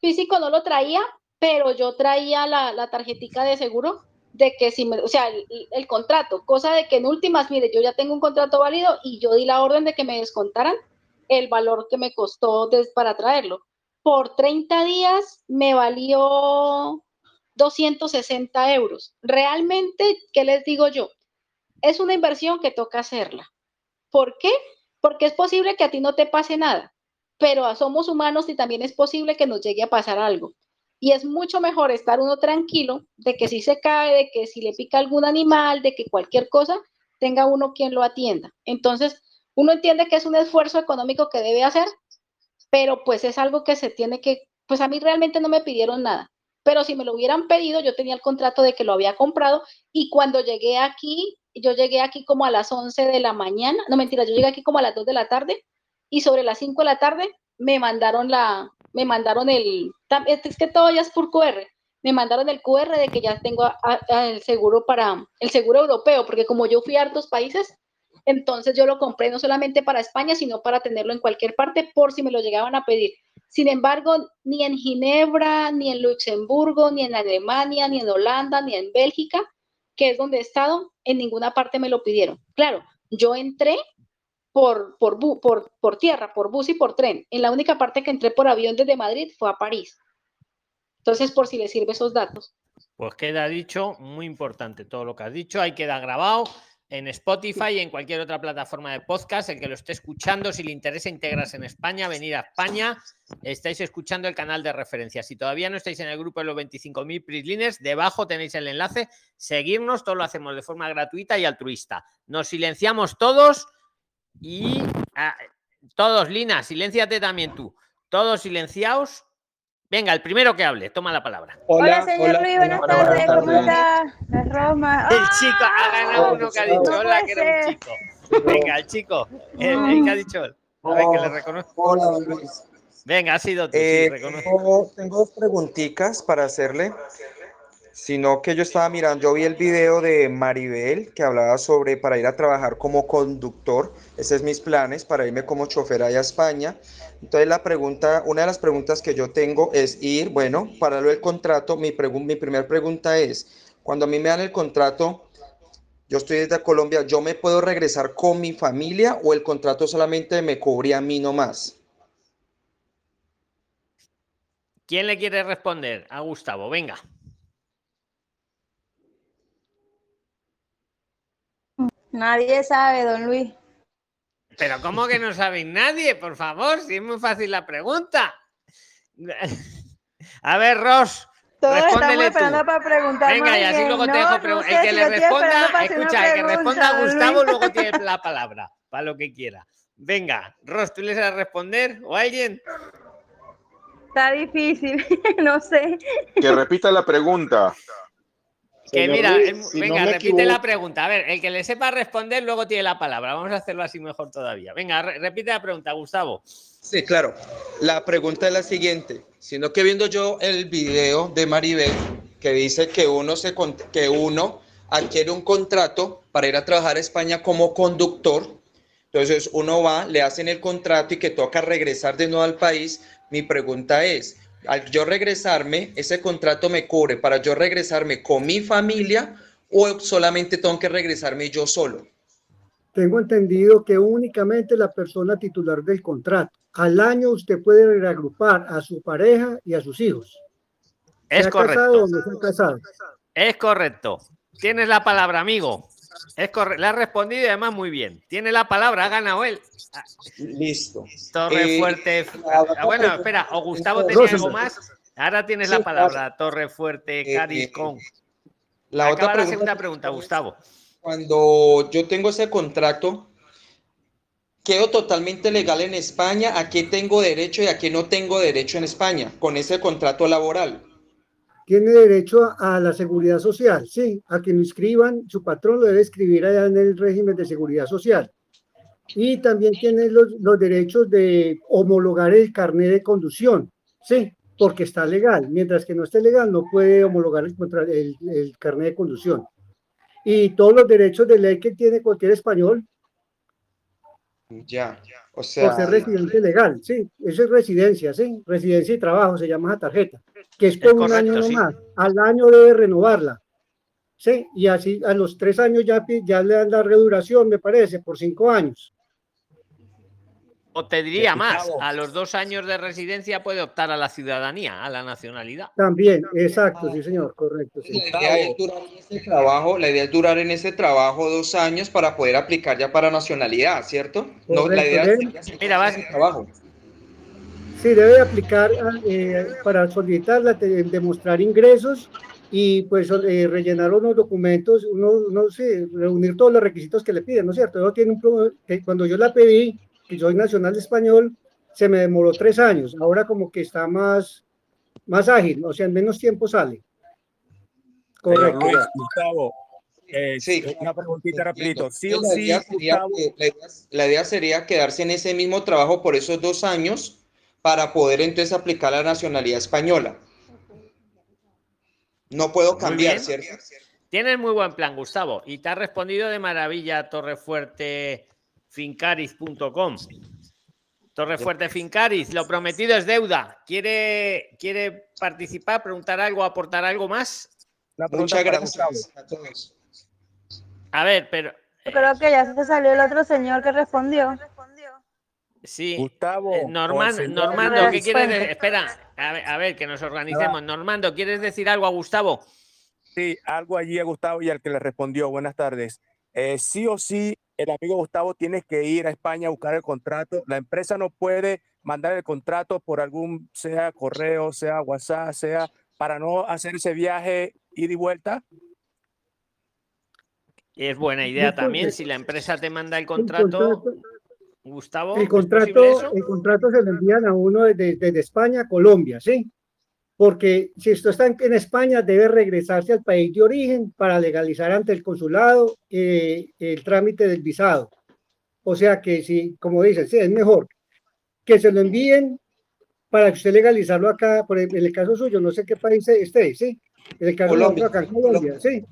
físico no lo traía, pero yo traía la, la tarjetita de seguro de que si me, o sea, el, el, contrato, cosa de que en últimas, mire, yo ya tengo un contrato válido y yo di la orden de que me descontaran el valor que me costó para traerlo. Por 30 días me valió 260 euros. Realmente, ¿qué les digo yo? Es una inversión que toca hacerla. ¿Por qué? Porque es posible que a ti no te pase nada, pero somos humanos y también es posible que nos llegue a pasar algo. Y es mucho mejor estar uno tranquilo de que si se cae, de que si le pica algún animal, de que cualquier cosa, tenga uno quien lo atienda. Entonces, uno entiende que es un esfuerzo económico que debe hacer, pero pues es algo que se tiene que, pues a mí realmente no me pidieron nada, pero si me lo hubieran pedido, yo tenía el contrato de que lo había comprado y cuando llegué aquí, yo llegué aquí como a las 11 de la mañana, no mentira, yo llegué aquí como a las 2 de la tarde y sobre las 5 de la tarde me mandaron la, me mandaron el, es que todo ya es por QR, me mandaron el QR de que ya tengo el seguro para, el seguro europeo, porque como yo fui a hartos países, entonces yo lo compré no solamente para España, sino para tenerlo en cualquier parte por si me lo llegaban a pedir. Sin embargo, ni en Ginebra, ni en Luxemburgo, ni en Alemania, ni en Holanda, ni en Bélgica, que es donde he estado, en ninguna parte me lo pidieron. Claro, yo entré por, por, por, por tierra, por bus y por tren. En la única parte que entré por avión desde Madrid fue a París. Entonces, por si les sirve esos datos. Pues queda dicho, muy importante todo lo que has dicho, ahí queda grabado en Spotify y en cualquier otra plataforma de podcast. El que lo esté escuchando, si le interesa integrarse en España, venir a España, estáis escuchando el canal de referencia. Si todavía no estáis en el grupo de los 25.000 prislines, debajo tenéis el enlace. Seguirnos, todo lo hacemos de forma gratuita y altruista. Nos silenciamos todos y ah, todos, Lina, silénciate también tú. Todos silenciaos Venga, el primero que hable, toma la palabra. Hola, señor Luis, buenas tardes, ¿cómo está? Es Roma. El chico, ha ganado uno que ha dicho hola, que era un chico. Venga, el chico, el, que ha dicho A ver, que le reconozco. Hola, Luis. Venga, ha sido tú, eh, sí, reconozco. Tengo, dos preguntitas para hacerle sino que yo estaba mirando, yo vi el video de Maribel que hablaba sobre para ir a trabajar como conductor, ese es mis planes, para irme como chofer allá a España. Entonces la pregunta, una de las preguntas que yo tengo es ir, bueno, para lo del contrato, mi, mi primera pregunta es, cuando a mí me dan el contrato, yo estoy desde Colombia, ¿yo me puedo regresar con mi familia o el contrato solamente me cubre a mí nomás? ¿Quién le quiere responder? A Gustavo, venga. Nadie sabe, don Luis. Pero ¿cómo que no sabe nadie? Por favor, si es muy fácil la pregunta. A ver, Ross. Todos estamos respóndele tú. esperando para preguntar. Venga, y así luego te dejo preguntar. El que le responda, escucha, el que responda a Gustavo luego tiene la palabra, para lo que quiera. Venga, Ross, ¿tú le sabes responder? ¿O alguien? Está difícil, no sé. Que repita la pregunta. Que Señor mira, Luis, si no venga, me repite la pregunta. A ver, el que le sepa responder luego tiene la palabra. Vamos a hacerlo así mejor todavía. Venga, re- repite la pregunta, Gustavo. Sí, claro. La pregunta es la siguiente, sino que viendo yo el video de Maribel que dice que uno se con- que uno adquiere un contrato para ir a trabajar a España como conductor. Entonces uno va, le hacen el contrato y que toca regresar de nuevo al país. Mi pregunta es, al yo regresarme, ese contrato me cubre para yo regresarme con mi familia o solamente tengo que regresarme yo solo? Tengo entendido que únicamente la persona titular del contrato. Al año usted puede reagrupar a su pareja y a sus hijos. Es correcto. casado o no sea casado. Es correcto. Tienes la palabra, amigo. Es correcto. Le has respondido y además muy bien. Tiene la palabra, ha ganado él. Listo. Torre Eh, Fuerte. la Ah, bueno, espera, o Gustavo tenía algo más. Ahora tienes Sí, la palabra, Torre Fuerte, Eh, Cádiz eh, con. La Acaba otra la pregunta segunda que pregunta, Gustavo. Cuando yo tengo ese contrato, quedo totalmente legal en España, a qué tengo derecho y a qué no tengo derecho en España con ese contrato laboral. Tiene derecho a la seguridad social, sí, a que lo inscriban, su patrón lo debe escribir allá en el régimen de seguridad social. Y también tiene los, los derechos de homologar el carnet de conducción, sí, porque está legal. Mientras que no esté legal, no puede homologar el, el, el carnet de conducción. Y todos los derechos de ley que tiene cualquier español Ya, o por sea, ser residente legal, sí, eso es residencia, sí, residencia y trabajo se llama esa tarjeta, que es por un correcto, año sí. nomás, al año debe renovarla, sí, y así a los tres años ya, ya le dan la reduración, me parece, por cinco años. O te diría más, a los dos años de residencia puede optar a la ciudadanía, a la nacionalidad. También, exacto, sí señor, correcto. sí. la idea es durar en ese trabajo, la idea es durar en ese trabajo dos años para poder aplicar ya para nacionalidad, ¿cierto? No, la Correcto, idea es Mira, vas- trabajo. Sí, debe aplicar ah, eh, para solicitarla, te- demostrar ingresos y pues eh, rellenar unos documentos, uno, no sé, reunir todos los requisitos que le piden, ¿no es cierto? Yo tiene un cuando yo la pedí, que soy nacional español, se me demoró tres años, ahora como que está más, más ágil, o sea, en menos tiempo sale. Correcto. Luis, Gustavo, eh, una preguntita rapidito. Sí o la, sí, idea sería Gustavo, que- la idea- la idea sería quedarse en ese mismo trabajo por esos dos años para poder entonces aplicar la nacionalidad española. No puedo cambiar. ¿cierto? Tienes muy buen plan, Gustavo, y te ha respondido de maravilla torrefuertefincaris.com. Torrefuerte Fincaris, lo prometido es deuda. ¿Quiere, quiere participar, preguntar algo, aportar algo más? Muchas gracias a todos. A ver, pero Yo creo que ya se salió el otro señor que respondió. Sí. Gustavo, Eh, Norman- Normando, ¿qué quieres decir? Espera, a ver, a ver, que nos organicemos. Normando, ¿quieres decir algo a Gustavo? Sí, algo allí a Gustavo y al que le respondió. Buenas tardes. Eh, sí o sí, el amigo Gustavo tiene que ir a España a buscar el contrato. La empresa no puede mandar el contrato por algún, sea correo, sea WhatsApp, sea para no hacer ese viaje ida y vuelta. Es buena idea también. Si la empresa te manda el contrato, contrato- Gustavo, El ¿es posible contrato, el contrato se lo envían a uno desde, desde España a Colombia, ¿sí? Porque si esto está en, en España, debe regresarse al país de origen para legalizar ante el consulado eh, el trámite del visado. O sea que si, como dicen, sí, es mejor que se lo envíen para que usted legalizarlo acá, por ejemplo, en el caso suyo, no sé qué país esté, ¿sí? En el caso Colombia. nuestro acá en Colombia, ¿sí?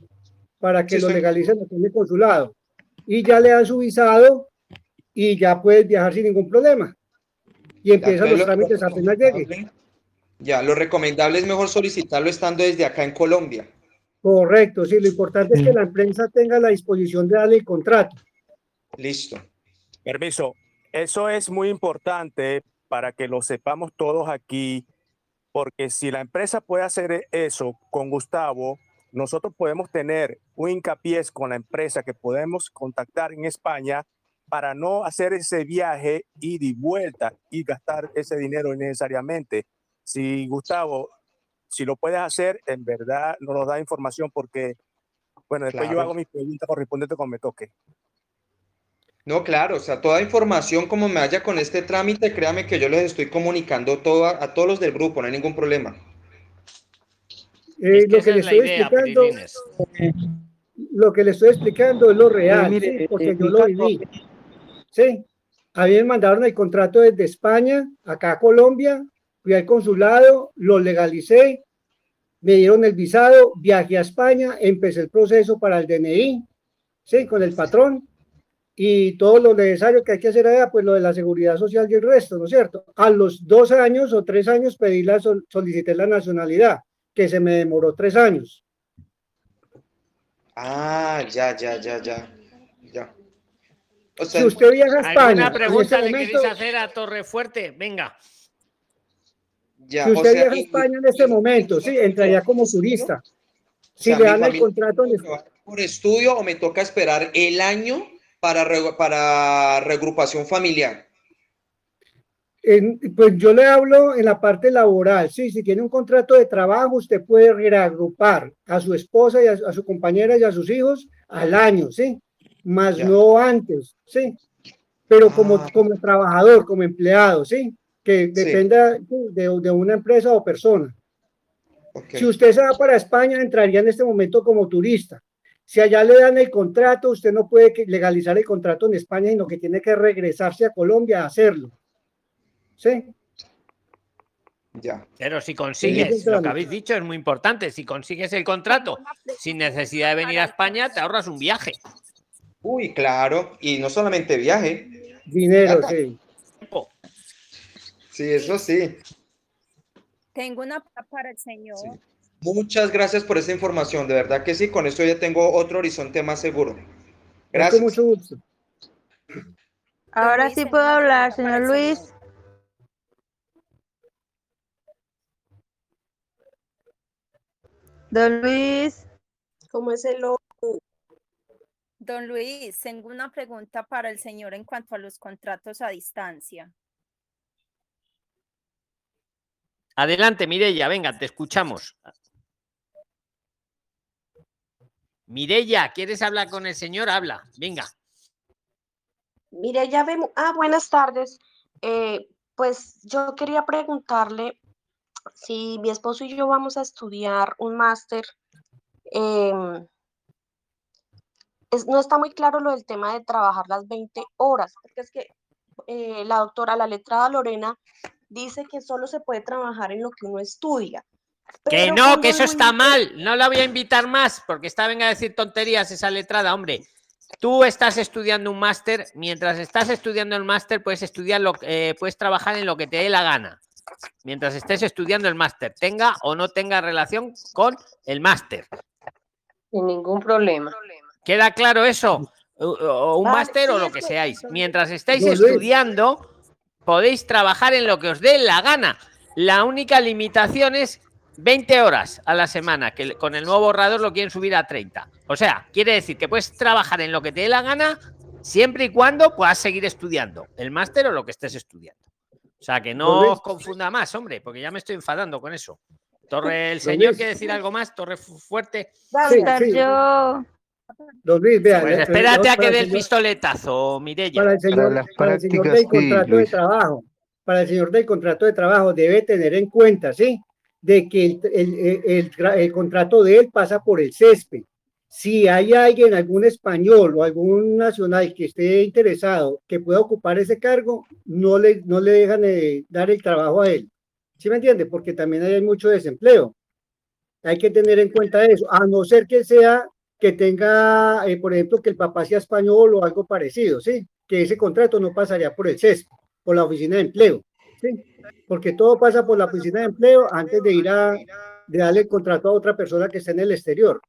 Para que Sí, lo legalicen en el consulado. Y ya le dan su visado y ya puedes viajar sin ningún problema. Y empiezan los trámites apenas llegue. Ya, lo recomendable es mejor solicitarlo estando desde acá en Colombia. Correcto, sí, lo importante es que la empresa tenga la disposición de darle el contrato. Listo. Permiso. Eso es muy importante para que lo sepamos todos aquí, porque si la empresa puede hacer eso con Gustavo, nosotros podemos tener un hincapié con la empresa que podemos contactar en España para no hacer ese viaje ida y vuelta y gastar ese dinero innecesariamente. Si Gustavo, si lo puedes hacer, en verdad no nos da información porque, bueno, después yo hago mis preguntas correspondientes cuando me toque. No, claro, o sea, toda información como me vaya con este trámite, créame que yo les estoy comunicando todo a, a todos los del grupo, no hay ningún problema. Eh, Es que lo que le es la estoy idea, explicando, Perilines. lo que le estoy explicando es lo real, mire, ¿sí? eh, porque eh, yo lo viví. Sí, a mí me mandaron el contrato desde España, acá a Colombia, fui al consulado, lo legalicé, me dieron el visado, viajé a España, empecé el proceso para el DNI, sí, con el patrón, y todo lo necesario que hay que hacer allá, pues lo de la seguridad social y el resto, ¿no es cierto? A los dos años o tres años pedí la, sol- solicité la nacionalidad, que se me demoró tres años. Ah, ya, ya, ya, ya. O sea, Si usted viaja a España, ¿Alguna en pregunta este le momento, queréis hacer a Torrefuerte? Venga. ya, si o usted sea, viaja a y- España en este momento, sí, entraría como turista. Si sea, le dan el contrato en va por estudio o me toca esperar el año para, re- para regrupación familiar. En- pues yo le hablo en la parte laboral, sí, si tiene un contrato de trabajo, usted puede reagrupar a su esposa y a, a su compañera y a sus hijos al año, sí, más Ya. no antes, sí, pero como, como trabajador, como empleado, sí, que dependa sí, de, de una empresa o persona. Si usted se va para España, entraría en este momento como turista. Si allá le dan el contrato, usted no puede legalizar el contrato en España, sino que tiene que regresarse a Colombia a hacerlo. ¿Sí? Ya. Pero si consigues, lo que habéis dicho es muy importante, si consigues el contrato sin necesidad de venir a España, te ahorras un viaje. Uy, claro, y no solamente viaje. Dinero, Plata. sí. Sí, eso sí. Tengo una para el señor. Muchas gracias por esa información, de verdad que sí, con esto ya tengo otro horizonte más seguro. Con Gracias. mucho gusto. Ahora sí puedo hablar, señor Luis. Don Luis. ¿Cómo es el Don Luis, tengo una pregunta para el señor en cuanto a los contratos a distancia. Adelante, Mirella, venga, te escuchamos. Mirella, ¿quieres hablar con el señor? Habla, venga. Mire, ya vemos. Ah, buenas tardes. Eh, pues yo quería preguntarle si mi esposo y yo vamos a estudiar un máster. em, es- no está muy claro lo del tema de trabajar las 20 horas, porque es que eh, la doctora, la letrada Lorena, dice que solo se puede trabajar en lo que uno estudia. Que no, que eso está mal. No la voy a invitar más porque está venga a decir tonterías esa letrada, hombre. Tú estás estudiando un máster, mientras estás estudiando el máster puedes estudiar lo que- eh, puedes trabajar en lo que te dé la gana. Mientras estés estudiando el máster, tenga o no tenga relación con el máster. Sin ningún problema. ¿Queda claro eso? O, un máster o lo que seáis. Mientras estáis estudiando, podéis trabajar en lo que os dé la gana. La única limitación es 20 horas a la semana, que con el nuevo borrador lo quieren subir a 30. O sea, quiere decir que puedes trabajar en lo que te dé la gana siempre y cuando puedas seguir estudiando el máster o lo que estés estudiando. O sea, que no os confunda más, hombre, porque ya me estoy enfadando con eso. Torre, el señor quiere decir algo más, Torre Fu- Fuerte. Sí. yo. Don Luis, vea, Pues le- espérate a para que dé el señor- pistoletazo, Mirella. para el señor, las para el señor del sí, contrato de Luis. trabajo, para el señor del contrato de trabajo debe tener en cuenta, ¿sí? De que el, el- el- el contrato de él pasa por el césped. Si hay alguien, algún español o algún nacional que esté interesado que pueda ocupar ese cargo, no le, no le dejan eh, dar el trabajo a él. ¿Sí me entiende? Porque también hay mucho desempleo. Hay que tener en cuenta eso, a no ser que sea que tenga, eh, por ejemplo, que el papá sea español o algo parecido, ¿sí? Que ese contrato no pasaría por el CESP, por la oficina de empleo, ¿sí? Porque todo pasa por la oficina de empleo antes de ir a, de darle el contrato a otra persona que esté en el exterior.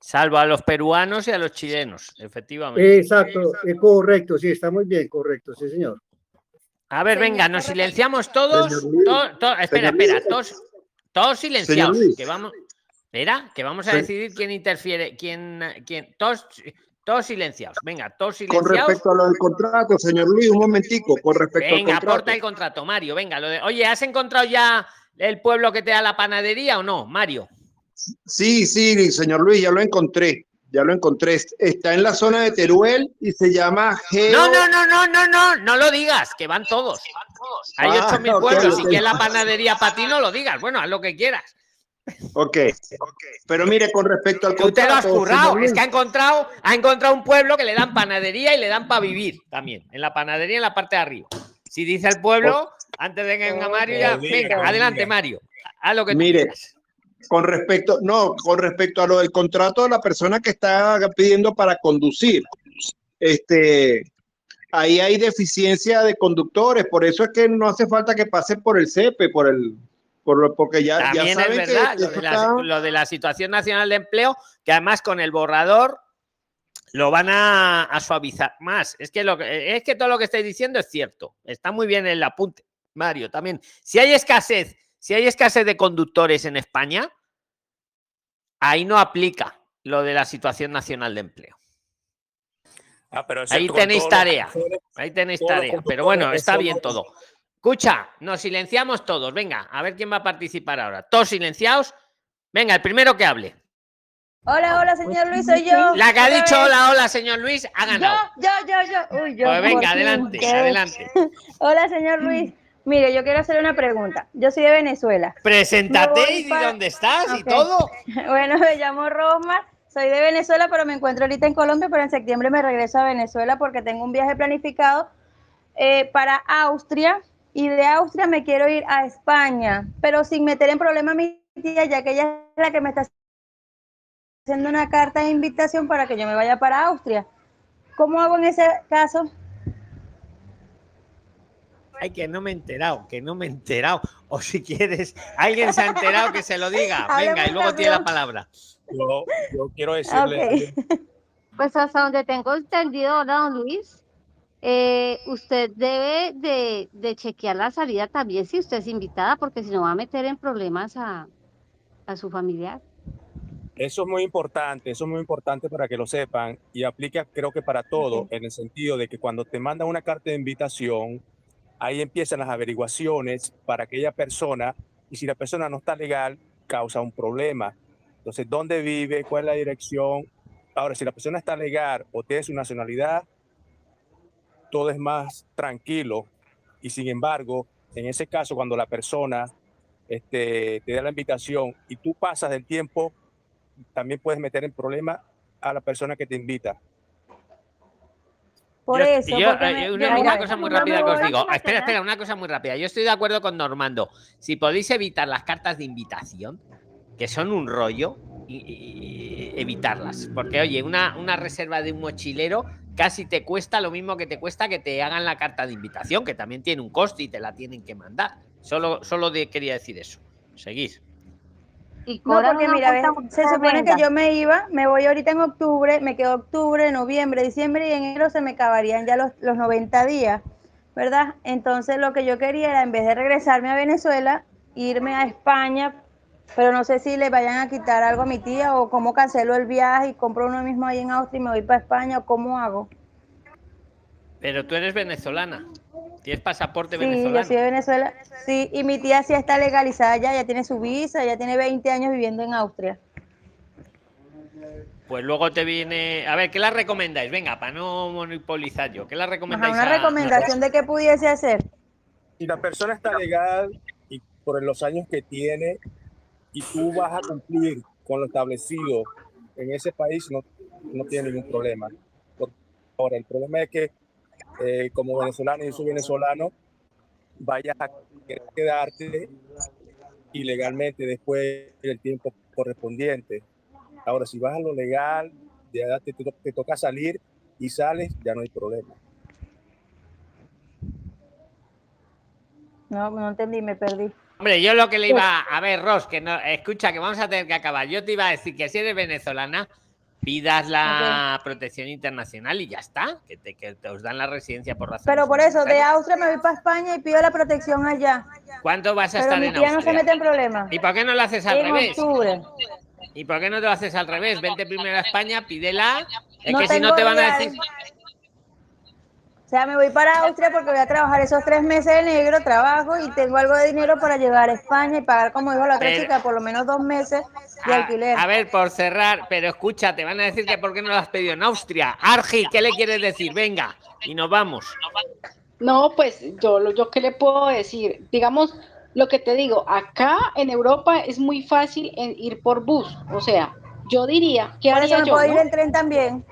Salvo a los peruanos y a los chilenos, efectivamente. Exacto, eh, correcto, sí, está muy bien, correcto, sí, señor. A ver, venga, nos silenciamos todos. Señor Luis, to- to- espera, espera, todos, todos silenciados. Que vamos, espera, que vamos a Sí. decidir quién interfiere, quién, quién, todos, todos silenciados. Venga, todos Con silenciados. respecto a lo del contrato, señor Luis, un momentico, con respecto Venga, al contrato. aporta el contrato, Mario. Venga, lo de, oye, ¿has encontrado ya el pueblo que te da la panadería o no, Mario? Sí, sí, señor Luis, ya lo encontré, ya lo encontré. Está en la zona de Teruel y se llama Geo. No, no, no, no, no, no, no lo digas, que van todos. Hay Ah, 8.000 ok, pueblos. Si quieres la panadería para ti, no lo digas. Bueno, haz lo que quieras. Ok, pero mire, con respecto al Tú te lo contrato, currado. Es que ha encontrado, ha encontrado un pueblo que le dan panadería y le dan para vivir también. En la panadería en la parte de arriba. Si dice el pueblo, antes de que venga Mario, ya. Venga, adelante. Mario. Haz lo que tú Mire, quieras. con respecto, no, con respecto a lo del contrato de la persona que está pidiendo para conducir, este, ahí hay deficiencia de conductores, por eso es que no hace falta que pase por el CEPE, por el, por lo- porque ya, ya También es saben que verdad lo de, la, está- lo de la situación nacional de empleo, que además con el borrador lo van a, a suavizar más. Es que, lo que, es que todo lo que estáis diciendo es cierto. Está muy bien el apunte, Mario, también. Si hay escasez, si hay escasez de conductores en España, ahí no aplica lo de la situación nacional de empleo. Ah, pero Ahí con tenéis tarea. Ahí tenéis tarea. Pero bueno, está bien todo. Escucha, nos silenciamos todos. Venga, a ver quién va a participar ahora. Todos silenciados. Venga, el primero que hable. Hola, hola, señor Luis, soy yo. La que ha dicho hola, hola, señor Luis, ha ganado. Yo, yo, yo, yo. Uy, yo. Pues venga, adelante, adelante. Hola, señor Luis. Mire, yo quiero hacerle una pregunta. Yo soy de Venezuela. Preséntate y di para- dónde estás y todo. Bueno, me llamo Rosmar, soy de Venezuela, pero me encuentro ahorita en Colombia, pero en septiembre me regreso a Venezuela porque tengo un viaje planificado eh, para Austria y de Austria me quiero ir a España, pero sin meter en problema a mi tía, ya que ella es la que me está haciendo una carta de invitación para que yo me vaya para Austria. ¿Cómo hago en ese caso? Ay, que no me he enterado, que no me he enterado. O si quieres, alguien se ha enterado que se lo diga. Venga, y luego tiene la palabra. Yo, yo quiero decirle, Pues hasta donde tengo entendido, don Luis, eh, usted debe de, de chequear la salida también si usted es invitada, porque si no va a meter en problemas a, a su familiar. Eso es muy importante, eso es muy importante para que lo sepan y aplica creo que para todo, en el sentido de que cuando te mandan una carta de invitación, ahí empiezan las averiguaciones para aquella persona y si la persona no está legal, causa un problema. Entonces, ¿dónde vive? ¿Cuál es la dirección? Ahora, si la persona está legal o tiene su nacionalidad, todo es más tranquilo. Y sin embargo, en ese caso, cuando la persona este, te da la invitación y tú pasas del tiempo, también puedes meter en problema a la persona que te invita. Por Yo- eso, yo, eh, me- una, mira, una mira, cosa muy rápida que os digo. Espera, espera, una cosa muy rápida. Yo estoy de acuerdo con Normando. Si podéis evitar las cartas de invitación, que son un rollo, y evitarlas. Porque, oye, una, una reserva de un mochilero casi te cuesta lo mismo que te cuesta que te hagan la carta de invitación, que también tiene un coste y te la tienen que mandar. Solo, solo de- quería decir eso. Seguís. Y No, porque mira, ves, se supone que yo me iba, me voy ahorita en octubre, me quedo octubre, noviembre, diciembre y en enero se me acabarían ya los, los 90 días, ¿verdad? Entonces lo que yo quería era, en vez de regresarme a Venezuela, irme a España, pero no sé si le vayan a quitar algo a mi tía o cómo cancelo el viaje y compro uno mismo ahí en Austria y me voy para España o cómo hago. Pero tú eres venezolana. Tienes pasaporte Sí, yo venezolano. soy de Venezuela, sí, y mi tía sí está legalizada ya, ya tiene su visa, ya tiene 20 años viviendo en Austria. Pues luego te viene. A ver, ¿qué la recomendáis? Venga, para no monopolizar yo. ¿Qué la Ajá, recomendáis? una a- recomendación de qué pudiese hacer. Si la persona está legal y por los años que tiene y tú vas a cumplir con lo establecido en ese país, no, no tiene ningún problema. Ahora, el problema es que eh, como venezolano, yo soy venezolano, vayas a quedarte ilegalmente después del tiempo correspondiente. Ahora, si vas a lo legal, ya te, te toca salir y sales, ya no hay problema. No, no entendí, me perdí. Hombre, yo lo que le iba a ver, Ross, que no, escucha, que vamos a tener que acabar. Yo te iba a decir que si eres venezolana, pidas la protección internacional y ya está, que te, que te os dan la residencia por razón. Pero por eso, de Austria me voy para España y pido la protección allá. ¿Cuánto vas a Pero estar mi en tía no se Austria? mete en problemas. ¿Y por qué no lo haces al En revés? octubre. ¿Y por qué no te lo haces al revés? Vente primero a España, pídela. Es No que si no te van a decir. Sea, me voy para Austria porque voy a trabajar esos tres meses de negro, trabajo y tengo algo de dinero para llegar a España y pagar, como dijo la otra Pero- chica, por lo menos dos meses de A, alquiler. a ver, por cerrar, pero escucha, te van a decir que por qué no lo has pedido en Austria. Argi, ¿qué le quieres decir? Venga, y nos vamos. No, pues yo, lo- yo qué le puedo decir. Digamos, lo que te digo, acá en Europa es muy fácil en ir por bus. O sea, yo diría, ¿qué Por eso haría me yo? puedo ir en tren también.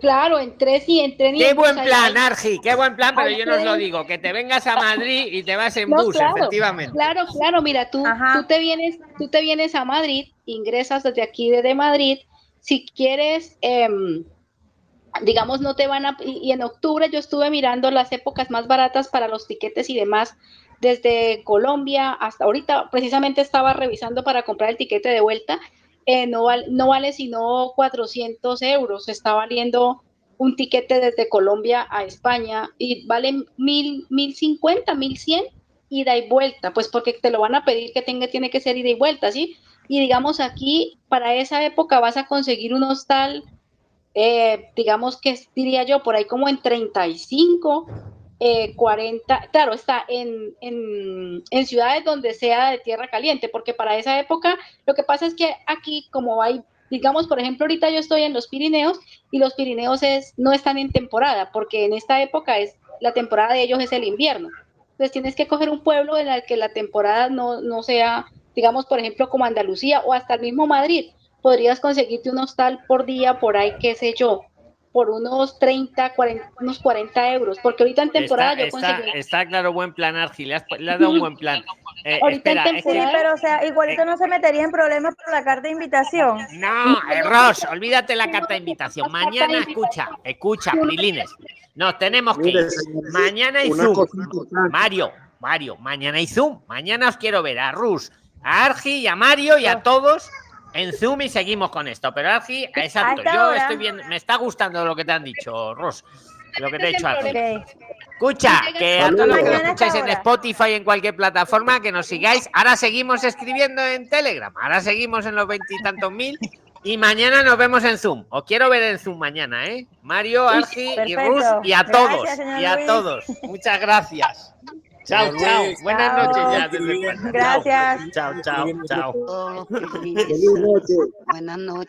Claro, en tren y en tren y Qué buen plan, hay- Argi, qué buen plan, pero yo no os lo digo, que te vengas a Madrid y te vas en No, bus, claro, efectivamente. Claro, claro, mira, tú, tú te vienes, tú te vienes a Madrid, ingresas desde aquí desde Madrid, si quieres, em, digamos, no te van a, y, y en octubre yo estuve mirando las épocas más baratas para los tiquetes y demás, desde Colombia hasta ahorita, precisamente estaba revisando para comprar el tiquete de vuelta, eh, no, val- no vale sino 400 euros, está valiendo un tiquete desde Colombia a España y vale mil, mil cincuenta, mil cien ida y vuelta, pues porque te lo van a pedir que tenga, tiene que ser ida y vuelta, ¿sí? Y digamos aquí, para esa época vas a conseguir un hostal, eh, digamos que diría yo, por ahí como en 35, eh, 40, claro, está en, en, en ciudades donde sea de tierra caliente, porque para esa época lo que pasa es que aquí como hay, digamos, por ejemplo, ahorita yo estoy en los Pirineos y los Pirineos es, no están en temporada, porque en esta época es, la temporada de ellos es el invierno. Entonces tienes que coger un pueblo en el que la temporada no, no sea, digamos, por ejemplo, como Andalucía o hasta el mismo Madrid. Podrías conseguirte un hostal por día, por ahí, qué sé yo, por unos 30, 40, unos 40 euros, porque ahorita en temporada Está, yo está, conseguí... está claro, buen plan, Argi, le has, le has dado un buen plan. Eh, Ahorita espera, en temporada, pero o sea, igualito no se metería en problemas por la carta de invitación. No, eh, Ross, olvídate la carta de invitación. Mañana, escucha, escucha, Prilines. Nos tenemos que ir. Mañana hay una Zoom. Mario, Mario, mañana hay Zoom. Mañana os quiero ver a Rus, a Argi y a Mario y a todos en Zoom y seguimos con esto. Pero Argi, exacto, yo estoy bien, me está gustando lo que te han dicho, Ros. Lo que te he dicho Argi. Escucha, que a todos los que escucháis en. Spotify, en cualquier plataforma, que nos sigáis. Ahora seguimos escribiendo en Telegram, ahora seguimos en los veintitantos mil. Y mañana nos vemos en Zoom. Os quiero ver en Zoom mañana, ¿eh? Mario, Argi y. Rus y a todos. y a Luis. todos. Muchas gracias. Chao, chao. Buenas noches ya. desde. Gracias. Chao, chao, chao. Oh, qué Feliz noche. Buenas noches.